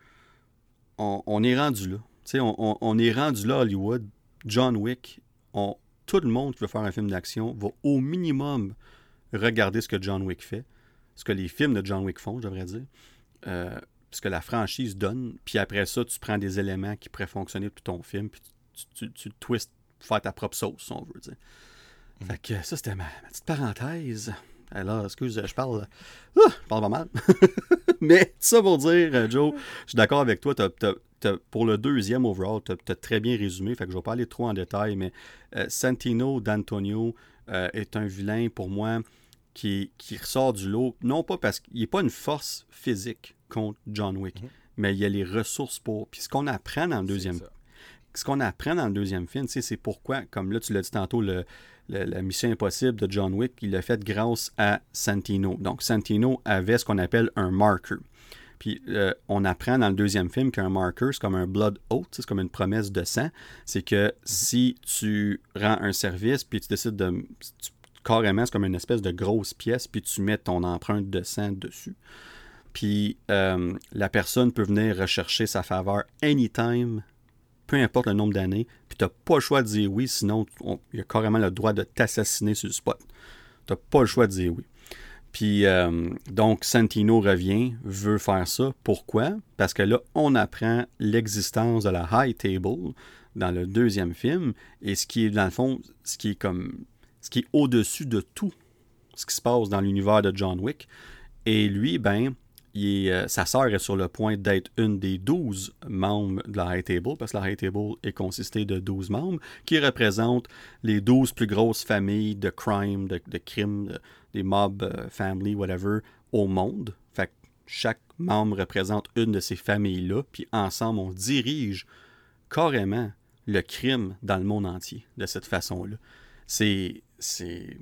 A: On, on est rendu là. On, on- est rendu là à Hollywood. John Wick, on, tout le monde qui veut faire un film d'action va au minimum regarder ce que John Wick fait, ce que les films de John Wick font, je devrais dire, euh, ce que la franchise donne, puis après ça, tu prends des éléments qui pourraient fonctionner pour ton film, puis tu, tu, twistes pour faire ta propre sauce, si on veut dire. Fait que ça, c'était ma, ma petite parenthèse. Alors, excuse, je parle. Ah, je parle pas mal. Mais ça pour dire, euh, Joe, je suis d'accord avec toi. pour le deuxième overall, tu as, très bien résumé. Fait que je vais pas aller trop en détail, mais euh, Santino d'Antonio euh, est un vilain pour moi qui, qui ressort du lot. Non pas parce qu'il n'est pas une force physique contre John Wick,
B: Mhm.
A: mais il y a les ressources pour. Puis ce qu'on apprend dans le deuxième ce qu'on apprend dans le deuxième film, c'est pourquoi, comme là tu l'as dit tantôt, le, la mission impossible de John Wick, il l'a fait grâce à Santino. Donc Santino avait ce qu'on appelle un marker. Puis euh, on apprend dans le deuxième film qu'un marker, c'est comme un blood oath, c'est comme une promesse de sang. C'est que si tu rends un service, puis tu décides de... tu- carrément, c'est comme une espèce de grosse pièce, puis tu mets ton empreinte de sang dessus. Puis euh, la personne peut venir rechercher sa faveur anytime, peu importe le nombre d'années, puis t'as pas le choix de dire oui, sinon on- il y a carrément le droit de t'assassiner sur le spot. T'as pas le choix de dire oui. Puis euh, donc Santino revient, veut faire ça. Pourquoi? Parce que là, on apprend l'existence de la High Table dans le deuxième film, et ce qui est dans le fond, ce qui est comme ce qui est au-dessus de tout ce qui se passe dans l'univers de John Wick. Et lui, ben, euh, sa sœur est sur le point d'être une des 12 membres de la High Table, parce que la High Table est constituée de 12 membres, qui représentent les 12 plus grosses familles de crime, de, de crimes, de- des mob euh, family, whatever, au monde. Fait que chaque membre représente une de ces familles-là, puis ensemble, on dirige carrément le crime dans le monde entier de cette façon-là. C'est. C'est.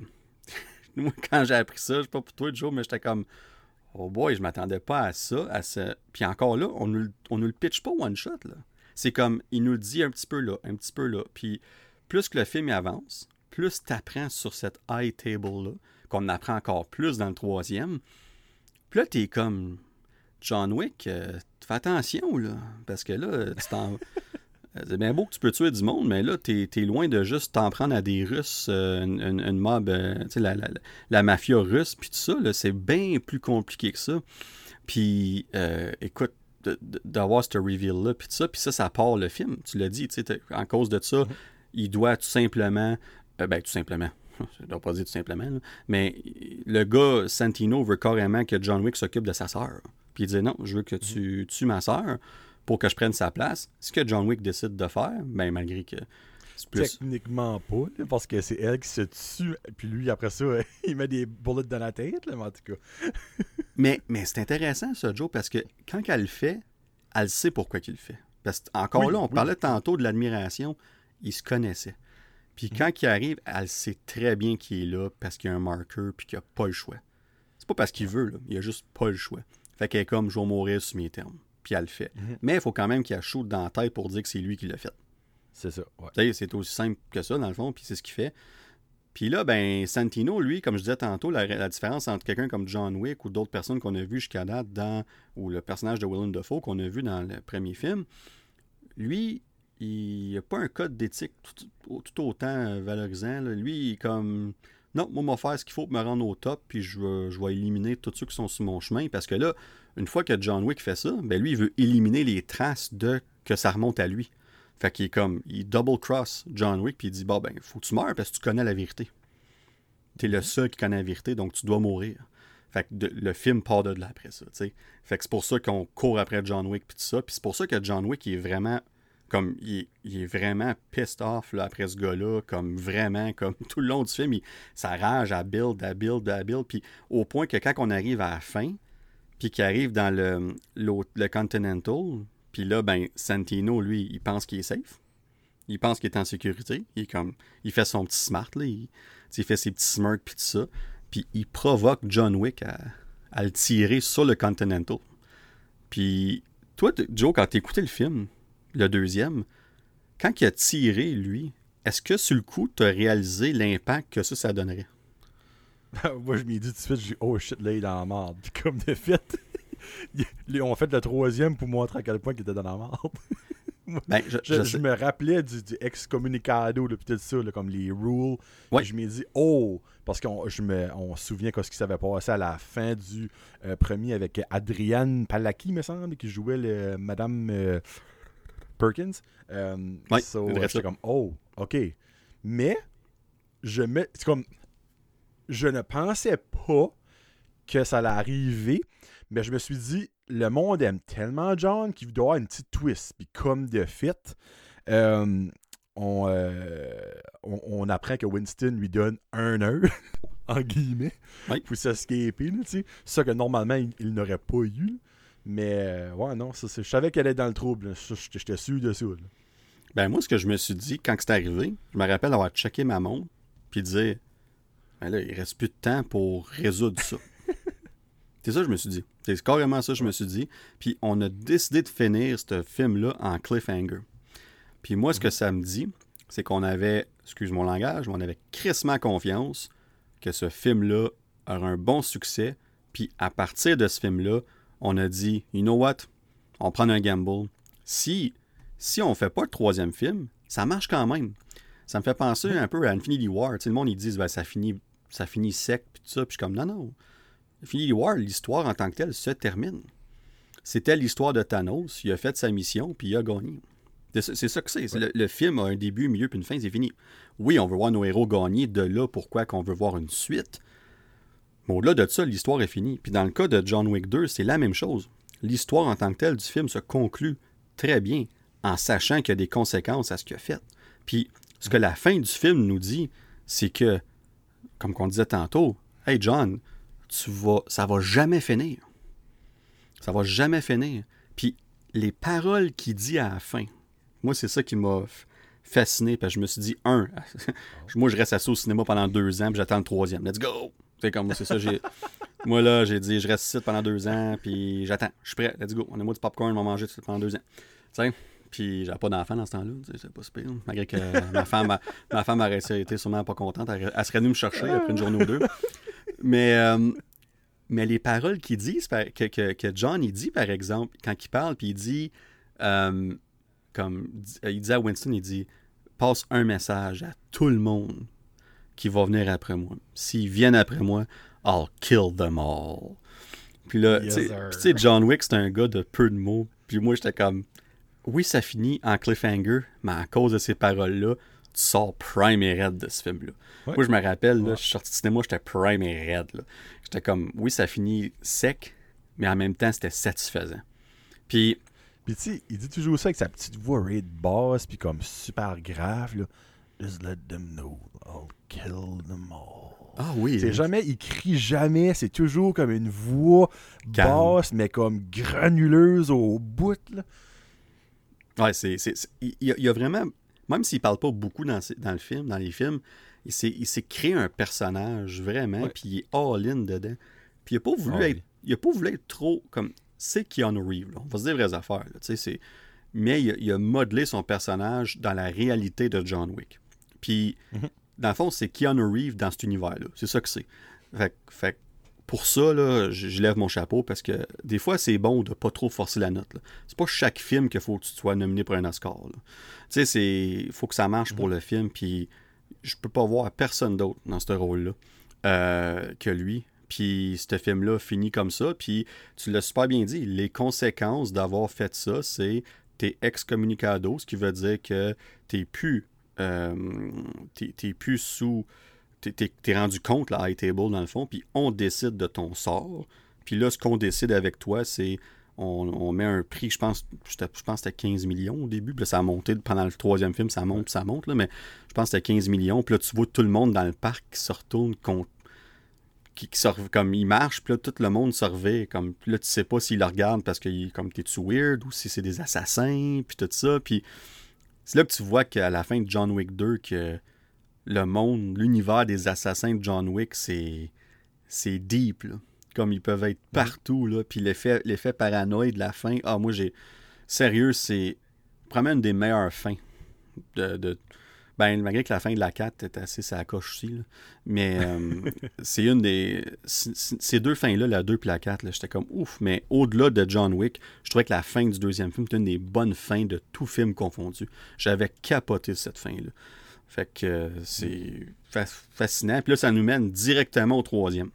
A: Quand j'ai appris ça, je sais pas pour toi, Joe, mais j'étais comme. Oh boy, je m'attendais pas à ça. À ce... Puis encore là, on le- on nous le pitch pas one shot. là. C'est comme, il nous le dit un petit peu là, un petit peu là. Puis plus que le film avance, plus tu apprends sur cette high table-là, qu'on apprend encore plus dans le troisième. Puis là, t'es comme, John Wick, euh, fais attention, là. Parce que là, tu t'en. Euh, C'est bien beau que tu peux tuer du monde, mais là, t'es es loin de juste t'en prendre à des Russes, euh, une, une- une mob, euh, tu sais, la, la- la mafia russe, puis tout ça, c'est bien plus compliqué que ça. Puis, euh, écoute, d'avoir ce reveal-là, puis tout ça, puis ça, ça part le film. Tu l'as dit, tu sais, en cause de ça, il doit tout simplement, ben, tout simplement, je ne dois pas dire tout simplement, là, mais le gars, Santino, veut carrément que John Wick s'occupe de sa sœur. Puis il dit non, je veux que tu tues ma sœur pour que je prenne sa place. Ce que John Wick décide de faire, ben, malgré que plus.
B: Techniquement pas, là, parce que c'est elle qui se tue, puis lui, après ça, il met des bullets dans la tête, là, mais en tout cas.
A: Mais, mais c'est intéressant, ça, Joe, parce que quand elle le fait, elle sait pourquoi qu'il le fait. Parce que, encore
B: Oui,
A: là, on
B: oui.
A: parlait tantôt de l'admiration, il se connaissait. Puis
B: Mhm.
A: quand il arrive, elle sait très bien qu'il est là parce qu'il y a un marqueur puis qu'il n'a pas le choix. C'est pas parce qu'il veut, là. il a juste pas le choix. Fait qu'elle est comme, je vais mourir sur mes termes. Puis elle le fait.
B: Mhm.
A: Mais il faut quand même qu'il a chaud dans la tête pour dire que c'est lui qui l'a fait.
B: C'est ça, ouais.
A: C'est aussi simple que ça, dans le fond, puis c'est ce qu'il fait. Puis là, ben, Santino, lui, comme je disais tantôt, la, la différence entre quelqu'un comme John Wick ou d'autres personnes qu'on a vues jusqu'à date dans, ou le personnage de Willem Dafoe qu'on a vu dans le premier film, lui, il n'a pas un code d'éthique tout, tout autant valorisant. là. Lui, il comme, non, moi, je vais faire ce qu'il faut pour me rendre au top, puis je vais, je vais éliminer tous ceux qui sont sur mon chemin, parce que là, une fois que John Wick fait ça, ben lui, il veut éliminer les traces de que ça remonte à lui. Fait qu'il est comme, il double cross John Wick, puis il dit, bon, ben, faut que tu meurs parce que tu connais la vérité. tu es le seul qui connaît la vérité, donc tu dois mourir. Fait que le film part de là après ça. Fait que c'est pour ça qu'on court après John Wick puis tout ça. Puis c'est pour ça que John Wick est vraiment comme il, est vraiment pissed off là, après ce gars-là, comme vraiment, comme tout le long du film, il, sa rage à build, à build, à build, puis au point que quand on arrive à la fin, puis qu'il arrive dans le, le Continental, puis là, ben, Santino, lui, il pense qu'il est safe. Il pense qu'il est en sécurité. Il comme. Il fait son petit smart, là. Il, fait ses petits smirks puis tout ça. Puis il provoque John Wick à, à le tirer sur le Continental. Puis toi, Joe, quand t'écoutais le film, le deuxième, quand il a tiré, lui, est-ce que sur le coup, tu as réalisé l'impact que ça, ça donnerait?
B: Moi, je m'y dis tout de suite, j'ai oh shit, là, il est dans la merde. Puis comme de fait, ils ont fait le troisième pour montrer à quel point il était dans la merde. ben, je, me rappelais du, du ex-communicado, puis tout ça, comme les rules. Ouais. je m'ai dit, oh, parce qu'on me, on se souvient ce qui s'avait passé à la fin du euh, premier avec Adrienne Palaki, me semble, qui jouait le, Madame euh, Perkins. Euh, ouais, j'étais comme, oh, ok. Mais, je me. C'est comme. Je ne pensais pas que ça allait arriver, mais je me suis dit, le monde aime tellement John qu'il doit avoir une petite twist. Puis comme de fait, euh, euh, on, on, apprend que Winston lui donne un heure, en guillemets, pour s'escaper. Ça que normalement, il, n'aurait pas eu. Mais euh, ouais, non, ça, je savais qu'elle est dans le trouble. J'étais sûr de ça.
A: Ben moi, ce que je me suis dit quand c'est arrivé, je me rappelle avoir checké ma montre, puis dire, ben là, il reste plus de temps pour résoudre ça. C'est ça que je me suis dit. C'est carrément ça que je me suis dit. Puis on a décidé de finir ce film-là en cliffhanger. Puis moi, ce que ça me dit, c'est qu'on avait, excuse mon langage, mais on avait crissement confiance que ce film-là aurait un bon succès. Puis à partir de ce film-là, on a dit, you know what, on prend un gamble. Si, si on fait pas le troisième film, ça marche quand même. Ça me fait penser un peu à Infinity War. Tu sais, le monde, ils disent, ben, ça, finit, ça finit sec, puis tout ça. Puis je suis comme, non, non. Infinity War, l'histoire en tant que telle se termine. C'était l'histoire de Thanos. Il a fait sa mission, puis il a gagné. C'est ça que c'est. Le, film a un début, un milieu, puis une fin, c'est fini. Oui, on veut voir nos héros gagner. De là, pourquoi qu'on veut voir une suite? Mais au-delà de ça, l'histoire est finie. Puis dans le cas de John Wick 2, c'est la même chose. L'histoire en tant que telle du film se conclut très bien en sachant qu'il y a des conséquences à ce qu'il a fait. Puis ce que la fin du film nous dit, c'est que, comme on disait tantôt, Hey John, tu vas, ça va jamais finir. Ça va jamais finir. Puis les paroles qu'il dit à la fin, moi, c'est ça qui m'a fasciné, parce que je me suis dit, un, moi, je reste assis au cinéma pendant deux ans, puis j'attends le troisième. Let's go! Comme c'est ça. J'ai... moi, là, j'ai dit, je reste ici pendant deux ans, puis j'attends. Je suis prêt. Let's go. On a moi du popcorn, on va manger pendant deux ans. Tu sais? Puis j'avais pas d'enfant dans ce temps-là, c'est pas super. Malgré que ma femme, ma femme aurait été sûrement pas contente. Elle, serait venue me chercher après une journée ou deux. Mais, euh, mais les paroles qu'il dit, que, que, que, John il dit, par exemple, quand il parle, puis il dit, euh, comme il dit à Winston, il dit, passe un message à tout le monde qui va venir après moi. S'ils viennent après moi, I'll kill them all. Puis là, tu sais, John Wick, c'est un gars de peu de mots. Puis moi, j'étais comme, oui, ça finit en cliffhanger, mais à cause de ces paroles-là, tu sors prime et red de ce film-là. Moi, je me rappelle, là, je suis sorti du cinéma, j'étais prime et red. J'étais comme, oui, ça finit sec, mais en même temps, c'était satisfaisant. Puis.
B: Puis, tu sais, il dit toujours ça avec sa petite voix raid basse, puis comme super grave, là. Just let them know, I'll kill them all.
A: Ah oui.
B: C'est jamais, il crie jamais, c'est toujours comme une voix basse, mais comme granuleuse au bout, là.
A: Ouais, c'est. Il y, a vraiment même s'il parle pas beaucoup dans, dans, le film, dans les films, il s'est créé un personnage vraiment, puis il est all-in dedans. Puis il n'a pas voulu être. Il a pas voulu être trop comme. C'est Keanu Reeves, là. on va se dire vraies affaires. Là, mais il a, modelé son personnage dans la réalité de John Wick. Puis, mhm. dans le fond, c'est Keanu Reeves dans cet univers-là. C'est ça que c'est. Fait, fait pour ça, là, je, lève mon chapeau parce que des fois, c'est bon de pas trop forcer la note. C'est pas chaque film qu'il faut que tu sois nominé pour un Oscar. Tu sais, il faut que ça marche pour mhm. le film. Puis je peux pas voir personne d'autre dans ce rôle-là euh, que lui. Puis ce film-là finit comme ça. Puis tu l'as super bien dit. Les conséquences d'avoir fait ça, c'est t'es excommunicado, ce qui veut dire que t'es plus, euh, plus sous t'es es rendu compte, la high table, dans le fond, puis on décide de ton sort. Puis là, ce qu'on décide avec toi, c'est on, met un prix, je pense, je pense que c'était 15 millions au début, puis ça a monté pendant le troisième film, ça monte, ça monte, là, mais je pense que c'était 15 millions. Puis là, tu vois tout le monde dans le parc qui se retourne contre qui, comme il marche, puis là, tout le monde se revêt, comme, là, tu sais pas s'il le regarde parce que comme t'es-tu weird ou si c'est des assassins, puis tout ça, puis c'est là que tu vois qu'à la fin de John Wick 2, que le monde, l'univers des assassins de John Wick, c'est c'est deep, là comme ils peuvent être partout, là. Puis l'effet, l'effet paranoïde de la fin, ah, moi, j'ai. Sérieux, c'est probablement une des meilleures fins de, Ben, malgré que la fin de la 4 est assez sa coche aussi. Là. Mais euh, c'est une des. Ces deux fins-là, la 2 et la 4, j'étais comme ouf. Mais au-delà de John Wick, je trouvais que la fin du deuxième film était une des bonnes fins de tout film confondu. J'avais capoté cette fin-là. Fait que euh, c'est fascinant. Puis là, ça nous mène directement au troisième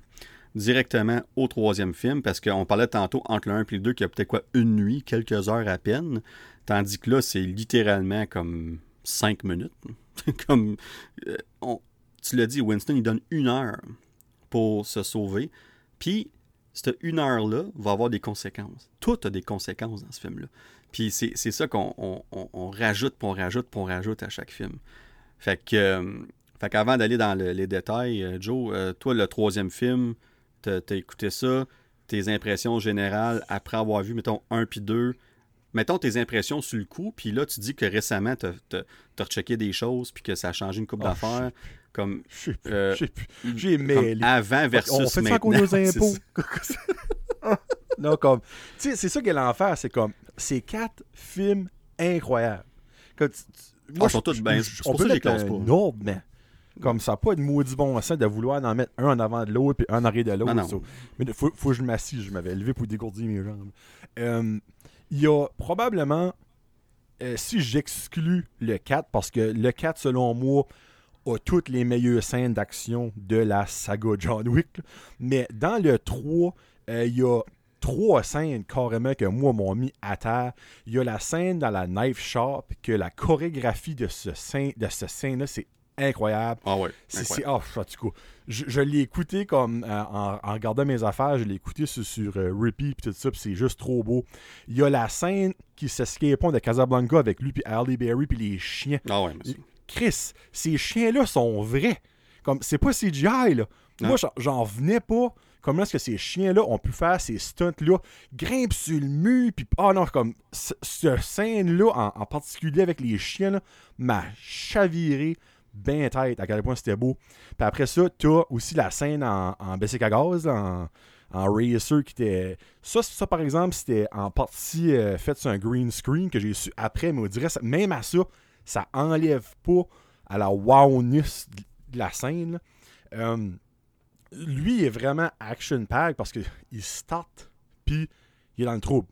A: directement au troisième film, parce qu'on parlait tantôt entre le 1 et le 2 qu'il y a peut-être quoi une nuit, quelques heures à peine, tandis que là, c'est littéralement comme cinq minutes. comme euh, tu l'as dit, Winston, il donne une heure pour se sauver, puis cette une heure-là va avoir des conséquences. Tout a des conséquences dans ce film-là. Puis c'est ça qu'on on, rajoute, puis on rajoute, puis on rajoute à chaque film. Fait que, euh, qu'avant d'aller dans les détails, euh, Joe, toi, le troisième film, t'as as écouté ça, tes impressions générales après avoir vu, mettons, un puis deux. Mettons tes impressions sur le coup, puis là, tu dis que récemment, tu as, rechecké des choses, puis que ça a changé une coupe oh, d'affaires. Comme.
B: Euh, J'ai mêlé.
A: Avant versus On fait ça
B: nos impôts. non, comme. Tu sais, c'est ça qu'elle a l'enfer, c'est comme. C'est quatre films incroyables.
A: moi, ah, ils sont tous bien.
B: On peut les pas. Non, mais comme ça, pas de maudit bon sens de vouloir en mettre un en avant de l'autre puis un en arrière de l'autre. Mais il faut, faut, que je m'assise. Je m'avais levé pour dégourdir mes jambes. Euh, il y a probablement, euh, si j'exclus le 4, parce que le 4, selon moi, a toutes les meilleures scènes d'action de la saga John Wick. Mais dans le 3, euh, il y a trois scènes carrément que moi m'ont mis à terre. Il y a la scène dans la knife shop, que la chorégraphie de ce scène, de ce scène-là, c'est incroyable.
A: Ah ouais.
B: C'est, oh, je, je l'ai écouté comme euh, en, en, regardant mes affaires, je l'ai écouté sur, sur euh, Repeat tout ça, c'est juste trop beau. Il y a la scène qui s'escape de Casablanca avec lui puis Ali Berry puis les chiens.
A: Ah ouais,
B: Chris, ces chiens-là sont vrais. Comme c'est pas CGI là. Moi j'en venais pas comment est-ce que ces chiens-là ont pu faire ces stunts-là, grimpent sur le mur, puis oh non, comme cette scène-là en, particulier avec les chiens, m'a chaviré, bien tête à quel point c'était beau. Puis après ça, tu as aussi la scène en, en à gaz, en, racer qui était. Ça, ça par exemple, c'était en partie euh, fait sur un green screen que j'ai su après, mais on dirait, même à ça, ça enlève pas à la wowness de la scène. Euh, lui est vraiment action-pack parce qu'il start, puis il est dans le trouble.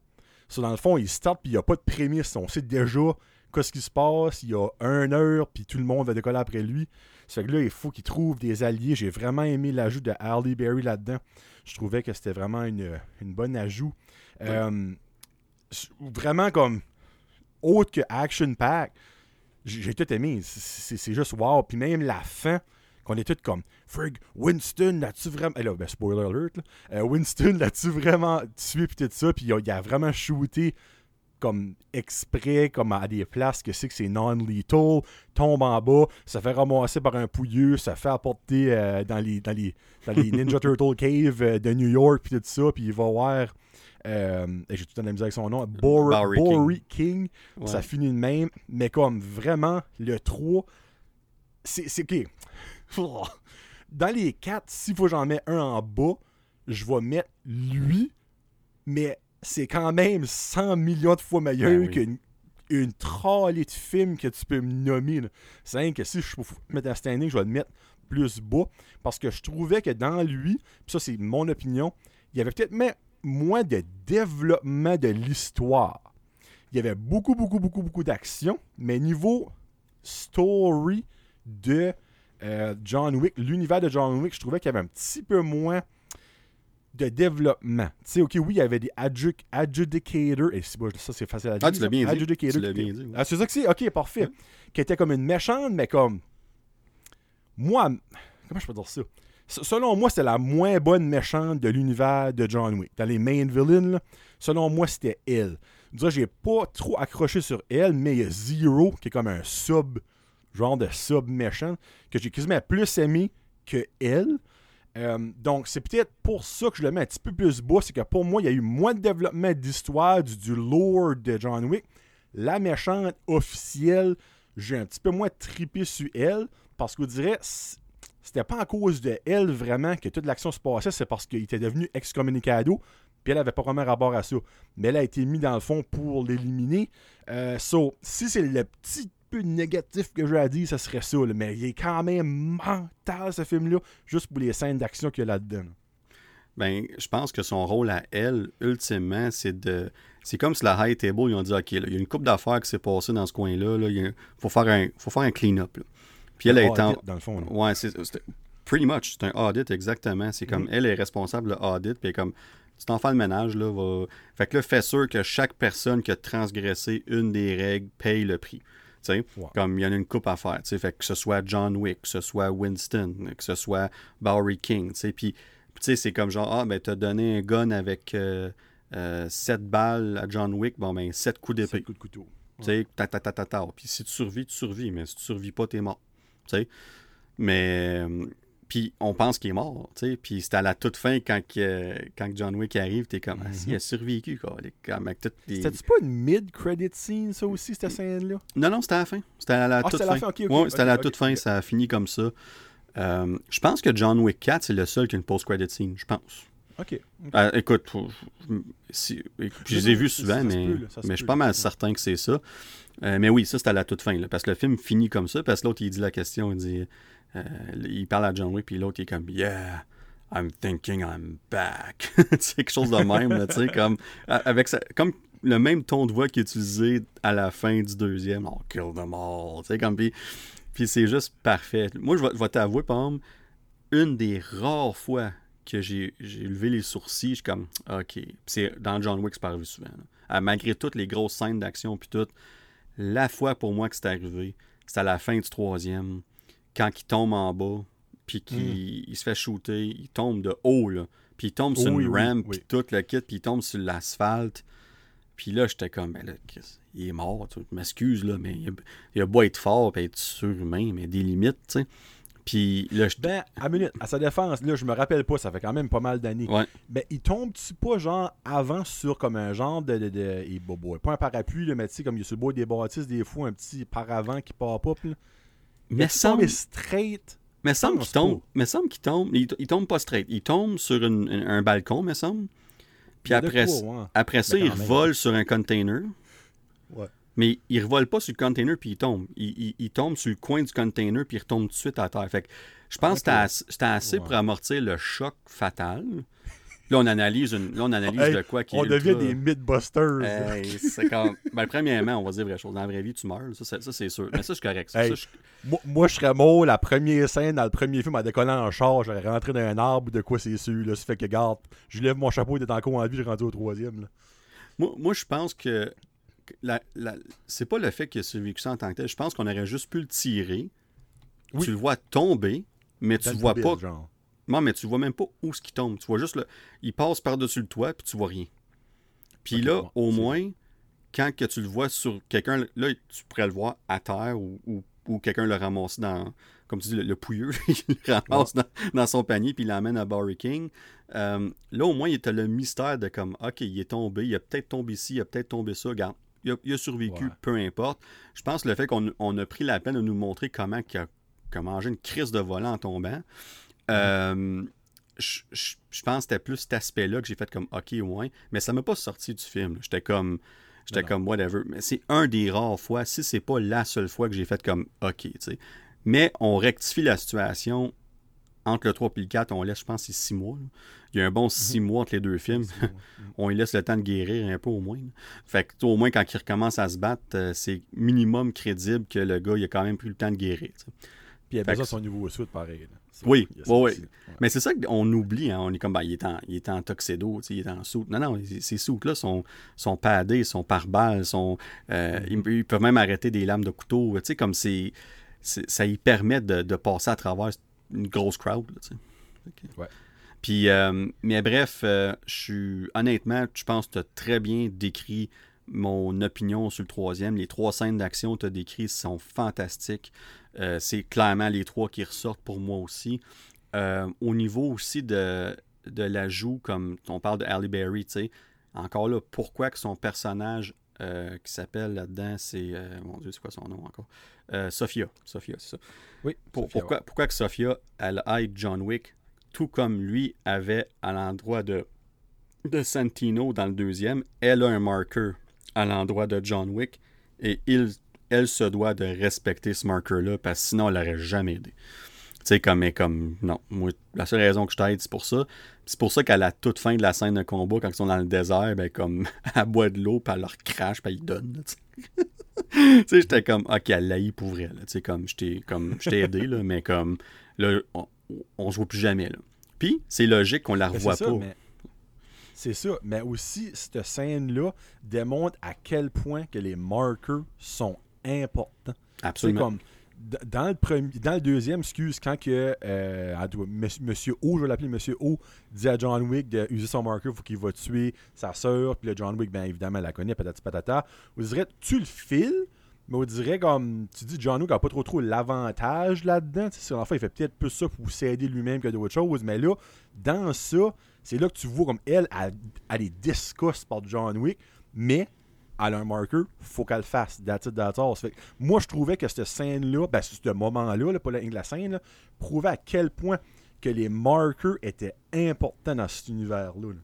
B: Ça, dans le fond, il start, puis il n'y a pas de prémisse. On sait déjà qu'est-ce qui se passe, il y a une heure, puis tout le monde va décoller après lui. C'est que là, il faut qu'il trouve des alliés. J'ai vraiment aimé l'ajout de Harley Berry là-dedans. Je trouvais que c'était vraiment une, bonne ajout. Euh, vraiment comme autre que Action Pack, j'ai tout aimé. C'est juste wow. Puis même la fin, qu'on est tous comme Frig, Winston, là-tu vraiment. Eh là, ben, spoiler alert, euh, Winston, là-tu vraiment tué, puis tout ça. Puis il a, vraiment shooté comme exprès, comme à des places que c'est que c'est non-lethal, tombe en bas, ça fait ramasser par un pouilleux, ça fait apporter euh, dans, les, dans, les, Ninja Turtle Cave euh, de New York, puis tout ça, puis il va voir, euh, j'ai tout le temps la misère avec son nom, Bory King, ça finit de même, mais comme vraiment, le 3, c'est ok. Dans les 4, s'il faut que j'en mets un en bas, je vais mettre lui, mais c'est quand même 100 millions de fois meilleur ben qu'une une trolley de films que tu peux me nommer. C'est vrai que si je peux mettre un standing, je vais le mettre plus bas. Parce que je trouvais que dans lui, puis ça c'est mon opinion, il y avait peut-être moins de développement de l'histoire. Il y avait beaucoup, beaucoup, beaucoup, beaucoup d'action, mais niveau story de euh, John Wick, l'univers de John Wick, je trouvais qu'il y avait un petit peu moins de développement. Tu sais, OK, oui, il y avait des adjudicators, et ça, c'est facile à dire.
A: Ah, tu l'as bien dit. Tu l'as bien dit.
B: Ah, c'est ça que c'est? OK, parfait. Qui était comme une méchante, mais comme... Moi, Comment je peux dire ça? Selon moi, c'était la moins bonne méchante de l'univers de John Wick. Dans les main villains, selon moi, c'était elle. Déjà, j'ai pas trop accroché sur elle, mais il y a Zero, qui est comme un sub, genre de sub méchant, que j'ai quasiment plus aimé que elle. Euh, donc, c'est peut-être pour ça que je le mets un petit peu plus bas. C'est que pour moi, il y a eu moins de développement d'histoire du, du lore de John Wick. La méchante officielle, j'ai un petit peu moins tripé sur elle. Parce que vous dirais, c'était pas à cause de elle vraiment que toute l'action se passait, c'est parce qu'il était devenu excommunicado. Puis elle avait pas vraiment rapport à ça. Mais elle a été mise dans le fond pour l'éliminer. Euh, so, si c'est le petit peu négatif que j'ai à dire, ce serait ça. Mais il est quand même mental, ce film-là, juste pour les scènes d'action qu'il y a là-dedans.
A: Ben, je pense que son rôle à elle, ultimement, c'est de. C'est comme si la high table, ils ont dit OK, il y a une coupe d'affaires qui s'est passée dans ce coin-là. Il faut faire un, faut faire un clean-up. Puis elle est en.
B: Dans le fond.
A: Ouais, c'est. Pretty much, c'est un audit, exactement. C'est comme, mm. elle est responsable de l'audit, puis comme, tu t'en fais le ménage, là, va... Fait que là, fais sûr que chaque personne qui a transgressé une des règles paye le prix. Comme il y en a une coupe à faire. Fait que ce soit John Wick, que ce soit Winston, que ce soit Bowery King. Puis c'est comme genre, ah, ben, t'as donné un gun avec 7 euh, euh, balles à John Wick, bon, ben, 7 coups d'épée. 7
B: coups de couteau.
A: Tu sais, ta, ta, ta, ta, ta. Puis si tu survis, tu survis, mais si tu survis pas, t'es mort. Tu sais. Mais euh, puis on pense qu'il est mort, tu sais. Puis c'était à la toute fin quand, quand John Wick arrive, t'es comme, ah, si, il a survécu, quoi.
B: C'était pas une mid-credit scene, ça aussi, cette scène-là?
A: Non, non, c'était à la fin. C'était à la
B: ah,
A: toute
B: fin.
A: La fin. ouais, c'était à la toute fin, ça a fini comme ça. Euh, je pense que John Wick 4, c'est le seul qui a une post-credit scene, je pense.
B: OK.
A: Euh, écoute, si, je les ai vus souvent, mais, mais je suis pas mal certain que c'est ça. Euh, mais oui, ça, c'était à la toute fin, là, parce que le film finit comme ça, parce que l'autre, il dit la question, il dit euh, il parle à John Wick, puis l'autre, est comme Yeah, I'm thinking I'm back. c'est quelque chose de même, tu sais, comme, avec comme le même ton de voix qu'il utilisé à la fin du deuxième. Oh, kill them all. Tu sais, comme, puis, puis c'est juste parfait. Moi, je vais, t'avouer, par une des rares fois que j'ai levé les sourcils, je suis comme, OK. c'est dans John Wick, c'est pas arrivé souvent. malgré toutes les grosses scènes d'action, puis tout, la fois pour moi que c'est arrivé, c'est à la fin du troisième quand il tombe en bas, puis qu'il hmm. se fait shooter, il tombe de haut, là. Puis il tombe sur une rampe, puis tout le kit, puis il tombe sur l'asphalte. Puis là, j'étais comme, ben là, il est mort, tu m'excuses, là, mais il a, il a beau être fort et être surhumain, mais des limites, tu sais. Puis là, je...
B: Ben, à minute, à sa défense, là, je me rappelle pas, ça fait quand même pas mal d'années.
A: Ouais.
B: Ben, il tombe-tu pas, genre, avant sur comme un genre de. de, de et pas un parapluie, le mais tu sais, comme il y a sur le bois des bâtisses, des fois, un petit paravent qui part pas, là?
A: Mais semble
B: straight?
A: Mais semble qu'il tombe. Mais semble qu'il tombe. Il, tombe pas straight. Il tombe sur un balcon, me semble. Puis après, après ça, il vole sur un container.
B: Ouais.
A: Mais il ne revole pas sur le container puis il tombe. Il, tombe sur le coin du container puis il retombe tout de suite à terre. Fait que je pense que c'était assez pour amortir le choc fatal. Là, on analyse, une, on analyse de quoi qui
B: On devient des mythbusters.
A: c'est comme... ben, premièrement, on va dire vraie chose. Dans la vraie vie, tu meurs. Ça, c'est sûr. Mais ça, c'est correct.
B: moi, je serais mort la première scène dans le premier film en décollant en char. J'aurais rentré dans un arbre de quoi c'est sûr. Là. Ça fait que, garde, je lève mon chapeau, il est encore en vie, je rendu au troisième.
A: Moi, moi, je pense que la, la... c'est pas le fait qu'il a survécu ça en tant que tel. Je pense qu'on aurait juste pu le tirer. Tu le vois tomber, mais tu le vois pas. Genre. Non, mais tu vois même pas où ce qui tombe. Tu vois juste le. Il passe par-dessus le toit, puis tu vois rien. Puis là, au moins, quand que tu le vois sur quelqu'un, là, tu pourrais le voir à terre ou, ou, quelqu'un le ramasse dans. Comme tu dis, le, pouilleux, il le ramasse dans, son panier, puis il l'emmène à Barry King. Euh, là, au moins, il a le mystère de comme, OK, il est tombé, il a peut-être tombé ici, il a peut-être tombé ça. Regarde, il a, survécu, peu importe. Je pense que le fait qu'on a pris la peine de nous montrer comment il a, mangé une crise de volant en tombant, euh, je, pense que c'était plus cet aspect-là que j'ai fait comme OK, ouais. Mais ça m'a pas sorti du film. J'étais comme. J'étais comme whatever. Mais c'est un des rares fois, si c'est pas la seule fois que j'ai fait comme OK, tu sais. Mais on rectifie la situation entre le 3 et le 4, on laisse, je pense, c'est 6 mois. Il y a un bon 6 mhm. mois entre les deux films. on lui laisse le temps de guérir un peu au moins. Fait que au moins, quand il recommence à se battre, euh, c'est minimum crédible que le gars, il a quand même pris le temps de guérir.
B: Puis il a besoin de son nouveau suite, pareil.
A: Oui, oui, Mais c'est ça qu'on oublie. Hein. On est comme, ben, il, est en, il est en tuxedo, il est en soute. Non, non, ces soutes-là sont, sont padés, sont par balles, sont, euh, ils, peuvent même arrêter des lames de couteau. Comme c'est, ça y permet de, passer à travers une grosse crowd. Là, tu sais.
B: Ouais.
A: Puis, euh, mais bref, euh, je suis honnêtement, je pense que tu as très bien décrit mon opinion sur le troisième. Les trois scènes d'action que tu as décrites sont fantastiques. Euh, c'est clairement les trois qui ressortent pour moi aussi. Euh, au niveau aussi de, de l'ajout, comme on parle de Halle Berry, tu sais, encore là, pourquoi que son personnage euh, qui s'appelle là-dedans, c'est. mon Dieu, c'est quoi son nom encore? Sophia. Sophia, c'est ça.
B: Oui.
A: Pour-
B: Sophia,
A: pourquoi, pourquoi que Sophia, elle aide John Wick, tout comme lui avait à l'endroit de, de Santino dans le deuxième, elle a un marqueur à l'endroit de John Wick et il, elle se doit de respecter ce marqueur-là parce que sinon elle l'aurait jamais aidé. Tu sais, comme, mais comme, non, moi, la seule raison que je t'aide, c'est pour ça. C'est pour ça qu'à la toute fin de la scène de combat, quand ils sont dans le désert, ben, comme, elle boit de l'eau, puis elle leur crache, puis elle donne, tu sais. j'étais comme, ok, elle l'a pour vrai, là, tu sais, comme, je t'ai comme, aidé, là, mais comme, là, on, on se voit plus jamais, là. Puis, c'est logique qu'on la revoit
B: ça,
A: pas.
B: mais- C'est ça, mais aussi, cette scène-là démontre à quel point que les marqueurs sont importants. C'est
A: Absolument.
B: comme dans le premier, dans le deuxième, excuse, quand que euh, Monsieur, O, je vais l'appeler Monsieur O, dit à John Wick d'user son marqueur, faut qu'il va tuer sa sœur, puis le John Wick, bien évidemment, elle la connaît, patati patata. On dirait, tu le files, mais on dirait comme, tu dis, John Wick n'a pas trop trop l'avantage là-dedans. Sais, Enfin, il fait peut-être plus ça pour s'aider lui-même que d'autres choses, mais là, dans ça, c'est là que tu vois comme elle, elle, elle est discuss par John Wick, mais elle a un marqueur, faut qu'elle le fasse. That's it, that's all. Ça fait que moi, je trouvais que cette scène-là, ben, ce moment-là, là, pas la, la scène, là, prouvait à quel point que les marqueurs étaient importants dans cet univers-là. là.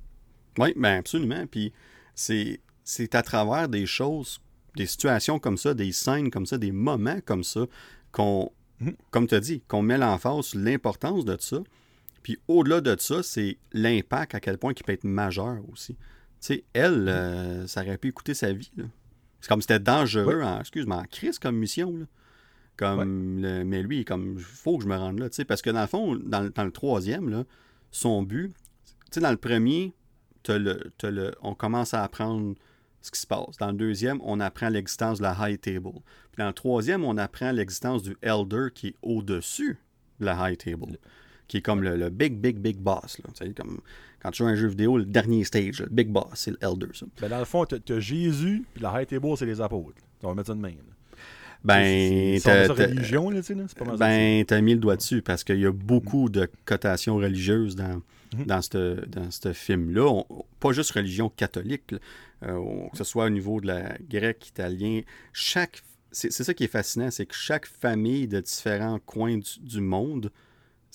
A: Oui, ben absolument. Puis c'est, c'est à travers des choses, des situations comme ça, des scènes comme ça, des moments comme ça, qu'on,
B: Mhm.
A: comme tu as dit, qu'on met l'emphase sur l'importance de ça. Puis au-delà de ça, c'est l'impact à quel point qui peut être majeur aussi. Tu sais, elle, euh, ça aurait pu coûter sa vie. C'est comme c'était dangereux, en, excuse-moi, en crise comme mission. Là. Comme le- mais lui, comme il faut que je me rende là. tu sais, Parce que dans le fond, dans, le- dans le troisième, là, son but, tu sais, dans le premier, t'as le, t'as le, on commence à apprendre ce qui se passe. Dans le deuxième, on apprend l'existence de la High Table. Puis dans le troisième, on apprend l'existence du Elder qui est au-dessus de la High Table. Qui est comme le, le big, big, big boss. Là. Tu sais, comme quand tu joues à un jeu vidéo, le dernier stage, le big boss, c'est le Elder. Ça.
B: Ben, dans le fond, t'as t'as Jésus, puis la high table, c'est les apôtres. On va mettre ça de même.
A: Ben, t'as-
B: tu
A: Ben, t'as mis le doigt dessus parce qu'il y a beaucoup de cotations religieuses dans,
B: Mhm.
A: dans ce dans ce film-là. Pas juste religion catholique, là. Euh, que ce soit au niveau de la grecque, italien. Chaque. C'est c'est ça qui est fascinant, c'est que chaque famille de différents coins du, du monde,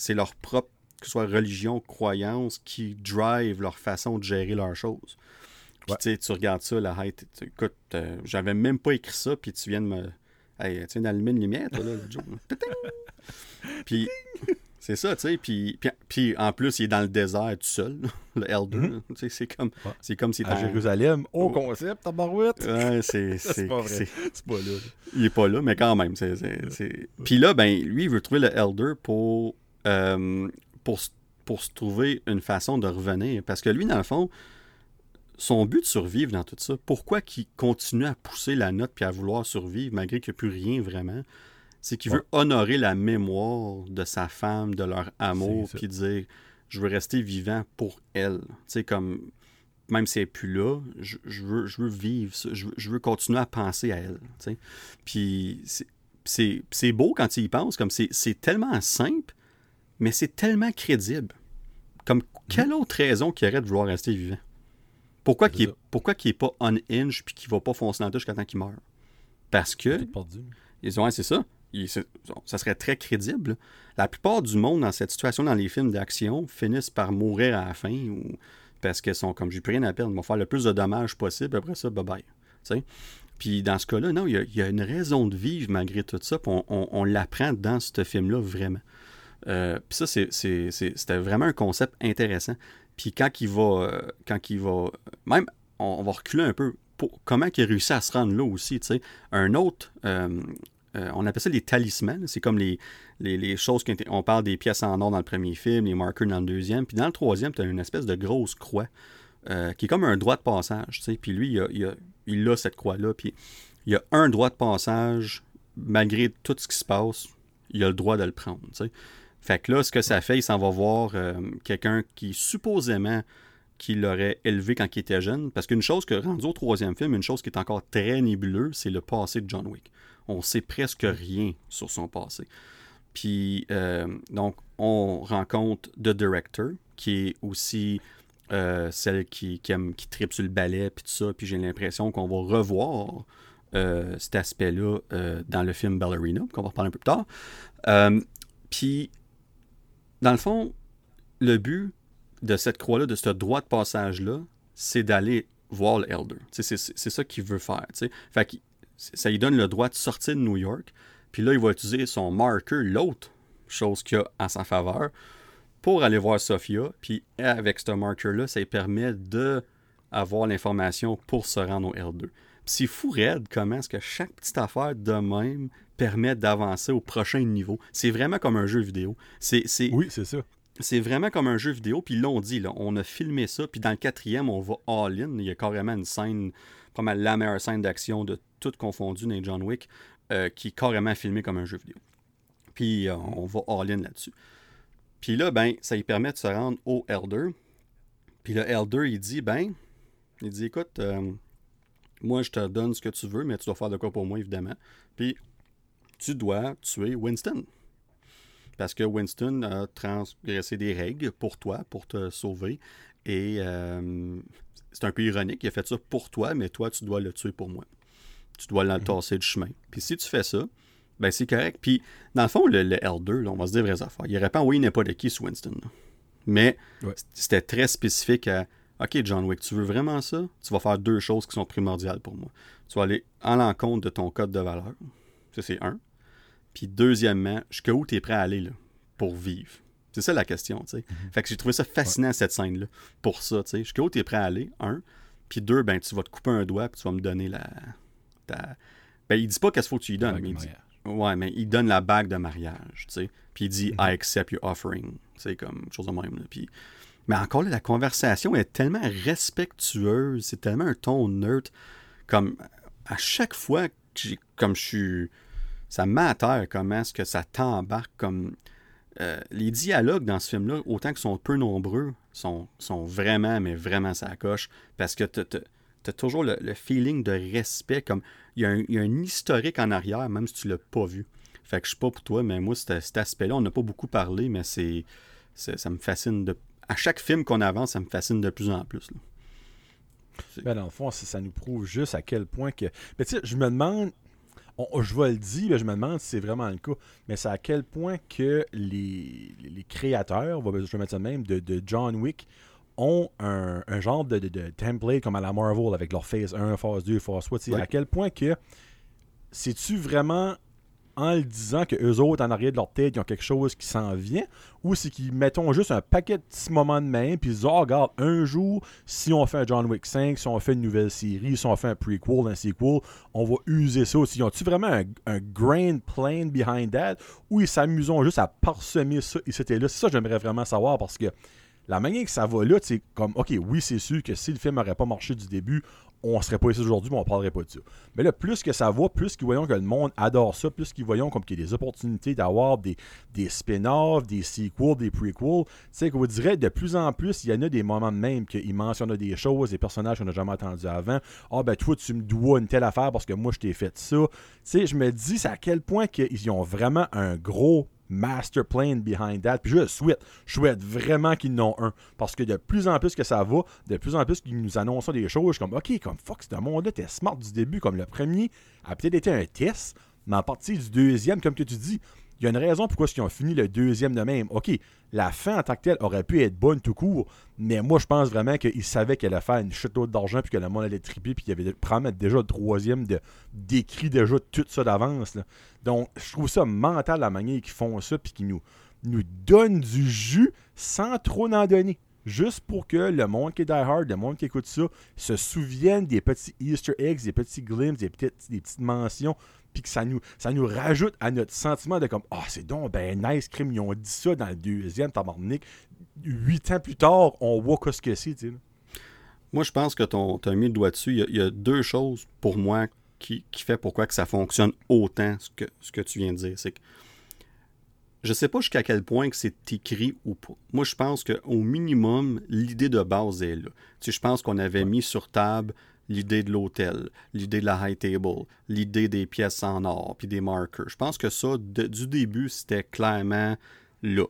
A: c'est leur propre, que ce soit religion, croyance, qui drive leur façon de gérer leurs choses. Puis
B: Ouais.
A: tu sais, tu regardes ça, la height, tu- écoute, euh, j'avais même pas écrit ça, puis tu viens de me. Hey, tu viens d'allumer une lumière, toi, là, Joe. Puis, c'est ça, tu sais. Puis, puis, puis, en plus, il est dans le désert tout seul, le Elder.
B: Mhm.
A: c'est comme,
B: Ouais.
A: c'est comme s'il
B: À Jérusalem, au
A: Oh.
B: concept, tabarouette.
A: Ouais, c'est,
B: pas vrai.
A: c'est-
B: pas là.
A: il est pas là, mais quand même. c'est- Puis là, ben, lui, il veut trouver le Elder pour, euh, pour, se trouver une façon de revenir. Parce que lui, dans le fond, son but de survivre dans tout ça, pourquoi qu'il continue à pousser la note puis à vouloir survivre malgré qu'il n'y a plus rien vraiment, c'est qu'il veut honorer la mémoire de sa femme, de leur amour, puis dire je veux rester vivant pour elle. Tu sais, comme même si elle n'est plus là, je, je veux, je veux vivre je veux, je veux continuer à penser à elle. tu sais. Puis c'est- beau quand tu y penses, comme c'est tellement simple, mais c'est tellement crédible. Comme quelle autre raison qu'il y aurait de vouloir rester vivant? Pourquoi qu'il est,
B: ça.
A: pourquoi qu'il est pas on-hinge puis qu'il va pas foncer dans le tas jusqu'à temps qu'il meurt? Parce que, ils ont, ouais, c'est ça. Il- ça serait très crédible. La plupart du monde dans cette situation, dans les films d'action, finissent par mourir à la fin ou parce qu'ils sont comme j'ai plus rien à perdre, ils vont faire le plus de dommages possible, après ça, bye bye. Puis dans ce cas-là, non, il y, a, il y a une raison de vivre malgré tout ça, puis on, on- on l'apprend dans ce film-là vraiment. Euh, puis ça, c'était vraiment un concept intéressant. Puis quand il va, euh, quand va, même, on, va reculer un peu. Pour, comment il a réussi à se rendre là aussi, tu sais. Un autre, euh, on appelle ça les talismans. C'est comme les, les, choses qu'on on parle des pièces en or dans le premier film, les marqueurs dans le deuxième. Puis dans le troisième, tu as une espèce de grosse croix qui est comme un droit de passage. tu sais. Puis lui, il a, il a- il a cette croix-là. Puis il a un droit de passage, malgré tout ce qui se passe, il a le droit de le prendre. tu sais. Fait que là, ce que ça fait, il s'en va voir euh, quelqu'un qui supposément qui l'aurait élevé quand il était jeune. Parce qu'une chose que, rendu au troisième film, une chose qui est encore très nébuleuse, c'est le passé de John Wick. On sait presque rien sur son passé. Puis, euh, donc, on rencontre The Director, qui est aussi euh, celle qui, qui, aime, qui tripe sur le ballet, puis tout ça. Puis j'ai l'impression qu'on va revoir cet aspect-là dans le film Ballerina, qu'on va reparler un peu plus tard. puis, dans le fond, le but de cette croix-là, de ce droit de passage-là, c'est d'aller voir le Elder. C'est ça qu'il veut faire. Fait ça lui donne le droit de sortir de New York. Puis là, il va utiliser son marker, l'autre chose qu'il a en sa faveur, pour aller voir Sophia. Puis avec ce marker-là, ça lui permet d'avoir l'information pour se rendre au L2. c'est fou raide comment est-ce que chaque petite affaire de même permet d'avancer au prochain niveau. C'est vraiment comme un jeu vidéo. C'est,
B: Oui, c'est ça
A: c'est vraiment comme un jeu vidéo. Puis là, on dit, là, on a filmé ça. Puis dans le quatrième, on va all-in. Il y a carrément une scène, pas mal la meilleure scène d'action de tout confondu dans John Wick, euh, qui est carrément filmé comme un jeu vidéo. Puis euh, on va all-in là-dessus. Puis là, ben, ça lui permet de se rendre au Elder. Puis le Elder, il dit, ben, il dit, écoute, euh, moi, je te donne ce que tu veux, mais tu dois faire de quoi pour moi, évidemment. Puis tu dois tuer Winston parce que Winston a transgressé des règles pour toi, pour te sauver. Et euh, c'est un peu ironique, il a fait ça pour toi, mais toi, tu dois le tuer pour moi. Tu dois l'entasser du chemin. Puis si tu fais ça, ben c'est correct. Puis dans le fond, le, L2, on va se dire vraies affaires. Il n'aurait pas envoyé n'importe qui sur Winston. Mais c'était très spécifique à OK, John Wick, tu veux vraiment ça? Tu vas faire deux choses qui sont primordiales pour moi. Tu vas aller en l'encontre de ton code de valeur. Ça, c'est un. Puis deuxièmement, jusqu'où tu es prêt à aller là, pour vivre? C'est ça la question, tu sais. Mhm. Fait que j'ai trouvé ça fascinant, cette scène-là, pour ça, tu sais. Jusqu'où tu es prêt à aller, un. Puis deux, ben, tu vas te couper un doigt, puis tu vas me donner la... Ta... Ben, il dit pas qu'est-ce qu'il faut que tu lui donnes, mais il dit... Ouais, mais il donne la bague de mariage, tu sais. Puis il dit mhm. I accept your offering. C'est comme chose de même. Là. Puis... Mais encore là, la conversation est tellement respectueuse, c'est tellement un ton neutre. Comme à chaque fois que comme je suis ça met comment est-ce que ça t'embarque comme. Euh, les dialogues dans ce film-là, autant qu'ils sont peu nombreux, sont, sont vraiment, mais vraiment ça coche. Parce que tu as toujours le, feeling de respect. comme Il y, a un, historique en arrière, même si tu l'as pas vu. Fait que je sais pas pour toi, mais moi, cet, aspect-là, on n'a pas beaucoup parlé, mais c'est, ça me fascine de. À chaque film qu'on avance, ça me fascine de plus en plus.
B: Ben dans le fond, ça, nous prouve juste à quel point que. Mais tu sais, je me demande, je vais le dire, je me demande si c'est vraiment le cas, mais c'est à quel point que les, créateurs, je vais mettre ça même, de, John Wick ont un, genre de, template comme à la Marvel avec leur phase 1, phase 2, phase 3. À quel point que c'est-tu vraiment en le disant que eux autres, en arrière de leur tête, ils ont quelque chose qui s'en vient, ou c'est qu'ils mettons juste un paquet de petits moments de main, puis ils disent, oh, regarde, un jour, si on fait un John Wick 5, si on fait une nouvelle série, si on fait un prequel, un sequel, on va user ça aussi. Ils ont-tu vraiment un, grand plan behind that, ou ils s'amusent juste à parsemer ça et c'était là? C'est ça que j'aimerais vraiment savoir, parce que la manière que ça va là, c'est comme, ok, oui, c'est sûr que si le film n'aurait pas marché du début, on serait pas ici aujourd'hui, mais on parlerait pas de ça. Mais là, plus que ça va, plus qu'ils voyons que le monde adore ça, plus qu'ils voyons comme qu'il y a des opportunités d'avoir des, spin-offs, des sequels, des prequels. Tu sais, qu'on dirait de plus en plus, il y en a des moments même qu'ils mentionnent des choses, des personnages qu'on n'a jamais entendus avant. Ah, ben toi, tu me dois une telle affaire parce que moi, je t'ai fait ça. Tu sais, je me dis, à quel point qu'ils ont vraiment un gros master plan behind that. Puis je souhaite, je souhaite vraiment qu'ils n'ont un. Parce que de plus en plus que ça va, de plus en plus qu'ils nous annoncent des choses, comme, OK, comme fuck, ce monde-là, t'es smart du début. Comme le premier a peut-être été un test, mais en partie du deuxième, comme que tu dis, il y a une raison pourquoi ils ont fini le deuxième de même. OK, la fin en tant que telle aurait pu être bonne tout court, mais moi, je pense vraiment qu'ils savaient qu'elle allait faire une chute d'argent, puis que le monde allait triper, puis qu'il y avait probablement déjà le troisième de, décrit déjà tout ça d'avance. Donc, je trouve ça mental la manière qu'ils font ça, puis qu'ils nous, nous donnent du jus sans trop en donner juste pour que le monde qui est die hard, le monde qui écoute ça, se souvienne des petits Easter eggs, des petits glimpses, des petites, des petites mentions puis que ça nous, ça nous rajoute à notre sentiment de comme Ah, c'est donc ben nice crime, ils ont dit ça dans le deuxième tabarnak. Huit ans plus tard, on voit ce que c'est,
A: Moi, je pense que tu as mis le doigt dessus. Il y, a, deux choses pour moi qui, qui fait pourquoi que ça fonctionne autant ce que, ce que tu viens de dire. C'est que je sais pas jusqu'à quel point que c'est écrit ou pas. Moi, je pense qu'au minimum, l'idée de base est là. Tu sais, je pense qu'on avait mis sur table l'idée de l'hôtel, l'idée de la high table, l'idée des pièces en or, puis des marqueurs. Je pense que ça, du début, c'était clairement là.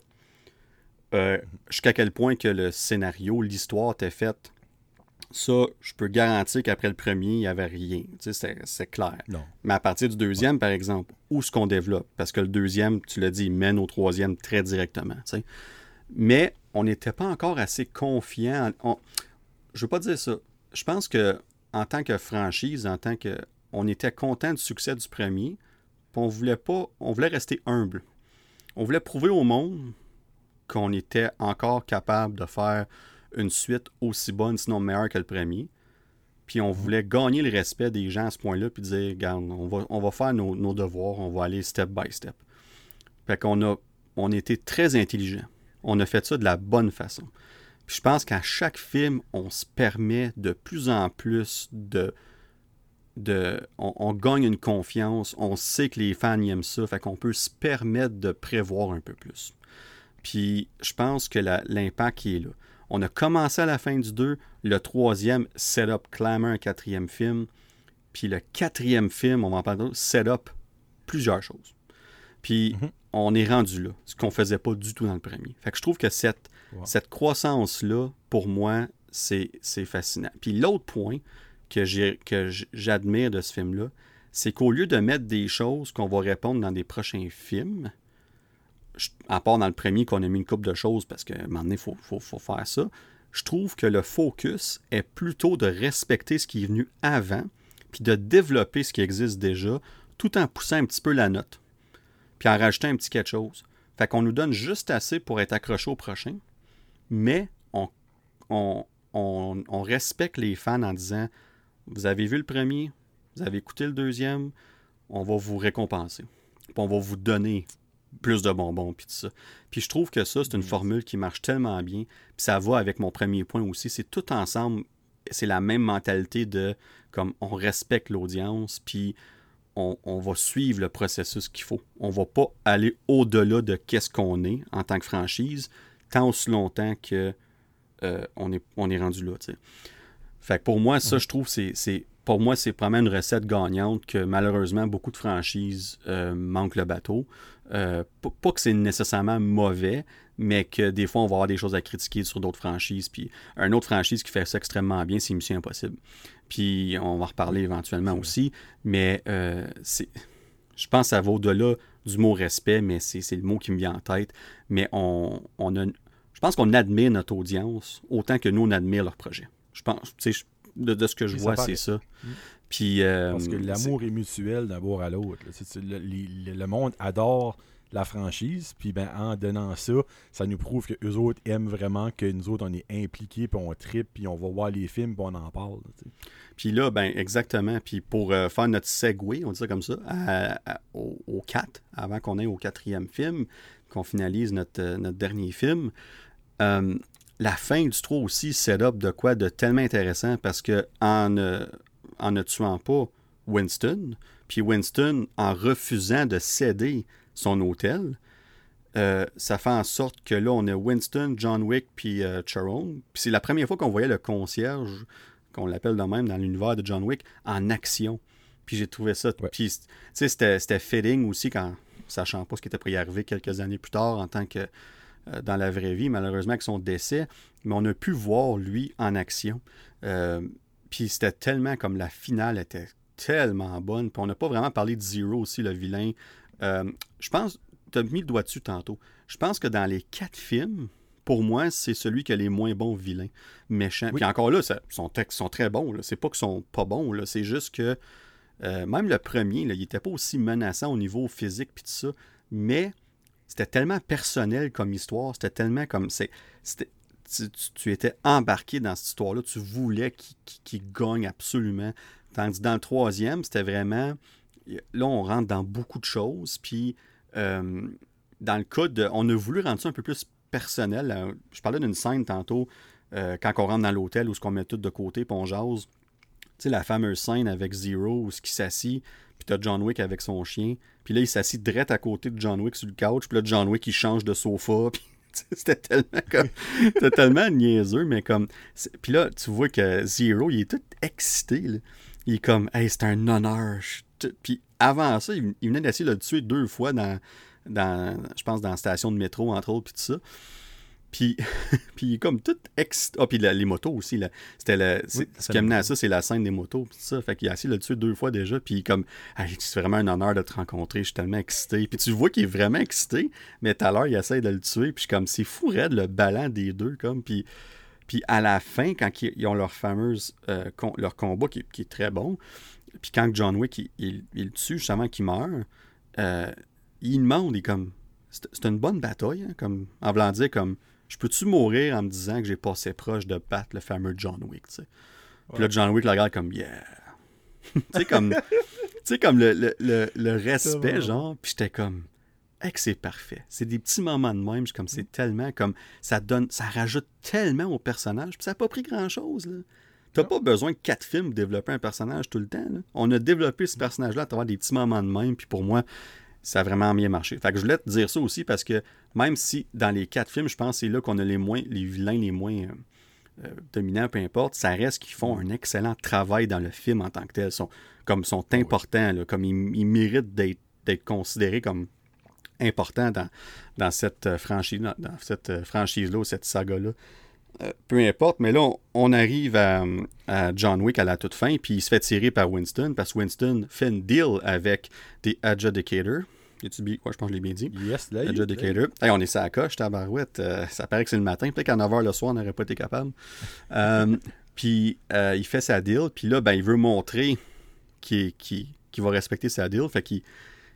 A: Euh, jusqu'à quel point que le scénario, l'histoire était faite, ça, je peux garantir qu'après le premier, il n'y avait rien. C'est clair. Mais à partir du deuxième, par exemple, où est-ce qu'on développe? Parce que le deuxième, tu l'as dit, il mène au troisième très directement. Mais on n'était pas encore assez confiant. Je ne veux pas dire ça. Je pense que en tant que franchise, en tant que. On était content du succès du premier, on voulait pas. On voulait rester humble. On voulait prouver au monde qu'on était encore capable de faire une suite aussi bonne, sinon meilleure que le premier. Puis on voulait gagner le respect des gens à ce point-là, puis dire, regarde, on va, on va faire nos, devoirs, on va aller step by step. Fait qu'on a, on était très intelligent. On a fait ça de la bonne façon. Puis je pense qu'à chaque film, on se permet de plus en plus de. de on, on, gagne une confiance, on sait que les fans aiment ça, fait qu'on peut se permettre de prévoir un peu plus. Puis je pense que l'impact est là. On a commencé à la fin du 2, le troisième, setup clairement un quatrième film. Puis le quatrième film, on va en parler, setup plusieurs choses. Puis mhm. on est rendu là, ce qu'on faisait pas du tout dans le premier. Fait que je trouve que cette, cette croissance-là, pour moi, c'est fascinant. Puis l'autre point que j'admire de ce film-là, c'est qu'au lieu de mettre des choses qu'on va répondre dans des prochains films, à part dans le premier qu'on a mis une coupe de choses parce qu'à un moment donné, il faut, faire ça, je trouve que le focus est plutôt de respecter ce qui est venu avant, puis de développer ce qui existe déjà, tout en poussant un petit peu la note, puis en rajoutant un petit quelque chose. Fait qu'on nous donne juste assez pour être accroché au prochain, mais on, on, on respecte les fans en disant Vous avez vu le premier, vous avez écouté le deuxième, on va vous récompenser. Puis on va vous donner plus de bonbons, puis tout ça. Puis je trouve que ça, c'est une formule qui marche tellement bien. Puis ça va avec mon premier point aussi. C'est tout ensemble, c'est la même mentalité de comme on respecte l'audience, puis on, va suivre le processus qu'il faut. On va pas aller au-delà de qu'est-ce qu'on est en tant que franchise, tant aussi longtemps que euh, on, est, on est rendu là. Fait que pour moi, ça, je trouve, c'est pour moi, c'est vraiment une recette gagnante que malheureusement, beaucoup de franchises euh, manquent le bateau. Euh, pas que c'est nécessairement mauvais, mais que des fois, on va avoir des choses à critiquer sur d'autres franchises. Puis un autre franchise qui fait ça extrêmement bien, c'est Mission Impossible. Puis on va en reparler éventuellement aussi. Mais euh, c'est, je pense que ça va au-delà du mot respect, mais c'est, le mot qui me vient en tête. Mais on, on a, je pense qu'on admire notre audience autant que nous, on admire leur projet. Je pense, de, ce que je vois, c'est ça. Puis, euh,
B: Parce que l'amour est... mutuel d'un bord à l'autre. Le, monde adore la franchise, puis ben, en donnant ça, ça nous prouve que eux autres aiment vraiment que nous autres, on est impliqués, puis on tripe, puis on va voir les films, puis on en parle.
A: Puis là, ben exactement. Puis pour euh, faire notre segue, on dit ça comme ça, au, 4, avant qu'on ait au quatrième film, qu'on finalise notre, euh, dernier film, la fin du 3 aussi up de quoi de tellement intéressant parce que en en ne tuant pas Winston, puis Winston en refusant de céder son hôtel, euh, ça fait en sorte que là, on a Winston, John Wick, puis euh, Charon. Puis c'est la première fois qu'on voyait le concierge, qu'on l'appelle de même dans l'univers de John Wick, en action. Puis j'ai trouvé ça. Puis, tu sais, c'était fitting aussi quand, sachant pas ce qui était pour y arriver quelques années plus tard en tant que euh, dans la vraie vie, malheureusement, avec son décès, mais on a pu voir lui en action. Euh, puis c'était tellement comme la finale était tellement bonne. Puis on n'a pas vraiment parlé de Zero aussi, le vilain. Euh, je pense, tu as mis le doigt dessus tantôt. Je pense que dans les quatre films, pour moi, c'est celui qui a les moins bons vilains, méchants. Puis encore là, son textes sont très bons. C'est pas qu'ils sont pas bons. C'est juste que même le premier, il n'était pas aussi menaçant au niveau physique puis tout ça. Mais c'était tellement personnel comme histoire, c'était tellement comme. c'est tu, étais embarqué dans cette histoire-là, tu voulais qu'il gagne absolument. Tandis dans le troisième, c'était vraiment. Là, on rentre dans beaucoup de choses. Puis, euh, dans le cas de. On a voulu rendre ça un peu plus personnel. Je parlais d'une scène tantôt, euh, quand on rentre dans l'hôtel où ce qu'on met tout de côté, puis on jase. sais, la fameuse scène avec Zero où ce qui s'assit, puis t'as John Wick avec son chien, puis là, il s'assit direct à côté de John Wick sur le couch, puis là, John Wick, il change de sofa, puis c'était tellement comme c'était tellement niaiseux mais comme puis là tu vois que Zero il est tout excité là. il est comme hey c'est un honneur puis avant ça il, venait d'essayer de le tuer deux fois dans dans je pense dans la station de métro entre autres puis tout ça puis, puis comme tout ex... Ah, puis les motos aussi. C'était ce qui amenait à ça, c'est la scène des motos. Puis ça. Fait qu'il a essayé de le tuer deux fois déjà. Puis comme, c'est vraiment un honneur de te rencontrer. Je suis tellement excité. Puis tu vois qu'il est vraiment excité. Mais tout à l'heure, il essaie de le tuer. Puis comme, c'est fou raide le ballon des deux. Comme, puis, puis à la fin, quand ils ont leur fameuse... Euh, leur combat qui, est très bon. Puis quand John Wick, il, il, tue justement qu'il meurt, euh, il demande, il comme... C'est une bonne bataille, hein, comme, en voulant dire comme je peux-tu mourir en me disant que j'ai passé proche de battre le fameux John Wick, tu sais? Puis là, John Wick le regarde comme, yeah. tu sais, comme, comme le, le, le, respect, genre. Puis j'étais comme, hey, que c'est parfait. C'est des petits moments de même. comme, c'est tellement comme, ça donne, ça rajoute tellement au personnage. Puis ça n'a pas pris grand-chose, là. T'as pas besoin de quatre films pour développer un personnage tout le temps. Là. On a développé ce personnage-là à travers des petits moments de même. Puis pour moi, ça a vraiment bien marché. Fait que je voulais te dire ça aussi parce que même si dans les quatre films, je pense que c'est là qu'on a les moins, les vilains les moins euh, euh, dominants, peu importe, ça reste qu'ils font un excellent travail dans le film en tant que tel. Sont, comme sont importants, comme ils, méritent d'être considérés comme importants dans, dans cette euh, franchise, dans, cette franchise-là, cette saga-là. Peu importe, mais là, on, arrive à, John Wick à la toute fin, puis il se fait tirer par Winston, parce que Winston fait une deal avec des adjudicators, je pense que je l'ai bien dit.
B: Yes, là.
A: on est ça à coche, tabarouette. Euh, ça paraît que c'est le matin. Peut-être qu'à 9h le soir, on n'aurait pas été capable. Euh, puis euh, il fait sa deal. Puis là, ben, il veut montrer qu'il va respecter sa deal. Fait qu'il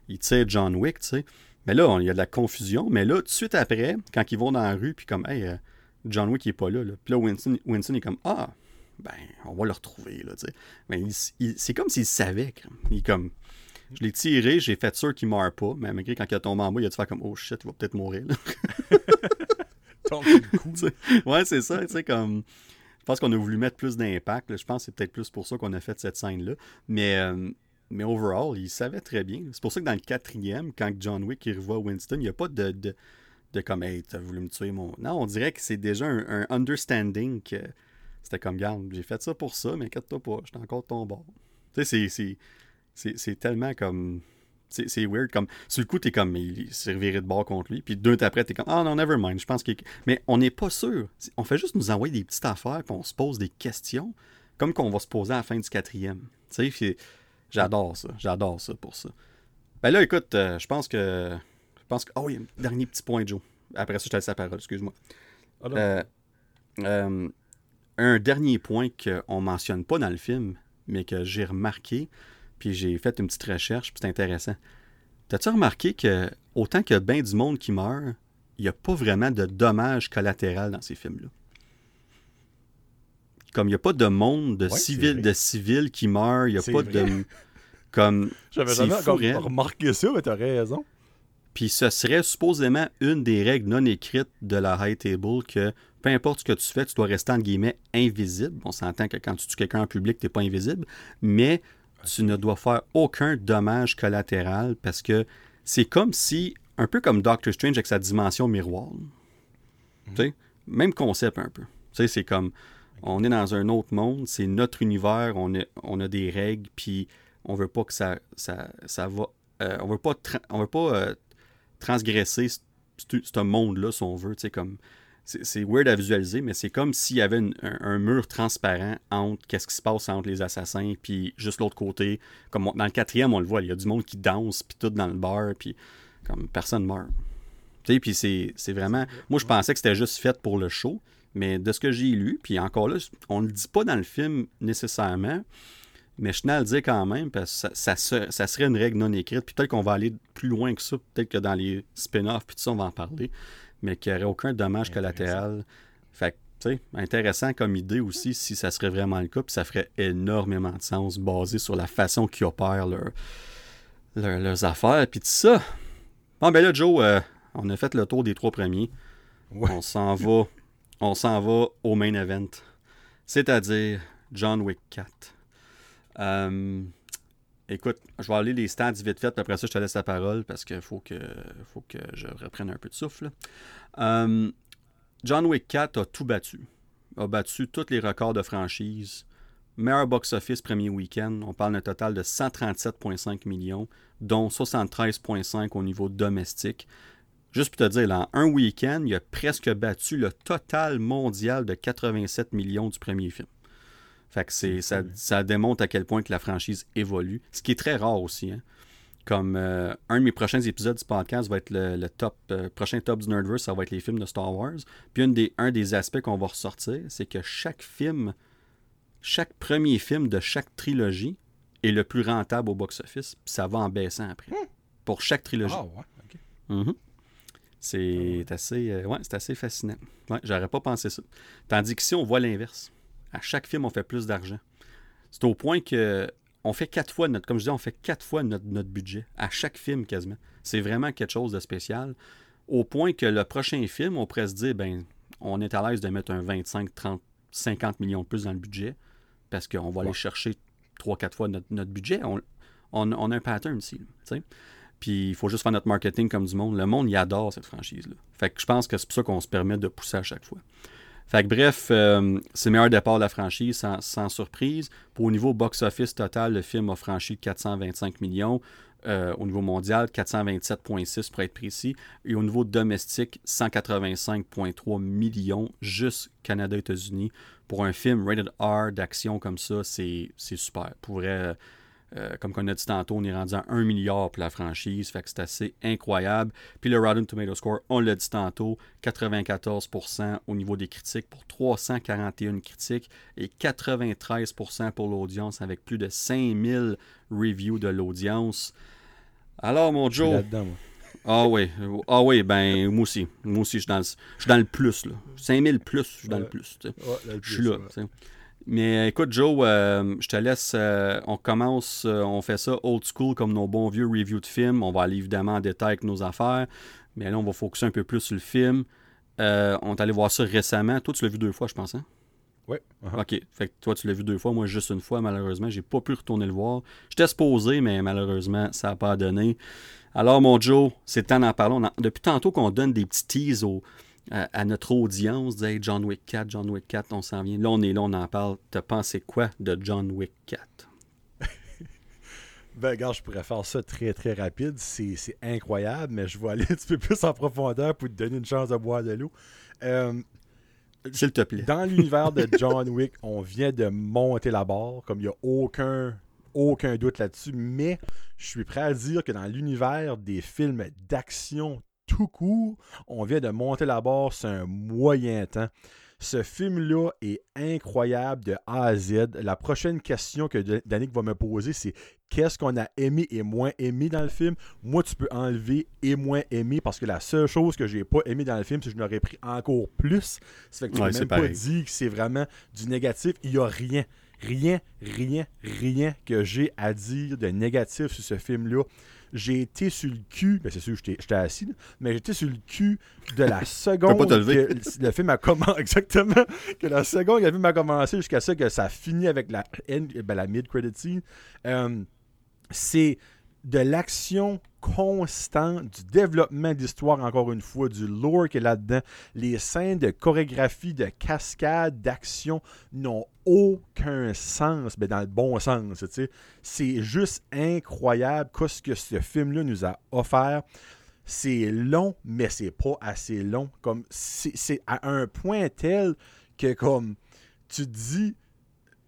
A: il tire John Wick, tu sais. Mais là, il y a de la confusion. Mais là, tout de suite après, quand ils vont dans la rue, puis comme, hey, John Wick, il est pas là. Puis là, Winston, Winston est comme, ah, ben, on va le retrouver, là. Mais c'est comme s'il savait. Il est comme, je l'ai tiré, j'ai fait sûr qu'il meurt pas, mais malgré quand il a tombé en bas, il a dû faire comme Oh shit, il va peut-être mourir. ouais, c'est ça, tu sais, comme. Je pense qu'on a voulu mettre plus d'impact. Je pense que c'est peut-être plus pour ça qu'on a fait cette scène-là. Mais, euh, mais overall, il savait très bien. C'est pour ça que dans le quatrième, quand John Wick il revoit Winston, il n'y a pas de, de, de comme Hey, t'as voulu me tuer mon. Non, on dirait que c'est déjà un, understanding que c'était comme garde, j'ai fait ça pour ça, mais inquiète-toi pas, j'étais encore de ton bord. Tu sais, c'est tellement comme. C'est weird. Comme, sur le coup, t'es comme, il s'est reviré de bord contre lui. Puis deux après, t'es comme, ah oh, non, never mind. Je pense que. Mais on n'est pas sûr. On fait juste nous envoyer des petites affaires, puis on se pose des questions, comme qu'on va se poser à la fin du quatrième. Tu sais, j'adore ça. J'adore ça pour ça. Ben là, écoute, euh, je pense que. Pense que. Oh, il y a un dernier petit point, Joe. Après ça, je te laisse la parole, excuse-moi. Ah, euh, euh, un dernier point qu'on mentionne pas dans le film, mais que j'ai remarqué, puis j'ai fait une petite recherche, puis c'est intéressant. T'as-tu remarqué que autant a bien du monde qui meurt, il n'y a pas vraiment de dommages collatéraux dans ces films-là? Comme il n'y a pas de monde de civils de civils qui meurent, il n'y a pas de. Comme.
B: J'avais jamais remarqué ça, mais t'as raison.
A: Puis ce serait supposément une des règles non écrites de la High Table que peu importe ce que tu fais, tu dois rester entre guillemets invisible. On s'entend que quand tu tues quelqu'un en public, tu n'es pas invisible, mais tu ne dois faire aucun dommage collatéral parce que c'est comme si, un peu comme Doctor Strange avec sa dimension miroir. Mhm. Même concept un peu. C'est comme, on est dans un autre monde, c'est notre univers, on, on a des règles, puis on veut pas que ça, ça, ça va... Euh, on veut pas, on veut pas euh, transgresser ce monde-là, si on veut. C'est weird à visualiser, mais c'est comme s'il y avait un, mur transparent entre qu'est-ce qui se passe entre les assassins, puis juste l'autre côté. Comme dans le quatrième, on le voit, il y a du monde qui danse, puis tout dans le bar, puis comme personne meurt. C'est vraiment. Moi, je pensais que c'était juste fait pour le show, mais de ce que j'ai lu, puis encore là, on ne le dit pas dans le film nécessairement, mais je tenais à le dire quand même, parce que ça, ça, serait une règle non écrite, puis peut-être qu'on va aller plus loin que ça, peut-être que dans les spin-offs, puis tout ça, on va en parler mais qu'il n'y aurait aucun dommage collatéral. Fait tu sais, intéressant comme idée aussi, si ça serait vraiment le cas, puis ça ferait énormément de sens basé sur la façon qu'ils opèrent leurs affaires, puis tout ça. Bon, ben là, Joe, euh, on a fait le tour des trois premiers. On s'en va, on s'en va au main event, c'est-à-dire John Wick 4. Euh, écoute, je vais aller les stats vite fait, puis après ça, je te laisse la parole parce qu'il faut que, faut que je reprenne un peu de souffle. Euh, John Wick 4 a tout battu. A battu tous les records de franchise. Meilleur box-office premier week-end. On parle d'un total de 137,5 millions, dont 73,5 au niveau domestique. Juste pour te dire, en un week-end, il a presque battu le total mondial de 87 millions du premier film. Fait que c'est, ça, ça, démontre à quel point que la franchise évolue, ce qui est très rare aussi. Hein. Comme euh, un de mes prochains épisodes du podcast va être le, top, euh, prochain top du Nerdverse, ça va être les films de Star Wars. Puis des, un des aspects qu'on va ressortir, c'est que chaque film, chaque premier film de chaque trilogie est le plus rentable au box-office, puis ça va en baissant après. Hmm. Pour chaque trilogie. Ah ouais, ok. Mm-hmm. C'est assez, euh, ouais, assez fascinant. Ouais, j'aurais pas pensé ça. Tandis qu'ici, on voit l'inverse. À chaque film, on fait plus d'argent. C'est au point que on fait quatre fois notre, comme je dis, on fait quatre fois notre, notre budget à chaque film quasiment. C'est vraiment quelque chose de spécial. Au point que le prochain film, on pourrait se dire, ben, on est à l'aise de mettre un 25, 30, 50 millions de plus dans le budget parce qu'on va aller chercher trois, quatre fois notre, budget. On, on, a un pattern ici. Puis il faut juste faire notre marketing comme du monde. Le monde, il adore cette franchise-là. Fait que je pense que c'est pour ça qu'on se permet de pousser à chaque fois. Fait que bref, euh, c'est le meilleur départ de la franchise, sans, surprise. Pour au niveau box-office total, le film a franchi 425 millions. Euh, au niveau mondial, 427,6 pour être précis. Et au niveau domestique, 185,3 millions, juste Canada-États-Unis. Pour un film rated R d'action comme ça, c'est super. Euh, comme on a dit tantôt, on est rendu à 1 milliard pour la franchise, fait que c'est assez incroyable. Puis le Rotten Tomato Score, on l'a dit tantôt, 94% au niveau des critiques pour 341 critiques et 93% pour l'audience avec plus de 5000 reviews de l'audience. Alors mon Joe... Ah oui, ah oui, ben moi aussi. Moi aussi, je suis dans le, je suis dans le plus. Là. 5000 plus, je suis dans le plus. je suis là. Mais écoute, Joe, euh, je te laisse. Euh, on commence, euh, on fait ça old school comme nos bons vieux reviews de films. On va aller évidemment en détail avec nos affaires. Mais là, on va focuser un peu plus sur le film. on est allé voir ça récemment. Toi, tu l'as vu deux fois, je pense, hein?
B: Oui.
A: Uh-huh. OK. Fait que toi, tu l'as vu deux fois. Moi, juste une fois, malheureusement. J'ai pas pu retourner le voir. J'étais supposé, mais malheureusement, ça n'a pas donné. Alors, mon Joe, c'est temps d'en parler. depuis tantôt qu'on donne des petits teas aux à, notre audience, dire John Wick 4, John Wick 4, on s'en vient. Là, on est là, on en parle. T'as pensé quoi de John Wick 4?
B: ben, regarde, je pourrais faire ça très, très rapide. C'est incroyable, mais je vais aller un petit peu plus en profondeur pour te donner une chance de boire de l'eau. Euh,
A: S'il te plaît.
B: Dans l'univers de John Wick, on vient de monter la barre, comme il n'y a aucun, aucun doute là-dessus, mais je suis prêt à dire que dans l'univers des films d'action tout court, on vient de monter la barre sur un moyen temps. Ce film-là est incroyable de A à Z. La prochaine question que Danick va me poser, c'est qu'est-ce qu'on a aimé et moins aimé dans le film? Moi, tu peux enlever et moins aimé parce que la seule chose que j'ai pas aimé dans le film, c'est que je n'aurais pris encore plus. Ça fait que tu ouais, même pas dit que c'est vraiment du négatif. Il n'y a rien, rien, rien, rien que j'ai à dire de négatif sur ce film-là j'ai été sur le cul, ben c'est sûr que j'étais assis, mais j'étais sur le cul de la seconde que le film a commencé, exactement, que la seconde que le film a commencé jusqu'à ce que ça finit avec la, ben, la mid-credit scene. Euh, c'est de l'action constante, du développement d'histoire, encore une fois, du lore qui est là-dedans. Les scènes de chorégraphie, de cascade, d'action n'ont aucun sens, mais dans le bon sens. C'est juste incroyable ce que ce film-là nous a offert. C'est long, mais c'est pas assez long. Comme c'est à un point tel que comme tu dis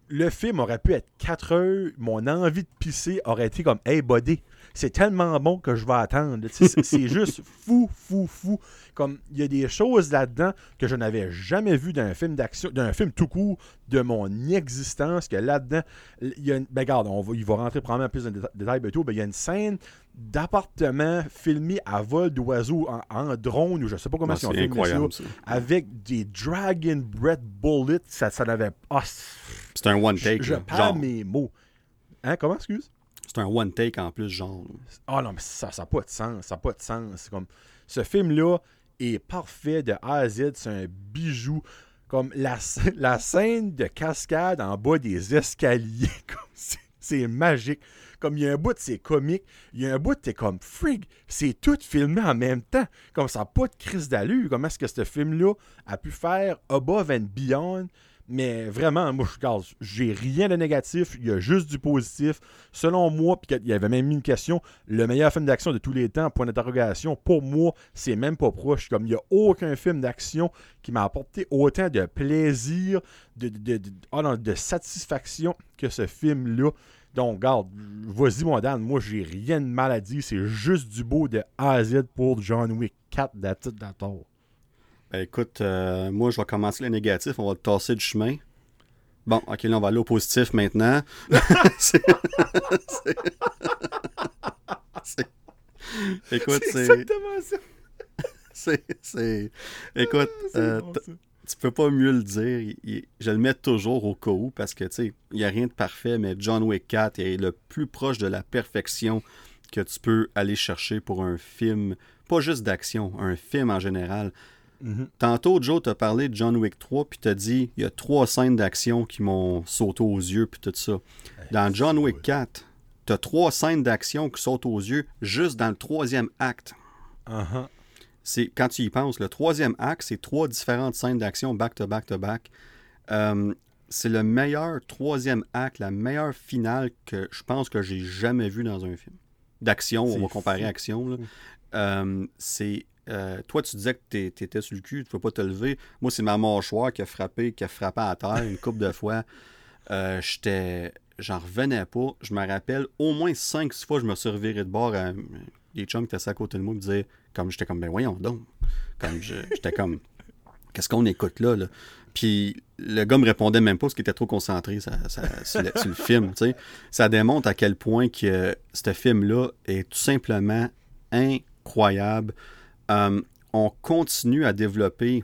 B: le film aurait pu être 4 heures, mon envie de pisser aurait été comme Hey buddy, c'est tellement bon que je vais attendre. C'est juste fou, fou, fou. Comme il y a des choses là-dedans que je n'avais jamais vu d'un film d'action, d'un film tout court de mon existence, que là-dedans, il y a une. Ben, regarde, on va, il va rentrer probablement plus dans détails bientôt. Ben, il y a une scène d'appartement filmé à vol d'oiseaux en, drone ou je sais pas comment
A: c'est incroyable,
B: ça, avec des Dragon Breath Bullets. Ça, ça n'avait. pas...
A: c'est un one take.
B: Je, je parle mes mots. Hein, comment, excuse?
A: C'est un one take en plus, genre.
B: Ah non, mais ça n'a pas de sens. Ça n'a pas de sens. Comme, ce film-là est parfait de A à Z. C'est un bijou. Comme la, la scène de cascade en bas des escaliers. c'est magique. Comme il y a un bout, c'est comique. Il y a un bout, t'es comme frig. C'est tout filmé en même temps. Comme ça n'a pas de crise d'allure. Comment est-ce que ce film-là a pu faire Above and Beyond mais vraiment, moi, je j'ai rien de négatif, il y a juste du positif. Selon moi, puis il y avait même une question, le meilleur film d'action de tous les temps, point d'interrogation, pour moi, c'est même pas proche. Comme il n'y a aucun film d'action qui m'a apporté autant de plaisir, de, de, de, ah satisfaction que ce film-là. Donc, regarde, vas-y, mon Dan, moi, j'ai rien de mal à dire. C'est juste du beau de A à Z pour John Wick 4 d'attitude.
A: Ben, écoute, euh, moi, je vais commencer le négatif. On va tasser du chemin. Bon, ok, là, on va aller au positif maintenant. c'est... Écoute, c'est...
B: exactement ça.
A: c'est, Écoute, ah, euh, tu peux pas mieux le dire. je le mets toujours au cas où parce que, tu sais, il n'y a rien de parfait, mais John Wick 4 est le plus proche de la perfection que tu peux aller chercher pour un film, pas juste d'action, un film en général. Mhm. Tantôt, Joe t'a parlé de John Wick 3, puis t'as dit il y a trois scènes d'action qui m'ont sauté aux yeux, puis tout ça. Dans John Wick 4, t'as trois scènes d'action qui sautent aux yeux juste dans le troisième acte.
B: Uh-huh.
A: C'est Quand tu y penses, le troisième acte, c'est trois différentes scènes d'action back-to-back-to-back. Euh, c'est le meilleur troisième acte, la meilleure finale que je pense que j'ai jamais vu dans un film. D'action, on va comparer action. Euh, c'est euh, toi, tu disais que tu étais sur le cul, tu ne peux pas te lever. Moi, c'est ma mâchoire qui a frappé, qui a frappé à terre une couple de fois. Euh, j'étais. J'en revenais pas. Je me rappelle, au moins cinq, six fois, je me suis reviré de bord à des chums qui étaient à côté de moi me disaient, comme j'étais comme, ben voyons donc. Comme j'étais comme, qu'est-ce qu'on écoute là? Puis le gars me répondait même pas parce qu'il était trop concentré sur, le, film. Ça démontre à quel point que ce film-là est tout simplement incroyable. Euh, on continue à développer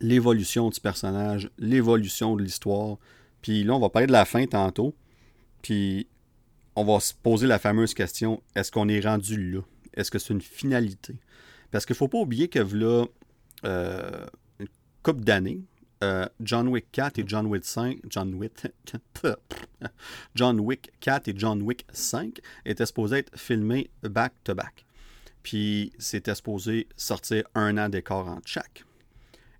A: l'évolution du personnage, l'évolution de l'histoire. Puis là, on va parler de la fin tantôt. Puis on va se poser la fameuse question est-ce qu'on est rendu là? Est-ce que c'est une finalité? Parce qu'il ne faut pas oublier que là, euh, une couple d'années, euh, John Wick 4 et John Wick 5, John Wick, John Wick 4 et John Wick 5 étaient supposés être filmés back-to-back. Puis c'était supposé sortir un an d'écart entre chaque.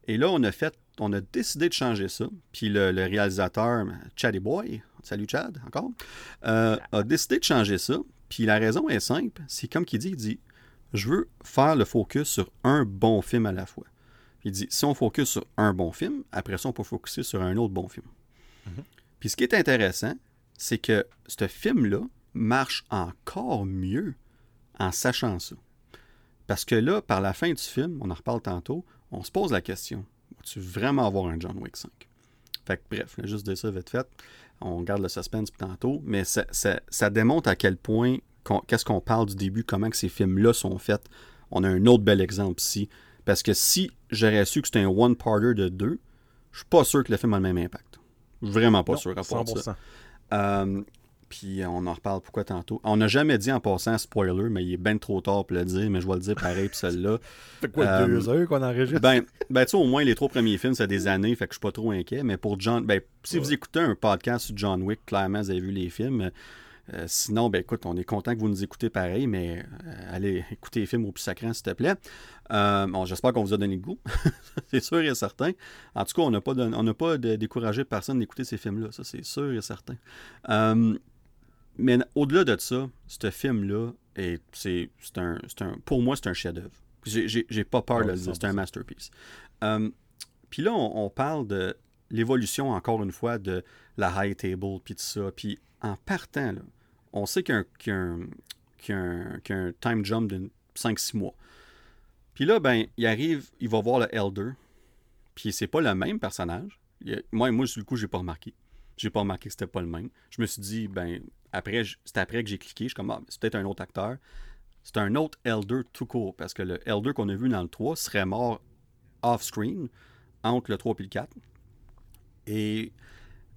A: Et là, on a fait, on a décidé de changer ça. Puis le, réalisateur, Chaddy Boy, salut Chad, encore, euh, a décidé de changer ça. Puis la raison est simple, c'est comme qu'il dit, il dit, je veux faire le focus sur un bon film à la fois. Il dit, si on focus sur un bon film, après ça, on peut focuser sur un autre bon film. Mm-hmm. Puis ce qui est intéressant, c'est que ce film-là marche encore mieux en sachant ça. Parce que là, par la fin du film, on en reparle tantôt, on se pose la question vas-tu vraiment avoir un John Wick 5 Fait que bref, là, juste dire ça vite fait. On garde le suspense tantôt, mais ça, ça, démontre à quel point, qu'est-ce qu'on parle du début, comment que ces films-là sont faits. On a un autre bel exemple ici. Parce que si j'aurais su que c'était un one-parter de deux, je suis pas sûr que le film a le même impact. Vraiment pas sûr à part ça. Euh, puis on en reparle pourquoi tantôt. On n'a jamais dit en passant spoiler, mais il est bien trop tard pour le dire, mais je vais le dire pareil, puis celle-là.
B: fait quoi, euh, deux heures qu'on enregistre?
A: Ben, ben tu sais, au moins les trois premiers films, c'est des années, fait que je suis pas trop inquiet. Mais pour John, ben, si vous écoutez un podcast sur John Wick, clairement, vous avez vu les films. Euh, sinon, ben écoute, on est content que vous nous écoutez pareil, mais euh, allez écouter les films au plus sacré, s'il te plaît. bon, j'espère qu'on vous a donné le goût. c'est sûr et certain. En tout cas, on n'a pas, pas découragé personne d'écouter ces films-là. Ça, c'est sûr et certain. Mais au-delà de ça, ce film-là, c'est un, un, pour moi, c'est un chef-d'œuvre. J'ai pas peur de le dire, c'est un masterpiece. Euh, puis là, on, parle de l'évolution, encore une fois, de la high table, puis tout ça. Puis en partant, là, on sait qu'il y, a un time jump de 5-6 mois. Puis là, ben, il arrive, il va voir le Elder, puis c'est pas le même personnage. moi, moi, du coup, j'ai pas remarqué. J'ai pas remarqué que c'était pas le même. Je me suis dit, ben, après, c'est après que j'ai cliqué. Je suis comme, ah, c'est peut-être un autre acteur. C'est un autre Elder tout court, parce que le Elder qu'on a vu dans le 3 serait mort off-screen entre le 3 et le 4. Et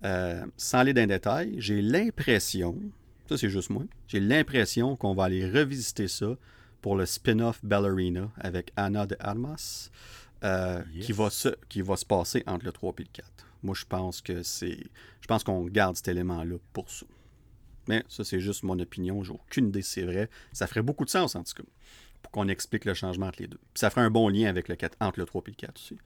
A: euh, sans aller dans les détails, j'ai l'impression, ça c'est juste moi, j'ai l'impression qu'on va aller revisiter ça pour le spin-off Ballerina avec Anna de Armas, euh, qui, va se, qui va se passer entre le 3 et le 4. Moi, je pense que c'est. Je pense qu'on garde cet élément-là pour ça. Mais ça, c'est juste mon opinion. J'ai aucune idée si c'est vrai. Ça ferait beaucoup de sens, en tout cas, pour qu'on explique le changement entre les deux. Puis ça ferait un bon lien avec le 4, entre le 3 et le 4 aussi.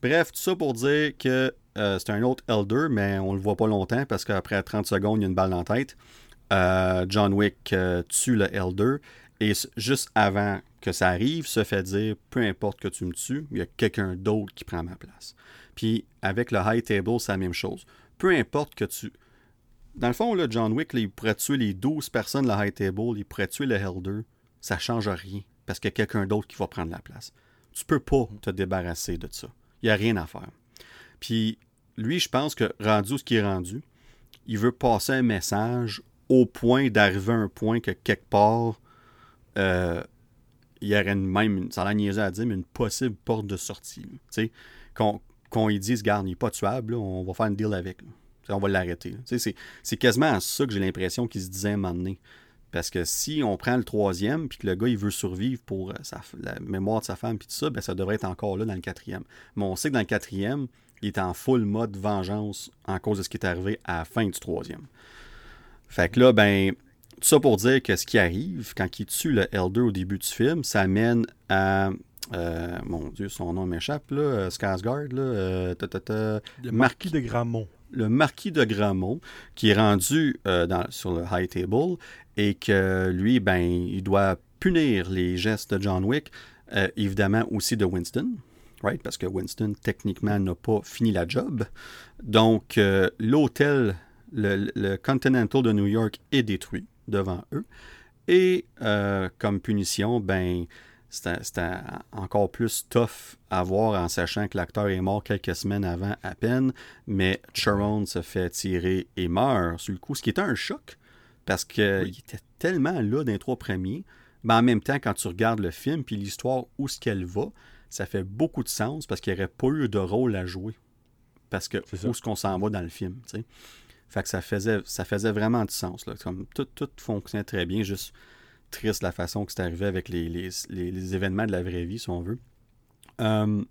A: Bref, tout ça pour dire que euh, c'est un autre Elder, mais on le voit pas longtemps parce qu'après 30 secondes, il y a une balle dans la tête. Euh, John Wick euh, tue le Elder. Et juste avant que ça arrive, se fait dire peu importe que tu me tues, il y a quelqu'un d'autre qui prend ma place. Puis avec le High Table, c'est la même chose. Peu importe que tu. Dans le fond, là, John Wick, pourrait tuer les 12 personnes de la High Table, il pourrait tuer le Elder. Ça ne change rien parce qu'il y a quelqu'un d'autre qui va prendre la place. Tu peux pas te débarrasser de ça. Il n'y a rien à faire. Puis lui, je pense que rendu ce qui est rendu, il veut passer un message au point d'arriver à un point que quelque part, euh, il y aurait même, ça l'a niaisé à dire, mais une possible porte de sortie. Qu'on qu'on lui dise, garde, il n'est pas tuable, on va faire un deal avec. On va l'arrêter. C'est quasiment à ça que j'ai l'impression qu'il se disait à un moment donné. Parce que si on prend le troisième, puis que le gars, il veut survivre pour euh, la mémoire de sa femme, puis tout ça, ben, ça devrait être encore là dans le quatrième. Mais on sait que dans le quatrième, il est en full mode vengeance en cause de ce qui est arrivé à la fin du troisième. Fait que là, ben, tout ça pour dire que ce qui arrive quand il tue le Elder au début du film, ça mène à. Euh, mon Dieu, son nom m'échappe, là. Euh, Skarsgård, là. Euh,
B: le Marquis de Gramont.
A: Le Marquis de Gramont, qui est rendu dans, sur le High Table et que lui, ben, il doit punir les gestes de John Wick, évidemment aussi de Winston. Right? Parce que Winston, techniquement, n'a pas fini la job. Donc, l'hôtel le, Continental de New York est détruit devant eux. Et euh, comme punition, ben, c'était encore plus tough à voir en sachant que l'acteur est mort quelques semaines avant à peine, mais Sharon se fait tirer et meurt sur le coup, ce qui était un choc parce qu'il était tellement là dans les trois premiers. Mais en même temps, quand tu regardes le film puis l'histoire où ce qu'elle va, ça fait beaucoup de sens parce qu'il n'y aurait pas eu de rôle à jouer. Parce que où est-ce qu'on s'en va dans le film, tu sais. Fait que ça faisait, ça faisait vraiment du sens. Là. Comme tout, tout fonctionnait très bien, juste triste la façon que c'est arrivé avec les, les, événements de la vraie vie, si on veut. Hum,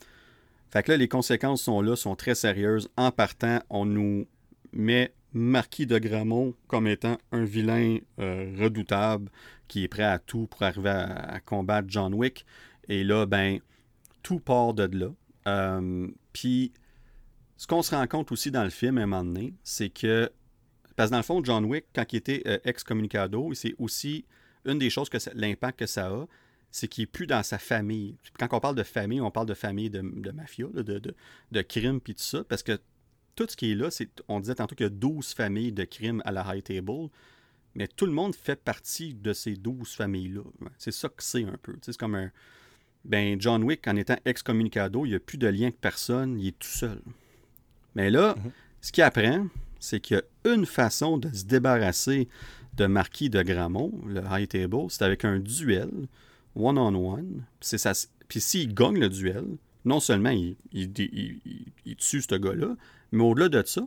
A: fait que là, les conséquences sont là, sont très sérieuses. En partant, on nous met Marquis de Gramont comme étant un vilain euh, redoutable qui est prêt à tout pour arriver à, combattre John Wick. Et là, ben, tout part de là. Hum, puis ce qu'on se rend compte aussi dans le film à un moment donné, c'est que. Parce que dans le fond, John Wick, quand il était euh, ex-communicado, c'est aussi une des choses que l'impact que ça a, c'est qu'il n'est plus dans sa famille. Quand on parle de famille, on parle de famille de, de mafia, de, de, de crime, puis tout ça, parce que tout ce qui est là, c'est, on disait tantôt qu'il y a 12 familles de crimes à la High Table, mais tout le monde fait partie de ces 12 familles-là. C'est ça que c'est un peu. C'est comme un... Ben, John Wick, en étant ex-communicado, il n'y a plus de lien avec personne, il est tout seul. Mais là, mhm. ce qu'il apprend, c'est qu'il y a une façon de se débarrasser de Marquis de Gramont, le High Table, c'est avec un duel, one-on-one. Puis s'il gagne le duel, non seulement il, tue ce gars-là, mais au-delà de ça,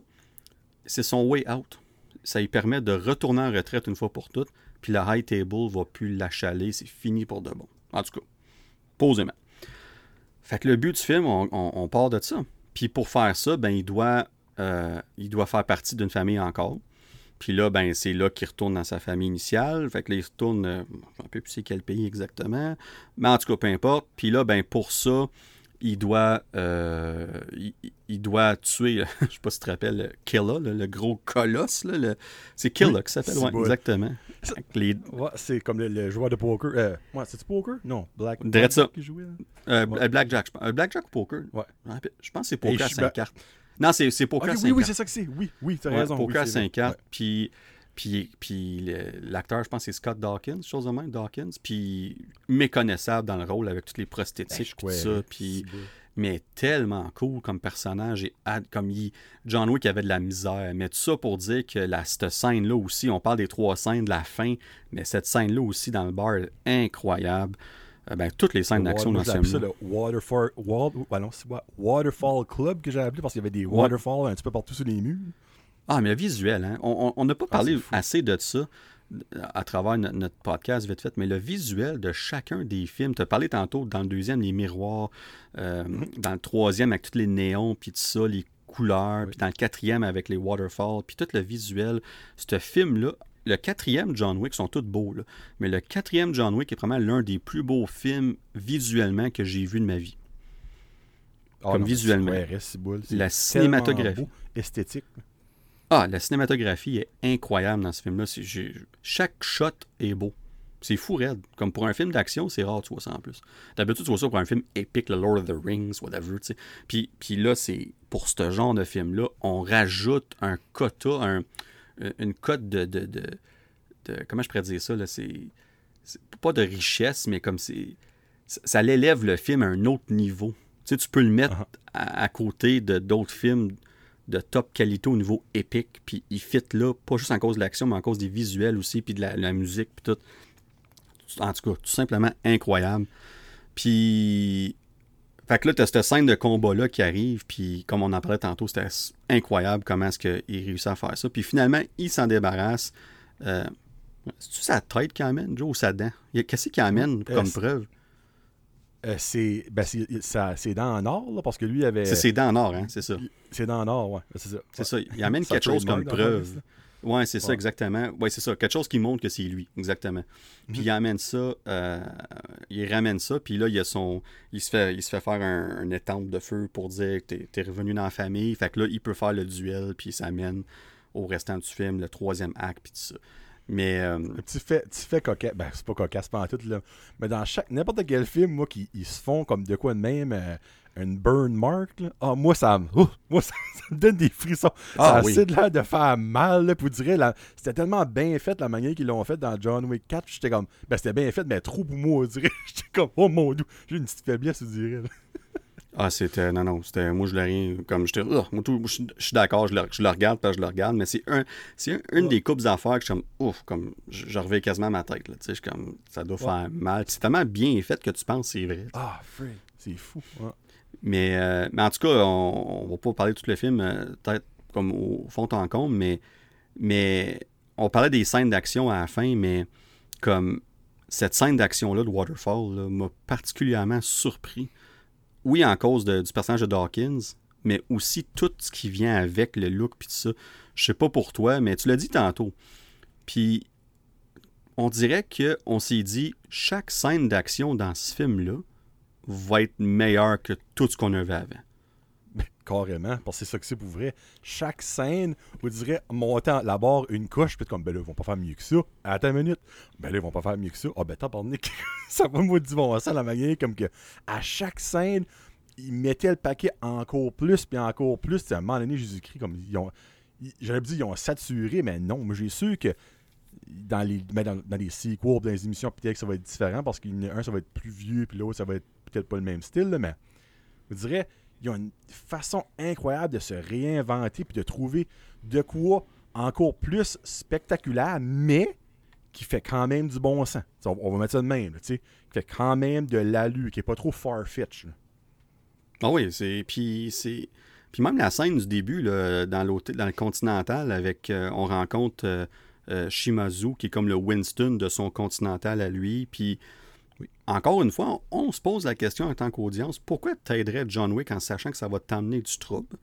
A: c'est son way out. Ça lui permet de retourner en retraite une fois pour toutes, puis le High Table va plus l'achaler, c'est fini pour de bon. En tout cas, posément. Fait que le but du film, on part de ça. Puis pour faire ça, ben, il, doit, euh, il doit faire partie d'une famille encore. Puis là, ben, c'est là qu'il retourne dans sa famille initiale. Fait que là, il retourne, euh, je ne sais plus c'est quel pays exactement. Mais en tout cas, peu importe. Puis là, ben, pour ça, il doit, euh, il, doit tuer, je sais pas si tu te rappelles, Killa, le, gros colosse. c'est Killa qui s'appelle, ouais, exactement.
B: c'est comme le, joueur de poker. Euh, ouais, c'est-tu poker? Non, Black,
A: Black ça. qui jouait. Euh, Blackjack, je Blackjack ou poker? Ouais. Je pense que c'est poker à 5 cartes. Non, c'est, poker à 5
B: oui, Oui, c'est ça que c'est. Oui, oui, tu as raison.
A: Poker à 5 cartes. Puis puis, puis l'acteur, je pense c'est Scott Dawkins, chose de même, Dawkins. Puis méconnaissable dans le rôle avec toutes les prosthétiques, tout ça. Puis, mais tellement cool comme personnage. Et comme il, John Wick avait de la misère. Mais tout ça pour dire que la, cette scène-là aussi, on parle des trois scènes de la fin, mais cette scène-là aussi dans le bar est incroyable. Euh, ben, toutes les scènes d'action dans ce film.
B: C'est le Waterfall, Waterfall Club que j'ai appelé parce qu'il y avait des waterfalls un petit peu partout sur les murs.
A: Ah, mais visuel, hein? On n'a pas ah, parlé assez de ça à travers notre podcast vite fait, mais le visuel de chacun des films, tu as parlé tantôt dans le deuxième, les miroirs, euh, mm-hmm. dans le troisième avec tous les néons, puis tout ça, les couleurs, puis dans le quatrième avec les waterfalls, puis tout le visuel. Ce film-là le quatrième John Wick sont tous beaux, là, mais le quatrième John Wick est vraiment l'un des plus beaux films visuellement que j'ai vu de ma vie.
B: Ah
A: Comme
B: non,
A: visuellement.
B: boule,
A: La cinématographie.
B: beau, esthétique.
A: Ah, la cinématographie est incroyable dans ce film-là. Chaque shot est beau. C'est fou raide. Comme pour un film d'action, c'est rare, tu vois ça en plus. D'habitude, tu vois ça pour un film épique, le Lord of the Rings, whatever, tu sais. Puis, puis là, c'est pour ce genre de film-là, on rajoute un quota, un, une cote de, de, de, de- Comment je pourrais dire ça, là? C'est. c'est Pas de richesse, mais comme c'est. Ça l'élève le film à un autre niveau. Tu sais, tu peux le mettre
B: Uh-huh.
A: à, à côté de d'autres films de top qualité au niveau épique, puis il fit là, pas juste en cause de l'action, mais en cause des visuels aussi, puis de la, la musique, puis tout. En tout cas, tout simplement incroyable. Puis, fait que là, t'as cette scène de combat-là qui arrive, puis comme on en parlait tantôt, c'était incroyable comment est-ce qu'il réussit à faire ça. Puis finalement, il s'en débarrasse. Euh, C'est-tu sa tête qui amène, Joe, ou sa dent? Qu'est-ce qu'il amène
B: Euh,
A: comme preuve?
B: Euh, c'est ben, c'est- ça- c'est dans en or, là, parce que lui avait.
A: C'est ses dents en or, hein, c'est ça.
B: C'est dans en or, ouais. C'est ça.
A: C'est ça. Il amène quelque chose comme preuve. Ouais, c'est ça, exactement. Ouais, c'est ça. Quelque chose qui montre que c'est lui, exactement. Puis
B: Mhm.
A: il amène ça, euh, il ramène ça, puis là, il, a son, il, se fait, il se fait faire un, un étampe de feu pour dire que t'es, t'es revenu dans la famille. Fait que là, il peut faire le duel, puis il s'amène au restant du film, le troisième acte, puis tout ça. Mais, euh,
B: petit fait, petit fait cocasse. Ben, c'est pas cocasse, pas en tout, là. Mais dans chaque, n'importe quel film, moi, qui ils se font comme de quoi de même, euh, une burn mark, là. Ah, moi, ça me. Moi, ça, ça me donne des frissons.
A: Ah,
B: ça a
A: oui.
B: assez de l'air de faire mal, là. Vous direz, là, c'était tellement bien fait, la manière qu'ils l'ont fait dans John Wick 4. J'étais comme. Ben, c'était bien fait, mais trop pour moi, on dirait. J'étais comme, oh mon dieu. J'ai une petite faiblesse, vous direz, là.
A: ah, c'était, non, non, c'était, moi, je l'ai rien, comme, j'étais, ah, moi, tout, je, je suis d'accord, je le, je le regarde, parce que je le regarde, mais c'est un, c'est un- une
B: Ouais.
A: des coupes d'affaires que je suis comme, ouf, comme, reviens quasiment à ma tête, là, tu sais, je suis comme, ça doit faire mal. C'est tellement bien fait que tu penses c'est vrai.
B: Ah, free. C'est fou. Ouais.
A: Mais, euh, mais en tout cas, on, on va pas parler de tout le film, euh, peut-être comme au fond en comble, mais, mais on parlait des scènes d'action à la fin, mais comme cette scène d'action-là de Waterfall m'a particulièrement surpris. Oui, en cause du personnage de Dawkins, mais aussi tout ce qui vient avec le look puis tout ça. Je sais pas pour toi, mais tu l'as dit tantôt. Puis on dirait que on s'est dit chaque scène d'action dans ce film-là va être meilleure que tout ce qu'on avait avant.
B: Ben, carrément, parce que c'est ça que c'est pour vrai. Chaque scène, vous direz, montant la barre une couche, puis comme, ben là, ils vont pas faire mieux que ça. Attends une minute. Ben là, ils vont pas faire mieux que ça. Ah, ben, tabarnak. ça va me dire, bon, ça, la manière, comme que, à chaque scène, ils mettaient le paquet encore plus, puis encore plus. Tu sais, à un moment donné, Jésus-Christ, comme, ils ont, j'aurais dit, ils ont saturé, mais non, moi, j'ai su que dans les, mais dans, dans les sequels, dans les émissions, peut-être que ça va être différent, parce qu'un, ça va être plus vieux, puis l'autre, ça va être peut-être pas le même style, mais je dirais, ils ont une façon incroyable de se réinventer puis de trouver de quoi encore plus spectaculaire, mais qui fait quand même du bon sens. On, va mettre ça de même, tu sais, qui fait quand même de l'allure, qui est pas trop far-fetch. là.
A: Ah oui, c'est. Puis. Puis même la scène du début, dans dans le Continental, avec euh, on rencontre euh, euh, Shimazu, qui est comme le Winston de son Continental à lui. Puis encore une fois, on, on se pose la question en tant qu'audience, pourquoi t'aiderais John Wick en sachant que ça va t'emmener du trouble?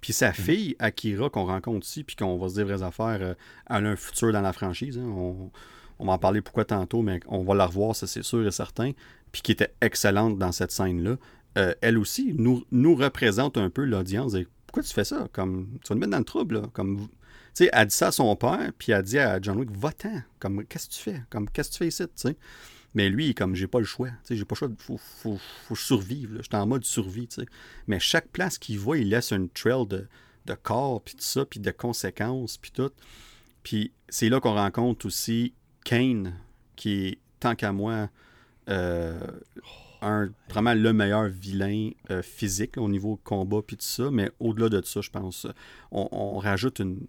A: Puis sa fille, Akira, qu'on rencontre ici, puis qu'on va se dire vraies affaires, euh, elle a un futur dans la franchise. hein. On, on va en parler pourquoi tantôt, mais on va la revoir, ça c'est sûr et certain. Puis qui était excellente dans cette scène-là. Euh, elle aussi nous, nous représente un peu l'audience. Et Pourquoi tu fais ça? Comme, tu vas nous mettre dans le trouble. Là. Comme, tu sais, elle dit ça à son père, puis elle dit à John Wick, va-t'en. Comme, qu'est-ce que tu fais? Comme, qu'est-ce que tu fais ici? Mais lui, comme, j'ai pas le choix. J'ai pas le choix. Faut, faut, faut je. J'étais en mode survie. tu sais. Mais chaque place qu'il va, il laisse une trail de, de corps, puis tout ça, puis de conséquences, puis tout. Puis c'est là qu'on rencontre aussi Kane, qui est, tant qu'à moi, euh, un, vraiment le meilleur vilain euh, physique au niveau combat puis tout ça. Mais au-delà de ça, je pense, on, on rajoute une.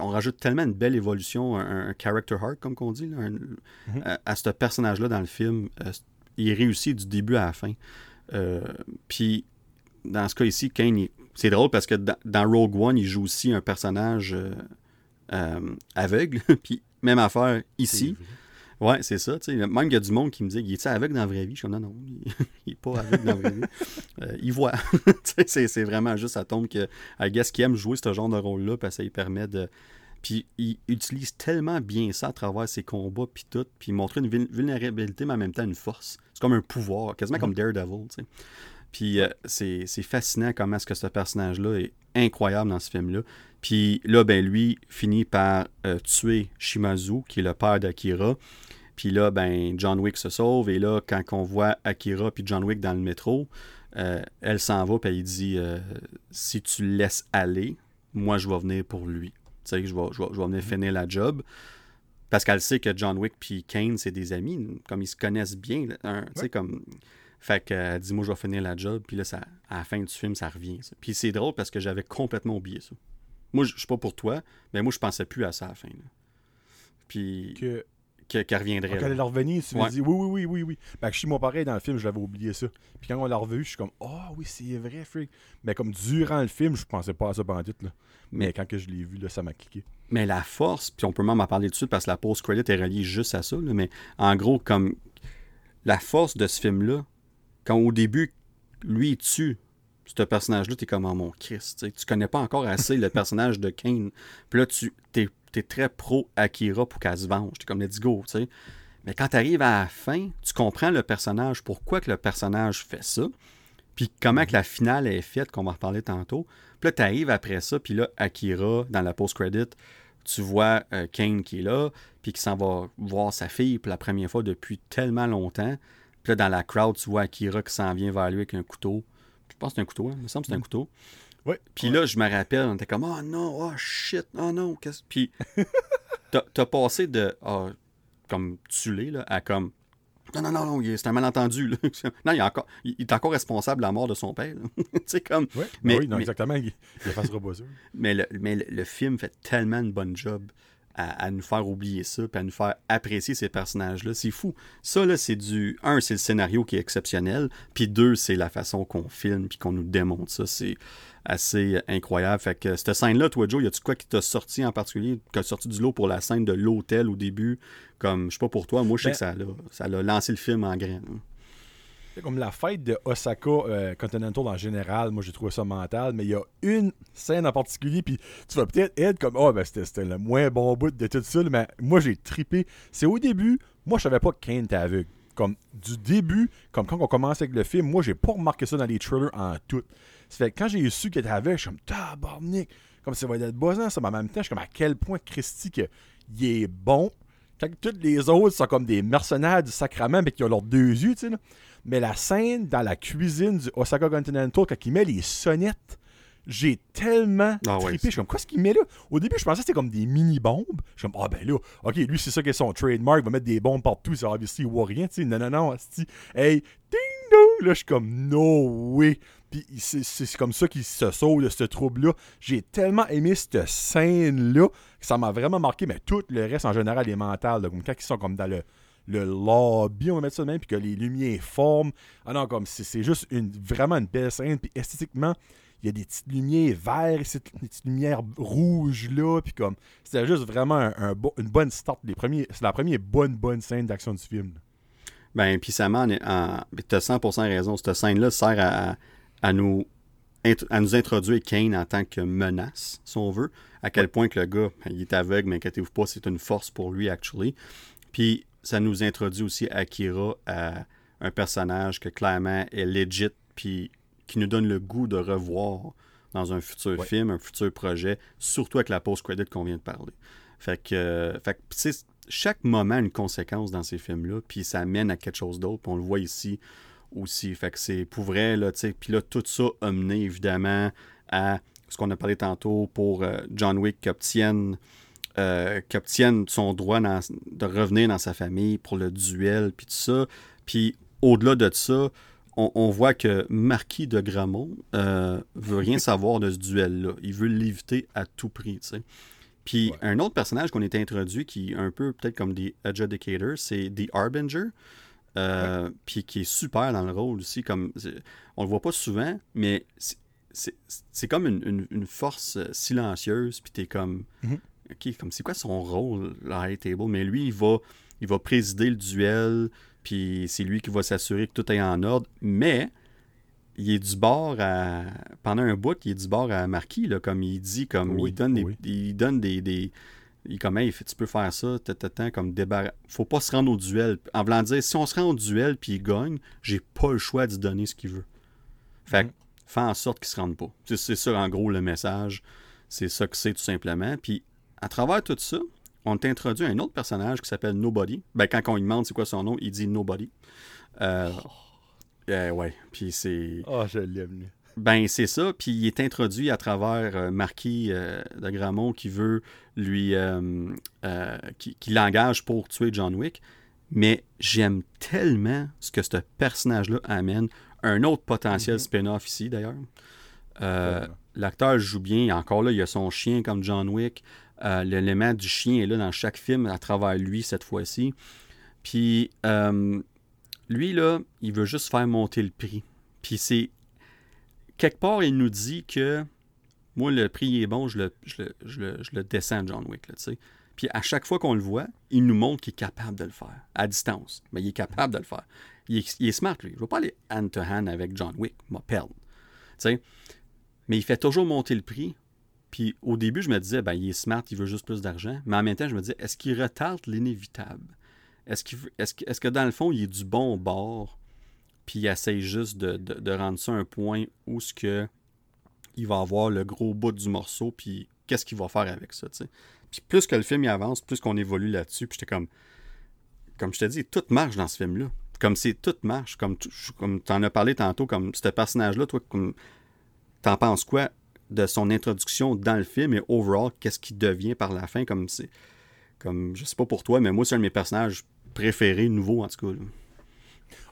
A: On rajoute tellement une belle évolution, un, un character arc, comme qu'on dit, là, un- à, à ce personnage-là dans le film. Euh, il réussit du début à la fin. Euh, puis, dans ce cas ici, Kane, c'est drôle parce que dans, dans Rogue One, il joue aussi un personnage euh, euh, aveugle. puis, même affaire ici. Ouais, c'est ça. tu sais. Même il y a du monde qui me dit Il est aveugle dans la vraie vie? Je suis comme Non, non, il, il est pas aveugle dans la vraie vie. Euh, il voit. C'est, c'est vraiment juste, ça tombe que I guess qu'il aime jouer ce genre de rôle-là parce que ça lui permet de. Puis il utilise tellement bien ça à travers ses combats, puis tout, puis montrer une vulnérabilité, mais en même temps une force. C'est comme un pouvoir, quasiment comme Daredevil, tu sais. Puis euh, c'est fascinant comment est-ce que ce personnage-là est incroyable dans ce film-là. Puis là, ben lui finit par euh, tuer Shimazu, qui est le père d'Akira. Puis là, ben John Wick se sauve. Et là, quand on voit Akira puis John Wick dans le métro, euh, elle s'en va, puis il dit Si tu le laisses aller, moi, je vais venir pour lui. Tu sais, je vais, je, vais, je vais venir finir la job. Parce qu'elle sait que John Wick puis Kane, c'est des amis, comme ils se connaissent bien. Tu sais, comme fait que dit moi je vais finir la job, puis là, ça, à la fin du film, ça revient. Puis c'est drôle parce que j'avais complètement oublié ça. Moi, je suis pas pour toi, mais moi, je pensais plus à ça à la fin. Puis. Que. Qu'elle reviendrait.
B: Quand elle est revenue, tu me dis oui, oui, oui, oui, oui. Ben, chez moi, pareil, dans le film, je l'avais oublié ça. Puis quand on l'a revu, je suis comme, ah oh, oui, c'est vrai, freak. Mais comme durant le film, je pensais pas à ça pendant tout. Là. Mais, quand que je l'ai vu, là, ça m'a cliqué.
A: Mais la force, puis on peut même en parler dessus parce que la post-credit est reliée juste à ça. mais en gros, comme la force de ce film-là, quand au début, lui, il tue ce personnage-là, t'es comme, oh, mon Christ, tu connais pas encore assez le personnage de Kane. Puis là, tu es, es, très pro Akira pour qu'elle se venge. T'es comme, let's go. Mais quand tu arrives à la fin, tu comprends le personnage, pourquoi que le personnage fait ça, puis comment que la finale est faite, qu'on va reparler tantôt. Puis là, tu arrives après ça, puis là, Akira, dans la post-credit, tu vois euh, Kane qui est là, puis qui s'en va voir sa fille pour la première fois depuis tellement longtemps. Puis là, dans la crowd, tu vois Akira qui s'en vient vers lui avec un couteau. Je pense que c'est un couteau, hein? il me semble que c'est un mm. couteau. Puis là, je me rappelle, on était comme, oh non, oh shit, oh non. Qu'est-ce... Puis t'as, passé de, oh, comme l'es, là, à comme, non, non, non, non c'est un malentendu. Là. Non, il, est encore, il est encore responsable de la mort de son père. tu comme.
B: Ouais, mais, oui, non, exactement. Il, il pas ça.
A: Mais, le, mais le, film fait tellement une bonne job à, nous faire oublier ça, puis à nous faire apprécier ces personnages-là. C'est fou. Ça, là, c'est du. Un, c'est le scénario qui est exceptionnel, puis deux, c'est la façon qu'on filme, puis qu'on nous démontre ça. C'est assez incroyable. Fait que cette scène-là, toi, Joe, y a-tu quoi qui t'a sorti en particulier, qui t'a sorti du lot pour la scène de l'hôtel au début? Comme, je sais pas pour toi, moi, je sais ben que ça a, ça a lancé le film en graine. Hein.
B: Comme la fête de Osaka euh, Continental en général, moi j'ai trouvé ça mental, mais il y a une scène en particulier, puis tu vas peut-être être comme Oh, ben c'était le moins bon bout de tout ça, mais moi j'ai tripé. C'est au début, moi je savais pas que Kane était aveugle. Comme du début, comme quand on commence avec le film, moi j'ai pas remarqué ça dans les trailers en tout. Ça fait quand j'ai su qu'il était aveugle, je suis comme tabarnak, comme ça va être buzzant ça, mais en même temps, je suis comme à quel point Christy que, il est bon. Quand tous les autres sont comme des mercenaires du sacrament, mais qui ont leurs deux yeux, tu sais. Mais la scène dans la cuisine du Osaka Continental, quand il met les sonnettes, j'ai tellement ah trippé. je suis comme, quoi ce qu'il met là? Au début, je pensais que c'était comme des mini-bombes. Je suis comme, ah ben là, ok, lui, c'est ça qui est son trademark, il va mettre des bombes partout, c'est obviously, il voit rien, tu sais. Non, non, non, hey, ding dong! Là, je suis comme, no way! Puis c'est comme ça qu'il se sauve de ce trouble-là. J'ai tellement aimé cette scène-là que ça m'a vraiment marqué, mais tout le reste en général est mental. comme quand ils sont comme dans le le lobby, on va mettre ça de même, puis que les lumières forment. Ah non, comme c'est juste une, vraiment une belle scène, puis esthétiquement, il y a des petites lumières vertes, des petites lumières rouges là, puis comme c'était juste vraiment un, une bonne start. C'est la première bonne, bonne scène d'action du film.
A: Ben, puis ça m'en. Tu as 100% raison. Cette scène-là sert à, nous, à nous introduire Kane en tant que menace, si on veut. À quel point que le gars, il est aveugle, mais inquiétez-vous pas, c'est une force pour lui, actually. Puis ça nous introduit aussi Akira à un personnage que clairement est legit, puis qui nous donne le goût de revoir dans un futur film, un futur projet, surtout avec la post-credit qu'on vient de parler. Fait que, fait que chaque moment a une conséquence dans ces films-là, puis ça mène à quelque chose d'autre, puis on le voit ici aussi. Fait que c'est pour vrai, là, tu sais, puis là, tout ça a mené évidemment à ce qu'on a parlé tantôt pour euh, John Wick qui obtienne euh, obtienne son droit de revenir dans sa famille pour le duel, puis tout ça. Puis au-delà de ça, on, voit que Marquis de Gramont euh, veut rien savoir de ce duel-là. Il veut l'éviter à tout prix, tu sais. Puis un autre personnage qu'on a introduit qui est un peu peut-être comme des adjudicators, c'est The Harbinger. Euh, puis qui est super dans le rôle aussi. Comme, on le voit pas souvent, mais c'est comme une, force silencieuse. Puis t'es comme. Mm-hmm. OK, comme c'est quoi son rôle, la High Table? Mais lui, il va, il va présider le duel, puis c'est lui qui va s'assurer que tout est en ordre. Mais il est du bord à. Pendant un bout, il est du bord à Marquis, là, comme il dit, comme
B: Oui,
A: il donne des.
B: oui.
A: Il donne des. des il comme hey, tu peux faire ça, tata, comme débarras. Faut pas se rendre au duel. En voulant dire, si on se rend au duel puis il gagne, j'ai pas le choix d'y donner ce qu'il veut. Fait que,
B: Mhm.
A: fais en sorte qu'il se rende pas. C'est, c'est ça, en gros, le message. C'est ça que c'est, tout simplement. Puis, à travers tout ça, on t'introduit un autre personnage qui s'appelle Nobody. Ben, quand on lui demande c'est quoi son nom, il dit Nobody. Euh, euh, ouais, puis c'est...
B: Ah, je l'aime, lui.
A: Ben, c'est ça. Puis il est introduit à travers euh, Marquis euh, de Gramont qui veut lui. euh, qui, qui l'engage pour tuer John Wick. Mais j'aime tellement ce que ce personnage-là amène. Un autre potentiel
B: Mhm.
A: spin-off ici, d'ailleurs. L'acteur joue bien. Encore là, il y a son chien comme John Wick. L'élément du chien est là dans chaque film à travers lui cette fois-ci. Puis lui, là, il veut juste faire monter le prix. Puis c'est. Quelque part, il nous dit que moi, le prix est bon, je le, descends, John Wick. Puis à chaque fois qu'on le voit, il nous montre qu'il est capable de le faire, à distance. Mais il est capable de le faire. Il est, est smart, lui. Je ne vais pas aller hand-to-hand avec John Wick, m'a. Mais il fait toujours monter le prix. Puis au début, je me disais, ben, il est smart, il veut juste plus d'argent. Mais en même temps, je me disais, est-ce qu'il retarde l'inévitable? Est-ce, est-ce, que- est-ce que dans le fond, il est du bon bord, puis il essaye juste de, de- rendre ça un point où ce que il va avoir le gros bout du morceau, puis qu'est-ce qu'il va faire avec ça, tu sais. Puis plus que le film y avance, plus qu'on évolue là-dessus, puis j'étais comme, comme je te dis, tout marche dans ce film-là. Comme c'est tout marche, comme tu comme en as parlé tantôt, comme ce personnage-là, toi, t'en penses quoi de son introduction dans le film et overall, qu'est-ce qu'il devient par la fin, comme c'est, comme je sais pas pour toi, mais moi c'est un de mes personnages préférés, nouveaux en tout cas.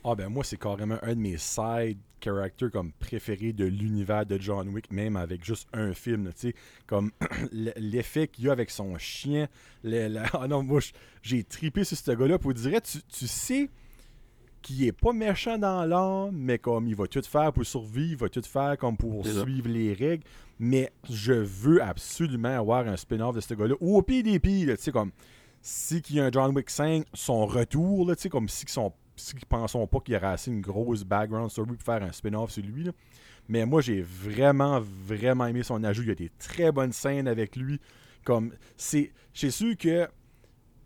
B: Ah ben moi c'est carrément un de mes side characters comme préférés de l'univers de John Wick, même avec juste un film, tu sais, comme l'effet qu'il y a avec son chien. le- Ah non, moi j'ai tripé sur ce gars-là. Pour dire, tu, tu sais qu'il est pas méchant dans l'âme, mais comme il va tout faire pour survivre, il va tout faire comme pour suivre les règles, mais je veux absolument avoir un spin-off de ce gars-là, ou au pire des pires, tu sais, comme si qu'il y a un John Wick 5, son retour, tu sais, comme si qu'ils qu'ils pensons pas qu'il y aurait assez une grosse background story pour faire un spin-off sur lui. là. Mais moi, j'ai vraiment, vraiment aimé son ajout. Il y a des très bonnes scènes avec lui. Comme, c'est, j'ai sûr que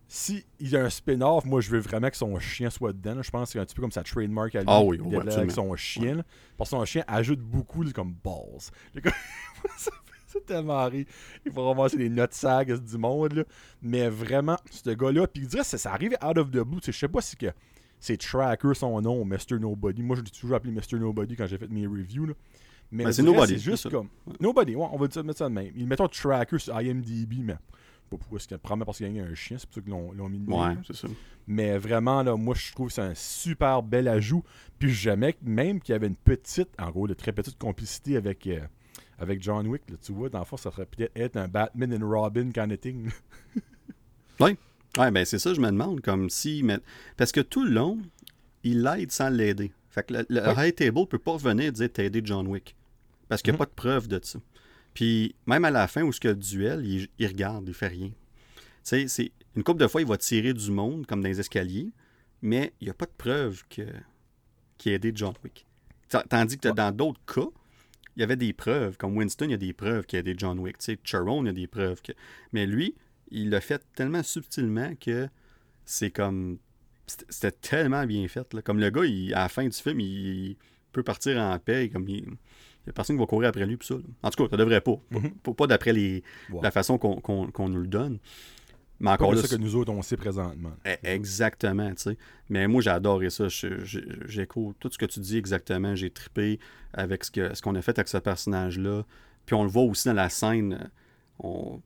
B: si il y a un spin-off, moi, je veux vraiment que son chien soit dedans. là. Je pense que c'est un petit peu comme sa trademark à lui.
A: Ah oui,
B: avec son chien. Parce que son chien ajoute beaucoup, là, comme balls. C'est tellement rire. Il faut ramasser des notes sags du monde. Là. Mais vraiment, ce gars-là, puis il dirait ça, ça arrive out of the blue. Tu sais, Je sais pas si que c'est Tracker son nom, Mr. Nobody. Moi, je l'ai toujours appelé Mr. Nobody quand j'ai fait mes reviews. là. Mais
A: Ben, c'est Nobody,
B: C'est juste
A: c'est
B: comme. Nobody, ouais, on va dire, mettre ça de même. Ils mettent Tracker sur IMDb, mais. Pas pourquoi qu'il probablement parce qu'il y a un chien, c'est pour ça qu'ils l'ont mis
A: Ouais, c'est ça.
B: Mais vraiment, là, moi, je trouve que c'est un super bel ajout. Puis jamais, même qu'il y avait une petite, en gros, de très petite complicité avec, euh, avec John Wick. là. tu vois, dans le fond, ça serait peut-être être un Batman and Robin kind of thing.
A: Ouais, ben c'est ça, je me demande, comme si. mais- Parce que tout le long, il l'aide sans l'aider. Fait que le, le. High Table peut pas revenir et dire t'as aidé John Wick. Parce qu'il n'y a
B: Mhm.
A: pas de preuve de ça. Puis même à la fin où ce a le duel, il, il regarde, il fait rien. Tu sais, c'est une couple de fois, il va tirer du monde comme dans les escaliers, mais il n'y a pas de preuve que qu'il a aidé John Wick. Ta- Tandis que
B: Ouais.
A: dans d'autres cas, il y avait des preuves. Comme Winston, il y a des preuves qu'il a aidé John Wick. Tu sais, Charon, il y a des preuves. Que... Mais lui, il l'a fait tellement subtilement que c'est comme. C'était tellement bien fait. là. Comme le gars, il- à la fin du film, il peut partir en paix. Comme il n'y a personne qui va courir après lui. Ça, là. En tout cas, ça devrait pas. Pas-
B: Mhm.
A: Pas, pas d'après les, la façon qu'on qu'on- qu'on nous le donne. Mais encore là,
B: ça que nous autres, on sait présentement.
A: eh, Exactement, tu sais. Mais moi, j'ai adoré ça. J'écoute tout ce que tu dis exactement. J'ai trippé avec ce que- ce qu'on a fait avec ce personnage-là. Puis on le voit aussi dans la scène. euh, On,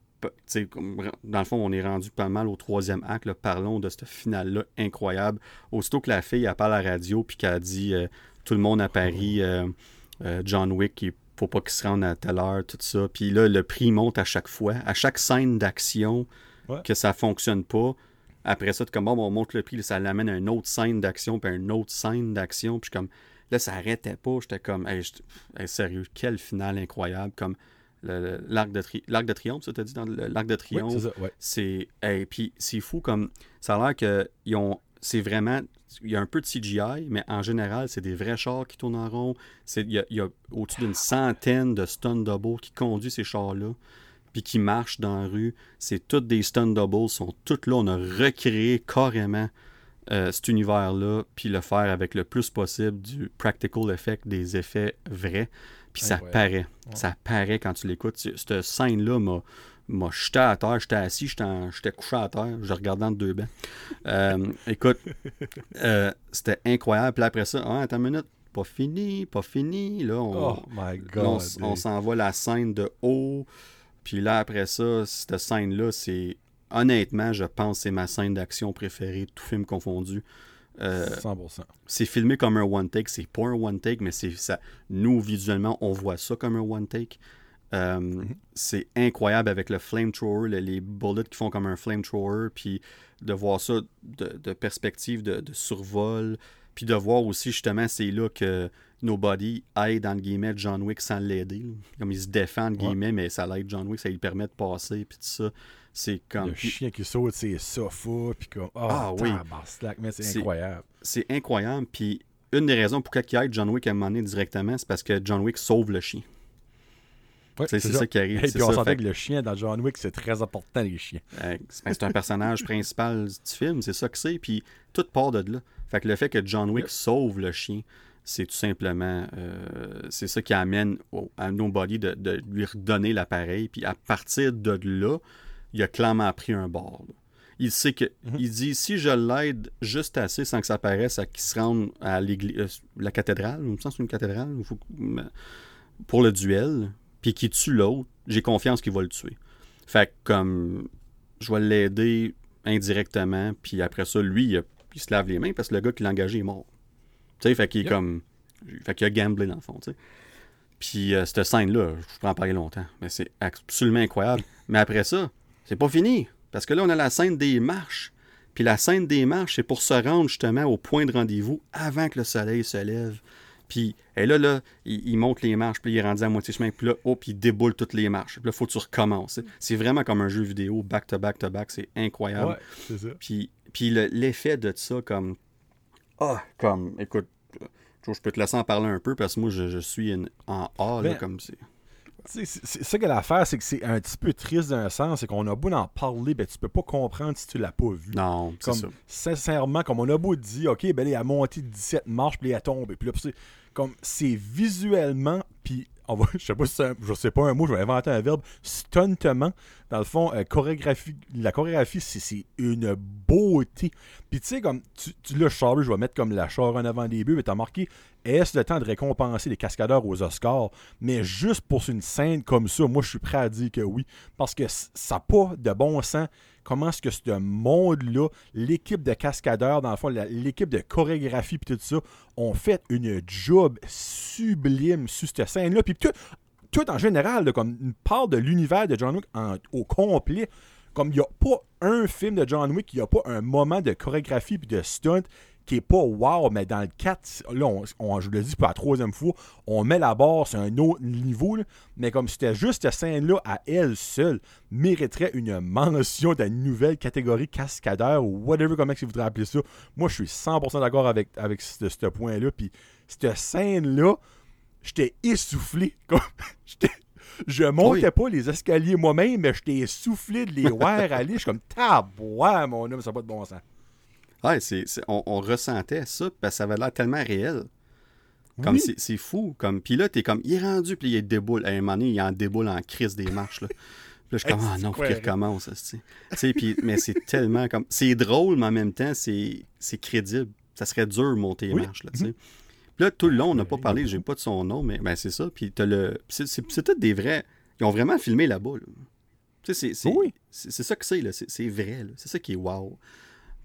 A: dans le fond, on est rendu pas mal au troisième acte. là. Parlons de ce final-là incroyable. Aussitôt que la fille elle parle à la radio puis qu'elle dit euh, tout le monde à Paris, euh, euh, John Wick, il faut pas qu'il se rende à telle heure, tout ça. Puis là, le prix monte à chaque fois. À chaque scène d'action
B: Ouais.
A: que ça fonctionne pas. Après ça, comme bon, on monte le prix, ça l'amène à une autre scène d'action, puis à une autre scène d'action. Puis comme là, ça arrêtait pas. J'étais comme, hey, sérieux, quel final incroyable. Comme l'arc de, tri- l'arc de triomphe, ça t'as dit dans l'arc de
B: Oui,
A: triomphe.
B: c'est ça, ouais.
A: C'est. hey, puis c'est fou comme. Ça a l'air que ils ont. C'est vraiment. il y a un peu de CGI, mais en général, c'est des vrais chars qui tournent en rond. Il y a, y a au-dessus d'une centaine de stun doubles qui conduisent ces chars-là, puis qui marchent dans la rue. C'est toutes des stun doubles, sont toutes là. On a recréé carrément euh, cet univers-là, puis le faire avec le plus possible du practical effect, des effets vrais. Puis ça paraît. Ça paraît quand tu l'écoutes. Cette scène-là m'a moi, j'étais à terre, j'étais assis, j'étais couché à terre, je regardais entre deux bains. Euh, écoute, euh, c'était incroyable. Puis après ça, ah, attends une minute, pas fini, pas fini. Là, on,
B: oh my God,
A: on, s'envoie la scène de haut. Puis là, après ça, cette scène-là, c'est. Honnêtement, je pense que c'est ma scène d'action préférée, tout film confondu.
B: 100%. Euh,
A: c'est filmé comme un one take. C'est pas un one take, mais c'est ça. Nous, visuellement, on voit ça comme un one take. Euh, mhm. C'est incroyable avec le flamethrower, les, bullets qui font comme un flamethrower, puis de voir ça de, perspective de, survol, puis de voir aussi justement c'est là que Nobody aide le guillemets John Wick sans l'aider. Comme il se défend guillemets, mais ça l'aide John Wick, ça lui permet de passer, puis tout ça. C'est comme.
B: Le chien qui saute, c'est sofa, puis comme. Oh, ah oui. mais c'est incroyable.
A: C'est incroyable, puis une des raisons pour qu'il aide John Wick à un moment donné directement, c'est parce que John Wick sauve le chien c'est ça. qui arrive.
B: Et puis on sentait que le chien dans John Wick, c'est très important, les chiens.
A: c'est un personnage principal du film, c'est ça que c'est. Puis tout part de là. Fait que le fait que John Wick sauve le chien, c'est tout simplement. Euh, c'est ça qui amène à Nobody de, de lui redonner l'appareil. Puis à partir de là, il a clairement pris un bord. Il sait que. Mhm. Il dit si je l'aide juste assez sans que ça paraisse à qu'il se rende à l'église. Euh, la cathédrale, je me sens c'est une cathédrale, pour le duel, puis qui tue l'autre, j'ai confiance qu'il va le tuer. Fait que comme je vais l'aider indirectement, puis après ça, lui, il, se lave les mains parce que le gars qui l'a engagé est mort. Tu sais, fait qu'il est comme. Fait qu'il a gamblé dans le fond, tu sais. Puis euh, cette scène-là, je peux en parler longtemps, mais c'est absolument incroyable. Mais après ça, c'est pas fini. Parce que là, on a la scène des marches. Puis la scène des marches, c'est pour se rendre justement au point de rendez-vous avant que le soleil se lève. Puis et là, là, il, monte les marches, puis il est rendu à moitié chemin, puis là, hop, il déboule toutes les marches. Puis là, il faut que tu recommences. C'est vraiment comme un jeu vidéo, back-to-back-to-back, c'est incroyable.
B: Ouais, c'est ça.
A: Puis, puis l'effet de ça, comme. Ah, comme, écoute, je peux te laisser en parler un peu, parce que moi, je, suis en A, là, ben, comme c'est.
B: C'est ça que l'affaire, c'est que c'est un petit peu triste d'un sens, c'est qu'on a beau en parler, ben tu peux pas comprendre si tu l'as pas vu.
A: Non,
B: c'est
A: ça.
B: Sincèrement, comme on a beau dire, ok, ben elle a monté 17 marches, puis elle a tombé. Puis là, comme c'est visuellement, puis je sais pas si je sais pas un mot, je vais inventer un verbe, stuntement. Dans le fond, euh, chorégraphie, la chorégraphie, c'est une beauté. Puis tu sais, comme tu, tu l'as chargé, je vais mettre comme la char en avant des buts, mais t'as marqué est-ce le temps de récompenser les cascadeurs aux Oscars? Mais juste pour une scène comme ça, moi je suis prêt à dire que oui. Parce que ça n'a pas de bon sens comment est-ce que ce monde-là, l'équipe de cascadeurs, dans le fond, l'équipe de chorégraphie puis tout ça, ont fait une job sublime sur cette scène-là? Puis tout, tout en général, comme une part de l'univers de John Wick au complet. Comme il n'y a pas un film de John Wick, il n'y a pas un moment de chorégraphie puis de stunt qui est pas wow, mais dans le 4, là, on, je le dis pour la troisième fois, on met la barre sur un autre niveau, mais comme c'était juste cette scène-là à elle seule, mériterait une mention d'une nouvelle catégorie cascadeur ou whatever, comment vous voudrez appeler ça. Moi, je suis 100% d'accord avec, avec ce, point-là. Puis cette scène-là, j'étais essoufflé. je montais pas les escaliers moi-même, mais j'étais essoufflé de les voir aller. Je suis comme, tabois, mon homme, ça n'a pas de bon sens.
A: Ouais, c'est, on, ressentait ça parce que ça avait l'air tellement réel. Comme c'est, fou. Comme, puis là, t'es comme, il est rendu, puis il est déboule. À un moment donné, il en déboule en crise des marches. Là. Puis là, je suis comme, ah non, faut qu'il recommence. Puis, mais c'est tellement comme. C'est drôle, mais en même temps, c'est, crédible. Ça serait dur de monter les marches. Là, mm-hmm. Puis là, tout le long, on n'a pas parlé, j'ai pas de son nom, mais ben, c'est ça. Puis t'as le. C'est, tout des vrais. Ils ont vraiment filmé là-bas. Tu sais, c'est, oui. c'est, ça que c'est, là. C'est, vrai. C'est ça qui est wow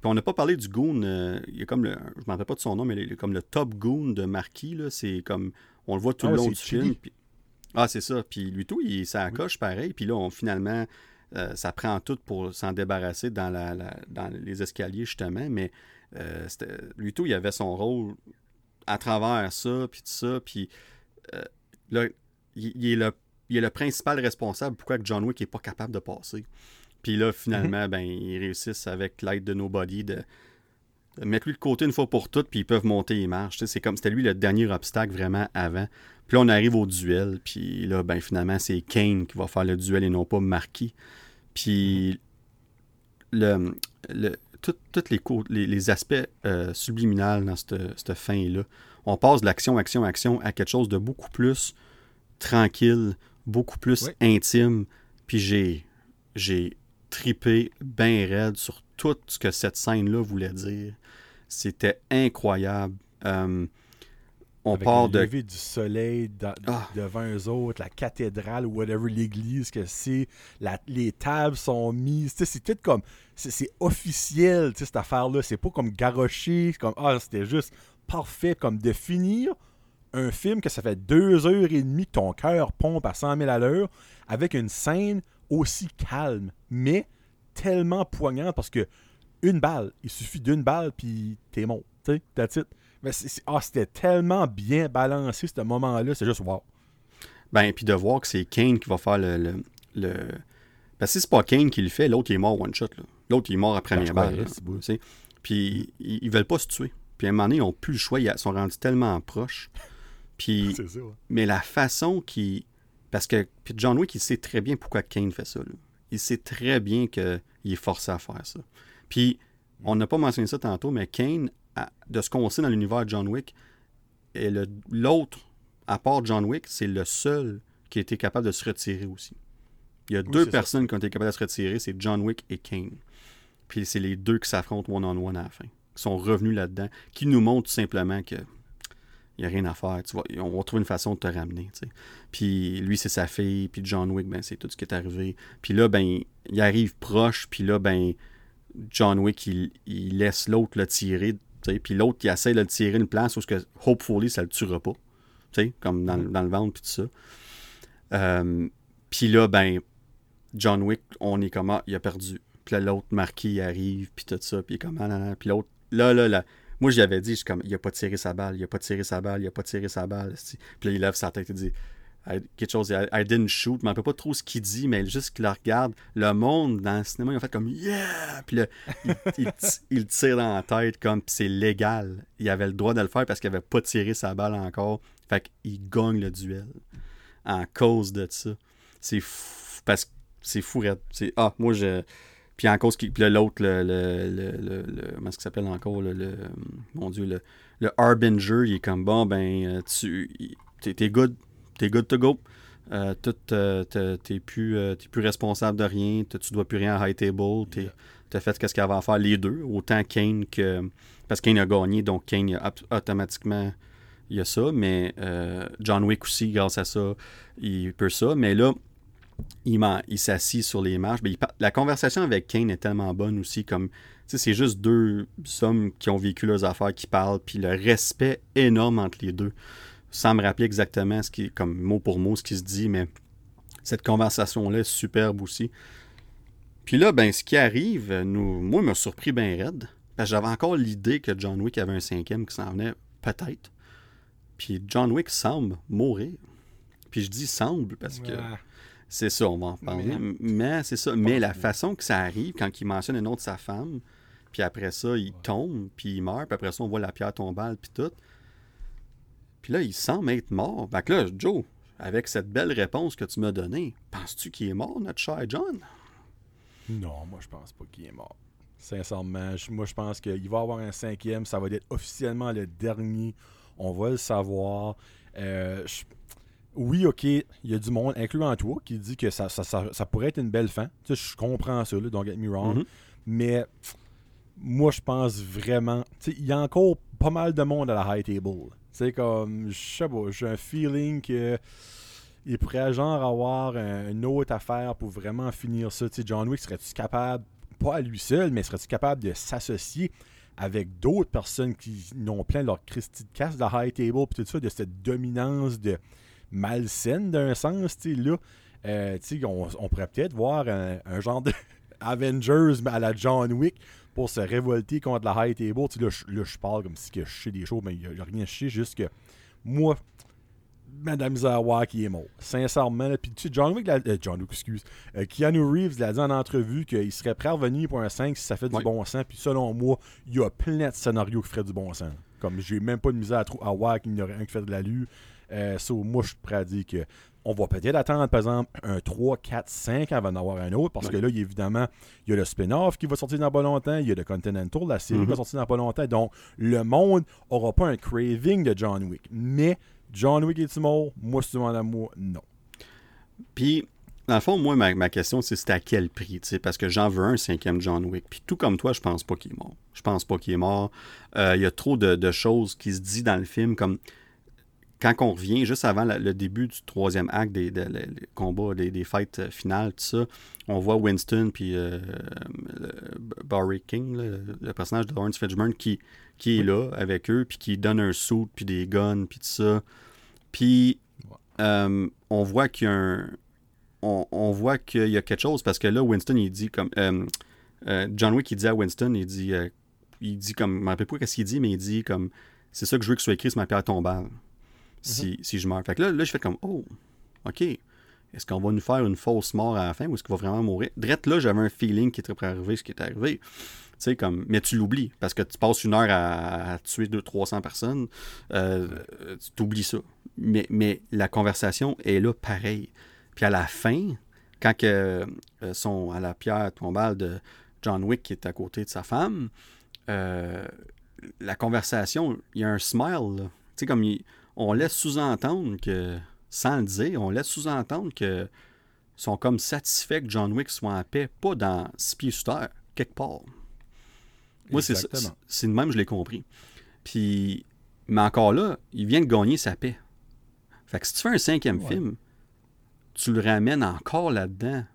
A: on n'a pas parlé du goon. Euh, il y a comme le. Je ne rappelle pas de son nom, mais il est comme le top goon de Marquis. C'est comme. On le voit tout le ah, long du film. Ah, c'est ça. Puis lui, tout, il, ça coche pareil. Puis là, on, finalement, euh, ça prend tout pour s'en débarrasser dans, la, dans les escaliers, justement. Mais euh, lui, tout, il avait son rôle à travers ça, puis tout ça. Puis là, il, est le, il est le principal responsable pourquoi John Wick n'est pas capable de passer. Puis là, finalement, mhm. ben, ils réussissent avec l'aide de Nobody de mettre-lui de côté une fois pour toutes, puis ils peuvent monter les marches. C'est comme c'était lui le dernier obstacle vraiment avant. Puis là, on arrive au duel, puis là, ben finalement, c'est Kane qui va faire le duel et non pas Marquis. Puis le, le, tous les, les, aspects euh, subliminaux dans cette, cette fin-là, on passe de l'action, action, action à quelque chose de beaucoup plus tranquille, beaucoup plus intime. Puis j'ai, j'ai tripé bien raide sur tout ce que cette scène-là voulait dire. C'était incroyable. Euh,
B: on part le lever du soleil ah. devant eux autres, la cathédrale ou whatever, l'église que c'est, les tables sont mises, c'est tout comme, c'est officiel, cette affaire-là, c'est pas comme garoché, comme, ah, c'était juste parfait, comme de finir un film que ça fait deux heures et demie que ton cœur pompe à 100 000 à l'heure, avec une scène aussi calme, mais tellement poignante parce que une balle, il suffit d'une balle, puis t'es mort, tu sais. Mais ah, c'était tellement bien balancé, ce moment-là. C'est juste wow.
A: Ben, puis de voir que c'est Kane qui va faire le. le, Parce que si c'est pas Kane qui le fait, l'autre il est mort one shot. L'autre il est mort après première balle. Puis ils, ils veulent pas se tuer. Puis à un moment donné, ils n'ont plus le choix. Ils sont rendus tellement proches. Puis, Mais la façon qui. Parce que puis John Wick, il sait très bien pourquoi Kane fait ça. Il sait très bien qu'il est forcé à faire ça. Puis, on n'a pas mentionné ça tantôt, mais Kane de ce qu'on sait dans l'univers de John Wick, et l'autre, à part John Wick, c'est le seul qui a été capable de se retirer aussi. Il y a deux personnes qui ont été capables de se retirer, c'est John Wick et Kane. Puis c'est les deux qui s'affrontent one-on-one à la fin, qui sont revenus là-dedans, qui nous montrent tout simplement que il n'y a rien à faire. Tu on va trouver une façon de te ramener. Puis lui, c'est sa fille. Puis John Wick, ben, c'est tout ce qui est arrivé. Puis là, ben, il arrive proche. Puis là, ben, John Wick, il, il laisse l'autre le tirer puis l'autre, qui essaie de le tirer une place où, que, hopefully, ça le tuera pas. Comme dans, dans, le ventre, puis tout ça. Euh, puis là, ben, John Wick, on est comme, ah, il a perdu. Puis là, l'autre marquis arrive, puis tout ça, puis comment, ah, puis l'autre, là, là, là. Moi, j'avais dit, je comme, il a pas tiré sa balle, il a pas tiré sa balle, il a pas tiré sa balle. Puis là, il lève sa tête et dit, quelque chose, I, didn't shoot, mais on peut pas trop ce qu'il dit, mais juste qu'il regarde, le monde dans le cinéma, ils ont fait comme Yeah! Puis là, il, tire dans la tête comme c'est légal. Il avait le droit de le faire parce qu'il avait pas tiré sa balle encore. Fait qu'il gagne le duel en cause de ça. C'est fou, parce que c'est fou, C'est, ah, moi, je. Puis en cause, puis l'autre, le, le, le, le, Comment est-ce qu'il s'appelle encore? Le, mon Dieu, le, le Harbinger, il est comme bon, ben, euh, tu. T'es good t'es good to go. Euh, euh, t'es plus, euh, plus responsable de rien, tu dois plus rien à High Table, t'as fait ce qu'il avait à faire les deux, autant Kane que. Parce que Kane a gagné, donc Kane a, automatiquement il y a ça, mais John Wick aussi, grâce à ça, il peut ça. Mais là, il, il s'assit sur les marches. la conversation avec Kane est tellement bonne aussi, comme c'est juste deux hommes qui ont vécu leurs affaires qui parlent, puis le respect énorme entre les deux sans me rappeler exactement ce qui, comme mot pour mot ce qui se dit, mais cette conversation-là est superbe aussi. Puis là, ben, ce qui arrive, nous, moi, m'a surpris bien raide. J'avais encore l'idée que John Wick avait un cinquième qui s'en venait, peut-être. Puis John Wick semble mourir. Puis je dis semble parce que c'est ça, on va en parler. Mais, c'est ça. Mais la façon que ça arrive, quand il mentionne une autre sa femme, puis après ça, il tombe, puis il meurt, puis après ça, on voit la pierre tombale, puis tout. Puis là, il semble être mort. Fait que là, Joe, avec cette belle réponse que tu m'as donnée, penses-tu qu'il est mort, notre cher John?
B: Non, moi, je pense pas qu'il est mort. Sincèrement, moi, je pense qu'il va y avoir un cinquième. Ça va être officiellement le dernier. On va le savoir. Euh, oui, OK, il y a du monde, incluant toi, qui dit que ça, ça, pourrait être une belle fin. Tu sais, je comprends ça, là, don't get me wrong. Mm-hmm. Mais moi, je pense vraiment. Il y a encore pas mal de monde à la high table. C'est comme, je sais pas, j'ai un feeling que il pourrait genre avoir une autre affaire pour vraiment finir ça. sais, John Wick, serait-tu capable, pas à lui seul, mais serait-tu capable de s'associer avec d'autres personnes qui n'ont plein leur Christie de casse de high table, puis tout ça, de cette dominance de malsaine d'un sens, tu sais, là. Euh, on, on, pourrait peut-être voir un, un genre de Avengers à la John Wick pour se révolter contre la high table. là, je, parle comme si que je sais des choses, mais il n'y a, rien à chier, juste que moi, Madame Zawa qui est mort. Sincèrement. Puis tu sais, John Wick, euh, John Wick, excuse. Euh, Keanu Reeves l'a dit en entrevue qu'il serait prêt à revenir pour un 5 si ça fait du bon sens. Puis selon moi, il y a plein de scénarios qui feraient du bon sens. Comme j'ai même pas de misère à, trouver à voir qu'il n'y aurait un qui fait de l'allure. Euh, moi, je suis prêt à dire que on va peut-être attendre, par exemple, un 3, 4, 5 avant d'en avoir un autre, parce que là, évidemment, il y a le spin-off qui va sortir dans pas longtemps, il y a le Continental, la série qui va sortir dans pas longtemps. Donc, le monde n'aura pas un craving de John Wick. Mais, John Wick est-il mort? Moi, si tu demandes à moi, non.
A: Puis, dans le fond, moi, ma, question, c'est à quel prix, parce que j'en veux un cinquième John Wick. Puis tout comme toi, je pense pas qu'il est mort. Je pense pas qu'il est mort. Euh, il y a trop de, de, choses qui se disent dans le film, comme quand on revient, juste avant le début du troisième acte des, combats, des, des, fights euh, finales, tout ça, on voit Winston puis euh, Barry King, le, personnage de Lawrence Fishburne, qui, qui est là avec eux, puis qui donne un suit, puis des guns, puis tout ça. Puis euh, on voit qu'il y a un, on, voit qu'il y a quelque chose parce que là, Winston, il dit comme. John Wick, il dit à Winston, il dit, il dit comme. Je ne me rappelle pas ce qu'il dit, mais il dit comme. C'est ça que je veux que soit écrit sur ma pierre tombale. Mhm. si, je meurs. Fait que là, là je fais comme, oh, OK. Est-ce qu'on va nous faire une fausse mort à la fin ou est-ce qu'il va vraiment mourir? Drette là, j'avais un feeling qui était prêt à arriver ce qui est arrivé. Comme, mais tu l'oublies parce que tu passes une heure à, tuer 200-300 personnes. Euh, tu t'oublies ça. Mais, mais la conversation est là pareil. Puis à la fin, quand que, euh, à la pierre tombale de John Wick qui est à côté de sa femme, euh, la conversation, il y a un smile. Tu sais, comme il, on laisse sous-entendre que, sans le dire, on laisse sous-entendre que sont comme satisfaits que John Wick soit en paix, pas dans six pieds sous terre, quelque part. Moi, c'est c'est de même, je l'ai compris. Puis, mais encore là, il vient de gagner sa paix. Fait que si tu fais un cinquième film, tu le ramènes encore là-dedans,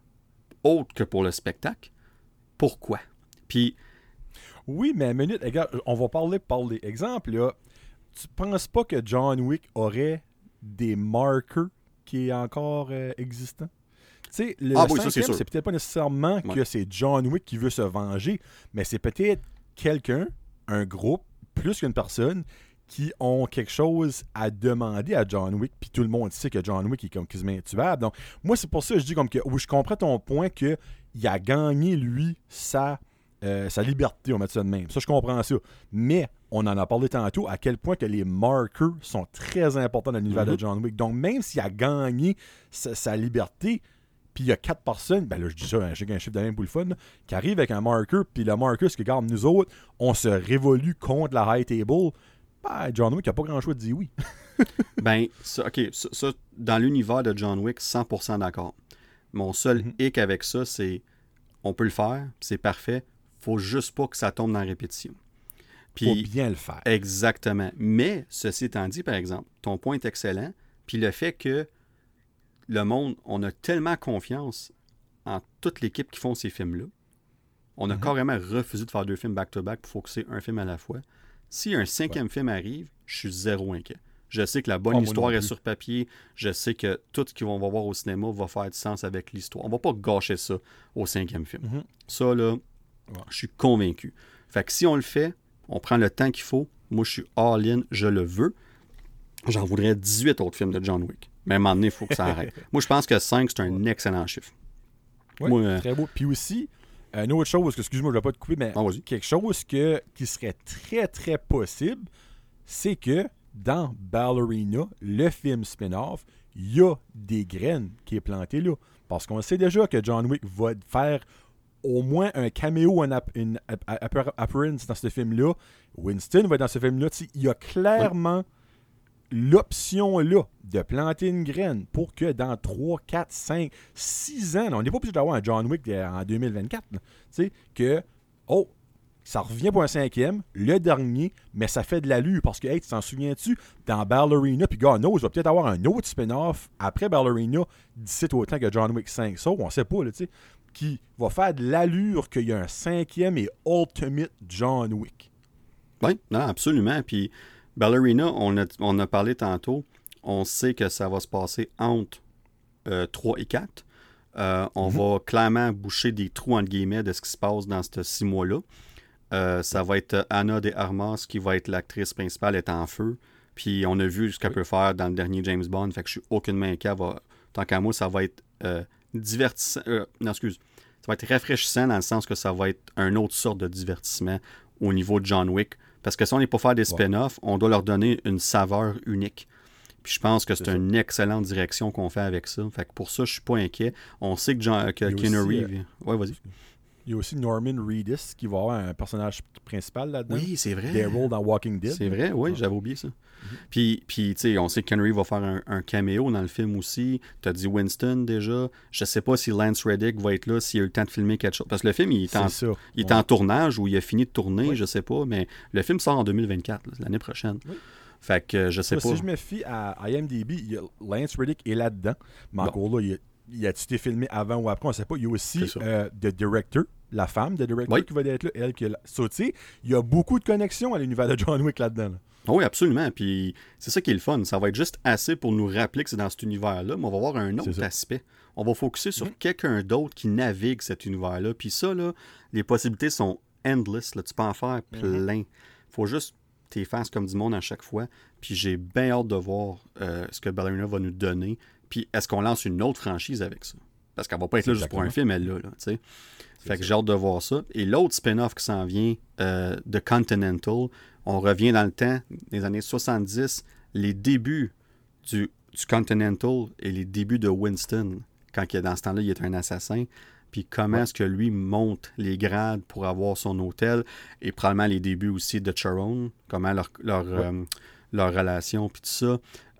A: autre que pour le spectacle. Pourquoi? Puis.
B: Oui, mais minute, on va parler par les exemples. Là tu penses pas que John Wick aurait des marqueurs qui est encore euh, existant? Tu sais, le ah, c'est peut-être pas nécessairement que c'est John Wick qui veut se venger, mais c'est peut-être quelqu'un, un groupe, plus qu'une personne, qui ont quelque chose à demander à John Wick, puis tout le monde sait que John Wick est comme quasiment intuable. Donc, moi, c'est pour ça que je dis comme que, oui, je comprends ton point que il a gagné, lui, sa, euh, sa liberté, on met ça de même. Ça, je comprends ça. Mais on en a parlé tantôt, à quel point que les marqueurs sont très importants dans l'univers de mhm. John Wick. Donc, même s'il a gagné sa, liberté, puis il y a quatre personnes, ben là, je dis ça, j'ai un chiffre de même pour le fun, qui arrive avec un marqueur, puis le marqueur, ce que garde nous autres, on se révolue contre la high table, ben, John Wick n'a pas grand choix de dire oui.
A: ben, ça, ok, ça, dans l'univers de John Wick, 100% d'accord. Mon seul mhm. hic avec ça, c'est on peut le faire, c'est parfait, faut juste pas que ça tombe dans la répétition.
B: Puis, faut bien le faire.
A: Exactement. Mais, ceci étant dit, par exemple, ton point est excellent. Puis le fait que le monde, on a tellement confiance en toute l'équipe qui font ces films-là. On a mhm. carrément refusé de faire deux films back-to-back pour focuser un film à la fois. Si un cinquième film arrive, je suis zéro inquiet. Je sais que la bonne oh, histoire est sur papier. Je sais que tout ce qu'on va voir au cinéma va faire du sens avec l'histoire. On va pas gâcher ça au cinquième film. Mhm. Ça, là, je suis convaincu. Fait que si on le fait, on prend le temps qu'il faut. Moi, je suis all-in, je le veux. J'en voudrais 18 autres films de John Wick. Mais à un moment donné, il faut que ça arrête. Moi, je pense que 5, c'est un excellent chiffre.
B: Oui, euh, très beau. Puis aussi, une autre chose, excuse-moi, je ne vais pas te couper, mais ah, quelque chose que, qui serait très, très possible, c'est que dans Ballerina, le film spin-off, il y a des graines qui est planté là. Parce qu'on sait déjà que John Wick va faire au moins un caméo, une, appearance dans ce film-là. Winston va être dans ce film-là. Il y a clairement l'option là de planter une graine pour que dans 3, 4, 5, 6 ans, on n'est pas obligé d'avoir un John Wick en 2024, sais que, oh, ça revient pour un cinquième, le dernier, mais ça fait de l'allure parce que, hey, tu t'en souviens-tu, dans Ballerina, puis God knows, il va peut-être avoir un autre spin-off après Ballerina d'ici autant que John Wick 5. Ça, on sait pas, tu sais qui va faire de l'allure qu'il y a un cinquième et ultimate John Wick.
A: Oui, non, absolument. Puis Ballerina, on a, on a parlé tantôt, on sait que ça va se passer entre 3 euh, et 4. Euh, on mhm. va clairement boucher des trous, entre guillemets, de ce qui se passe dans ces six mois-là. Euh, ça va être Anna de Armas qui va être l'actrice principale, est en feu. Puis on a vu ce qu'elle
B: Oui.
A: peut faire dans le dernier James Bond. Fait que je suis aucunement inquiet. Va- Tant qu'à moi, ça va être divertissant. euh, non, excuse. Ça va être rafraîchissant dans le sens que ça va être une autre sorte de divertissement au niveau de John Wick. Parce que si on n'est pas faire des spin-offs, on doit leur donner une saveur unique. Puis je pense que c'est
B: ça.
A: une excellente direction qu'on fait avec ça. Fait que pour ça, je suis pas inquiet. On sait que, Jean, que Keanu Reeves. Ouais, vas-y.
B: Il y a aussi Norman Reedus qui va avoir un personnage principal là-dedans.
A: Oui, c'est vrai.
B: Daryl dans Walking Dead.
A: C'est vrai, oui,
B: Ouais.
A: j'avais oublié ça. Puis, puis tu sais, on sait que Reeves va faire un, un caméo dans le film aussi. Tu as dit Winston déjà. Je sais pas si Lance Reddick va être là, s'il a eu le temps de filmer quelque chose. Parce que le film, il est, en,
B: ça.
A: il est
B: Ouais.
A: en tournage ou il a fini de tourner,
B: Oui.
A: je sais pas. Mais le film sort en 2024, là, l'année prochaine.
B: Oui.
A: Fait que euh, je sais
B: Moi,
A: pas.
B: Si je me fie à IMDb, Lance Reddick est là-dedans. Mais
A: Bon.
B: encore là, il, a- il a-tu été filmé avant ou après, on ne sait pas. Il y a aussi euh, The Director, la femme de Director
A: Oui.
B: qui va être là, elle qui tu sais, il y a beaucoup de connexions à l'univers de John Wick là-dedans. là.
A: Ah Oui, absolument. Puis c'est ça qui est le fun. Ça va être juste assez pour nous rappeler que c'est dans cet univers-là, mais on va voir un autre aspect. On va focuser sur
B: Mhm.
A: quelqu'un d'autre qui navigue cet univers-là. Puis ça, là, les possibilités sont endless. Là. Tu peux en faire
B: Mhm.
A: plein. faut juste t'es fasses comme du monde à chaque fois. Puis j'ai bien hâte de voir euh, ce que Ballerina va nous donner. Puis est-ce qu'on lance une autre franchise avec ça? Parce qu'elle va pas être là juste pour un film, elle là, là, tu sais. Fait que j'ai hâte de voir ça. Et l'autre spin-off qui s'en vient euh, de Continental, on revient dans le temps, des années 70, les débuts du, du Continental et les débuts de Winston, quand il- dans ce temps-là, il est un assassin. Puis comment
B: Ouais.
A: est-ce que lui monte les grades pour avoir son hôtel et probablement les débuts aussi de Charon, comment leur, leur, euh, leur relation, puis tout ça.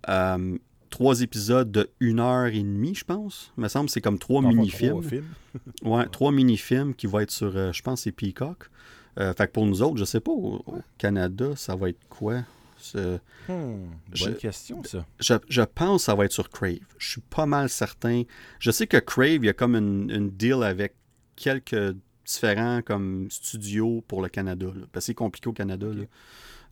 A: Euh, trois épisodes de une heure et demie, je pense. Il me semble que c'est comme trois mini-films.
B: trois films.
A: Ouais, trois mini-films qui vont être sur, euh, je pense, c'est Peacock. Euh, fait que pour nous autres, je sais pas, au, au Canada, ça va être quoi?
B: Hmm,
A: Je-
B: bonne question, ça.
A: Je, je pense que ça va être sur Crave. Je suis pas mal certain. Je sais que Crave, il y a comme une, une deal avec quelques différents comme studios pour le Canada. là. Parce que c'est compliqué au Canada. là.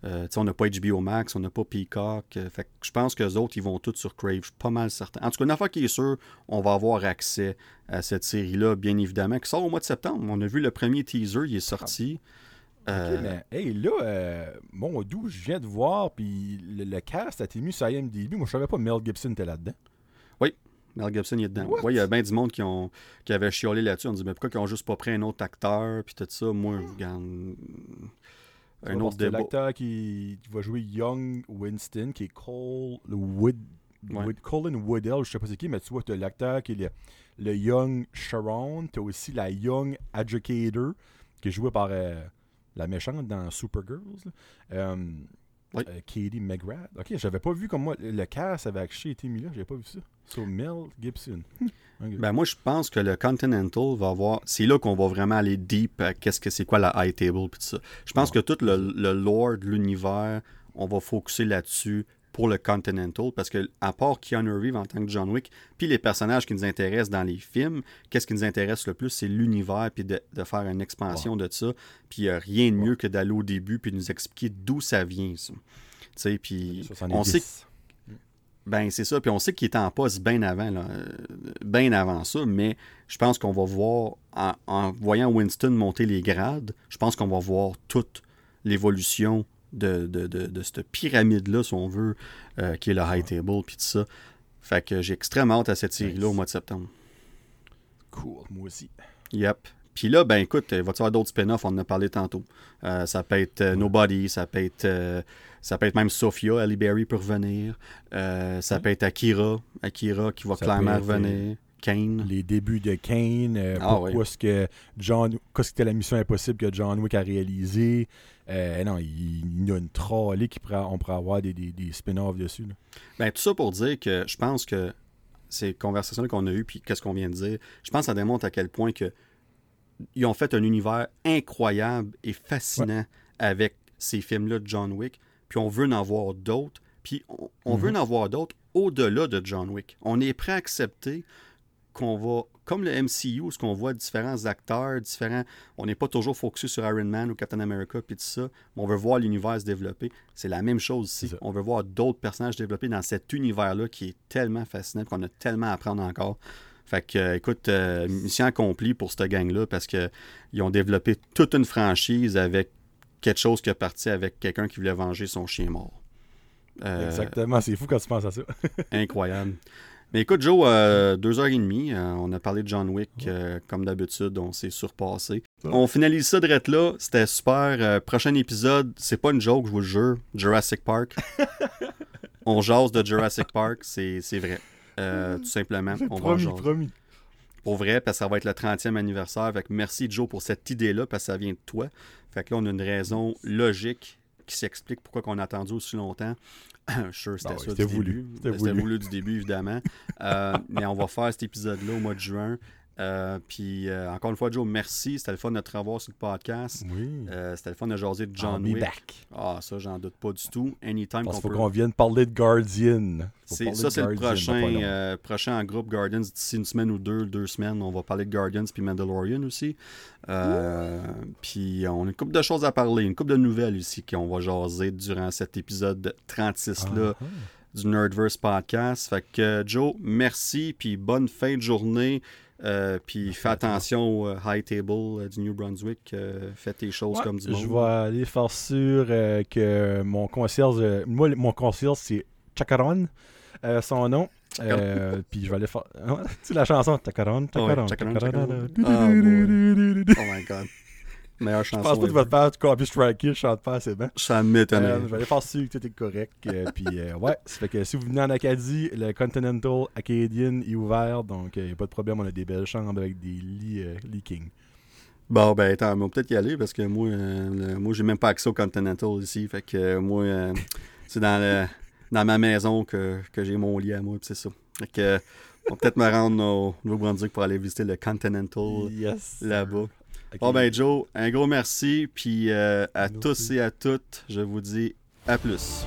A: Euh, on n'a pas HBO Max, on n'a pas Peacock. euh, fait que je pense que les autres, ils vont tous sur Crave. Je suis pas mal certain. En tout cas, une affaire qui est sûre, on va avoir accès à cette série-là, bien évidemment, qui sort au mois de septembre. On a vu le premier teaser, il est sorti. Euh,
B: Ok, mais, hey, là, euh, mon d'où je viens de voir, puis le, le cast a été mis sur IMDb. Moi, je savais pas Mel Gibson était là-dedans.
A: Mel Gibson il est dedans. Il y a bien du monde qui, ont, qui avait chiolé là-dessus. On dit, mais pourquoi ils ont juste pas pris un autre acteur, puis tout ça? Moi, je regarde.
B: Tu
A: Un autre débat.
B: l'acteur qui, va jouer Young Winston, qui est Cole Wood,
A: Ouais.
B: Wood- Colin Woodell, je sais pas c'est qui, mais tu vois, tu as l'acteur qui est le, le Young Sharon, tu as aussi la Young Educator, qui est jouée par euh, la méchante dans Supergirls. Euh, euh, Katie McGrath. Ok, j'avais pas vu comme moi, le cast avait actually été mis là, j'avais pas vu ça. So, Mel Gibson.
A: Ben moi, je pense que le Continental va avoir. C'est là qu'on va vraiment aller deep à qu'est-ce que c'est quoi la high table puis tout ça. Je pense que tout le, le lore de l'univers, on va focuser là-dessus pour le Continental parce que à part Keanu Reeves en tant que John Wick, puis les personnages qui nous intéressent dans les films, qu'est-ce qui nous intéresse le plus, c'est l'univers puis de, de faire une expansion de ça. Puis a rien de mieux que d'aller au début puis de nous expliquer d'où ça vient ça. Tu sais, puis
B: 70.
A: on sait ben, c'est ça. Puis on sait qu'il était en poste bien avant, là, euh, bien avant ça, mais je pense qu'on va voir, en, en voyant Winston monter les grades, je pense qu'on va voir toute l'évolution de, de, de, de cette pyramide-là, si on veut, euh, qui est le high table, puis tout ça. Fait que j'ai extrêmement hâte à cette série-là au mois de septembre.
B: Cool, moi aussi.
A: Yep. Puis là, ben écoute, il va y avoir d'autres spin-offs, on en a parlé tantôt. Euh, ça peut être euh, Nobody, ça peut être euh, ça peut être même Sophia, Ali Berry peut revenir. Euh, ça peut être Akira, Akira qui va
B: Ça
A: clairement
B: être,
A: revenir. Kane.
B: les débuts de Kane, euh,
A: Ah,
B: pourquoi
A: oui.
B: est-ce que John, qu'est-ce que c'était la mission impossible que John Wick a réalisé? Euh, non, il, y a une trolley qui pourrait, on pourrait avoir des, des, des spin-offs dessus. là.
A: Ben, tout ça pour dire que je pense que ces conversations qu'on a eues, puis qu'est-ce qu'on vient de dire, je pense que ça démontre à quel point que ils ont fait un univers incroyable et fascinant avec ces films-là de John Wick, puis on veut en voir d'autres, puis on, on veut en voir d'autres au-delà de John Wick. On est prêt à accepter qu'on va, comme le MCU, ce qu'on voit différents acteurs, différents, on n'est pas toujours focusé sur Iron Man ou Captain America, puis tout ça, mais on veut voir l'univers se développer. C'est la même chose ici. On veut voir d'autres personnages développés dans cet univers-là qui est tellement fascinant, qu'on a tellement à apprendre encore. Fait que, euh, écoute, euh, mission accomplie pour cette gang-là parce que ils ont développé toute une franchise avec quelque chose qui est parti avec quelqu'un qui voulait venger son chien mort. Euh,
B: Exactement, c'est fou quand tu penses à ça.
A: incroyable. Mais écoute, Joe, euh, deux heures et demie, euh, on a parlé de John Wick, euh, comme d'habitude, on s'est surpassé. On finalise ça direct là, c'était super. Euh, prochain épisode, c'est pas une joke, je vous le jure, Jurassic Park. on jase de Jurassic Park, c'est c'est vrai. Euh, tout simplement, on va
B: promis,
A: jaser.
B: promis.
A: Pour vrai, parce que ça va être le 30e anniversaire. Fait que merci Joe pour cette idée-là, parce que ça vient de toi. Fait que là, on a une raison logique qui s'explique pourquoi on a attendu aussi longtemps. Je suis sûr que c'était
B: Ah ouais,
A: ça du
B: voulu.
A: début.
B: C'était
A: C'était
B: voulu.
A: voulu du début, évidemment. Euh, mais on va faire cet épisode-là au mois de juin. Euh, puis euh, encore une fois, Joe, merci. C'était le fun de te revoir sur le podcast.
B: Oui.
A: Euh, C'était le fun de jaser de
B: I'll
A: John
B: be
A: Wick.
B: back.
A: Ah, ça, j'en doute pas du tout. Anytime
B: Parce
A: qu'on
B: qu'il faut
A: peut...
B: qu'on vienne parler de Guardian. Parler
A: ça, c'est le prochain, euh, prochain en groupe Guardians. D'ici une semaine ou deux, deux semaines, on va parler de Guardians puis Mandalorian aussi. Euh, puis on a une couple de choses à parler, une couple de nouvelles ici qu'on va jaser durant cet épisode 36-là
B: Ah,
A: du Nerdverse Podcast. Fait que Joe, merci, puis bonne fin de journée. Euh, puis fais attention au euh, High Table euh, du New Brunswick. euh, fais tes choses
B: Ouais,
A: comme du monde.
B: Je vais aller faire sûr euh, que mon concierge, euh, moi, mon concierge, c'est Chakaron, euh, son nom. Euh, puis je vais aller faire. Ouais, tu sais la chanson Chakaron,
A: ouais,
B: Chakaron,
A: Chakaron,
B: Chakaron.
A: Chakaron. Ah. Oh my god. Meilleure
B: Je
A: chanson.
B: pense pas que te faire copy striker, je chante pas assez bien.
A: Ça m'étonnerait.
B: Euh, je vais aller faire sûr que tout est correct. euh, puis euh, ouais, ça fait que si vous venez en Acadie, le Continental Acadian est ouvert, donc il n'y a pas de problème, on a des belles chambres avec des lits euh, leaking.
A: Bon, ben, attends, on va peut-être y aller parce que moi, euh, le- moi j'ai même pas accès au Continental ici. Fait que euh, moi, euh, c'est dans, le- dans ma maison que, que j'ai mon lit à moi, puis c'est ça. Fait que, euh, on va peut-être me rendre au Nouveau-Brunswick pour aller visiter le Continental
B: Yes.
A: là-bas.
B: Ok.
A: Bon, ben, Joe, un gros merci. Puis euh, à
B: Merci.
A: tous et à toutes, je vous dis à plus.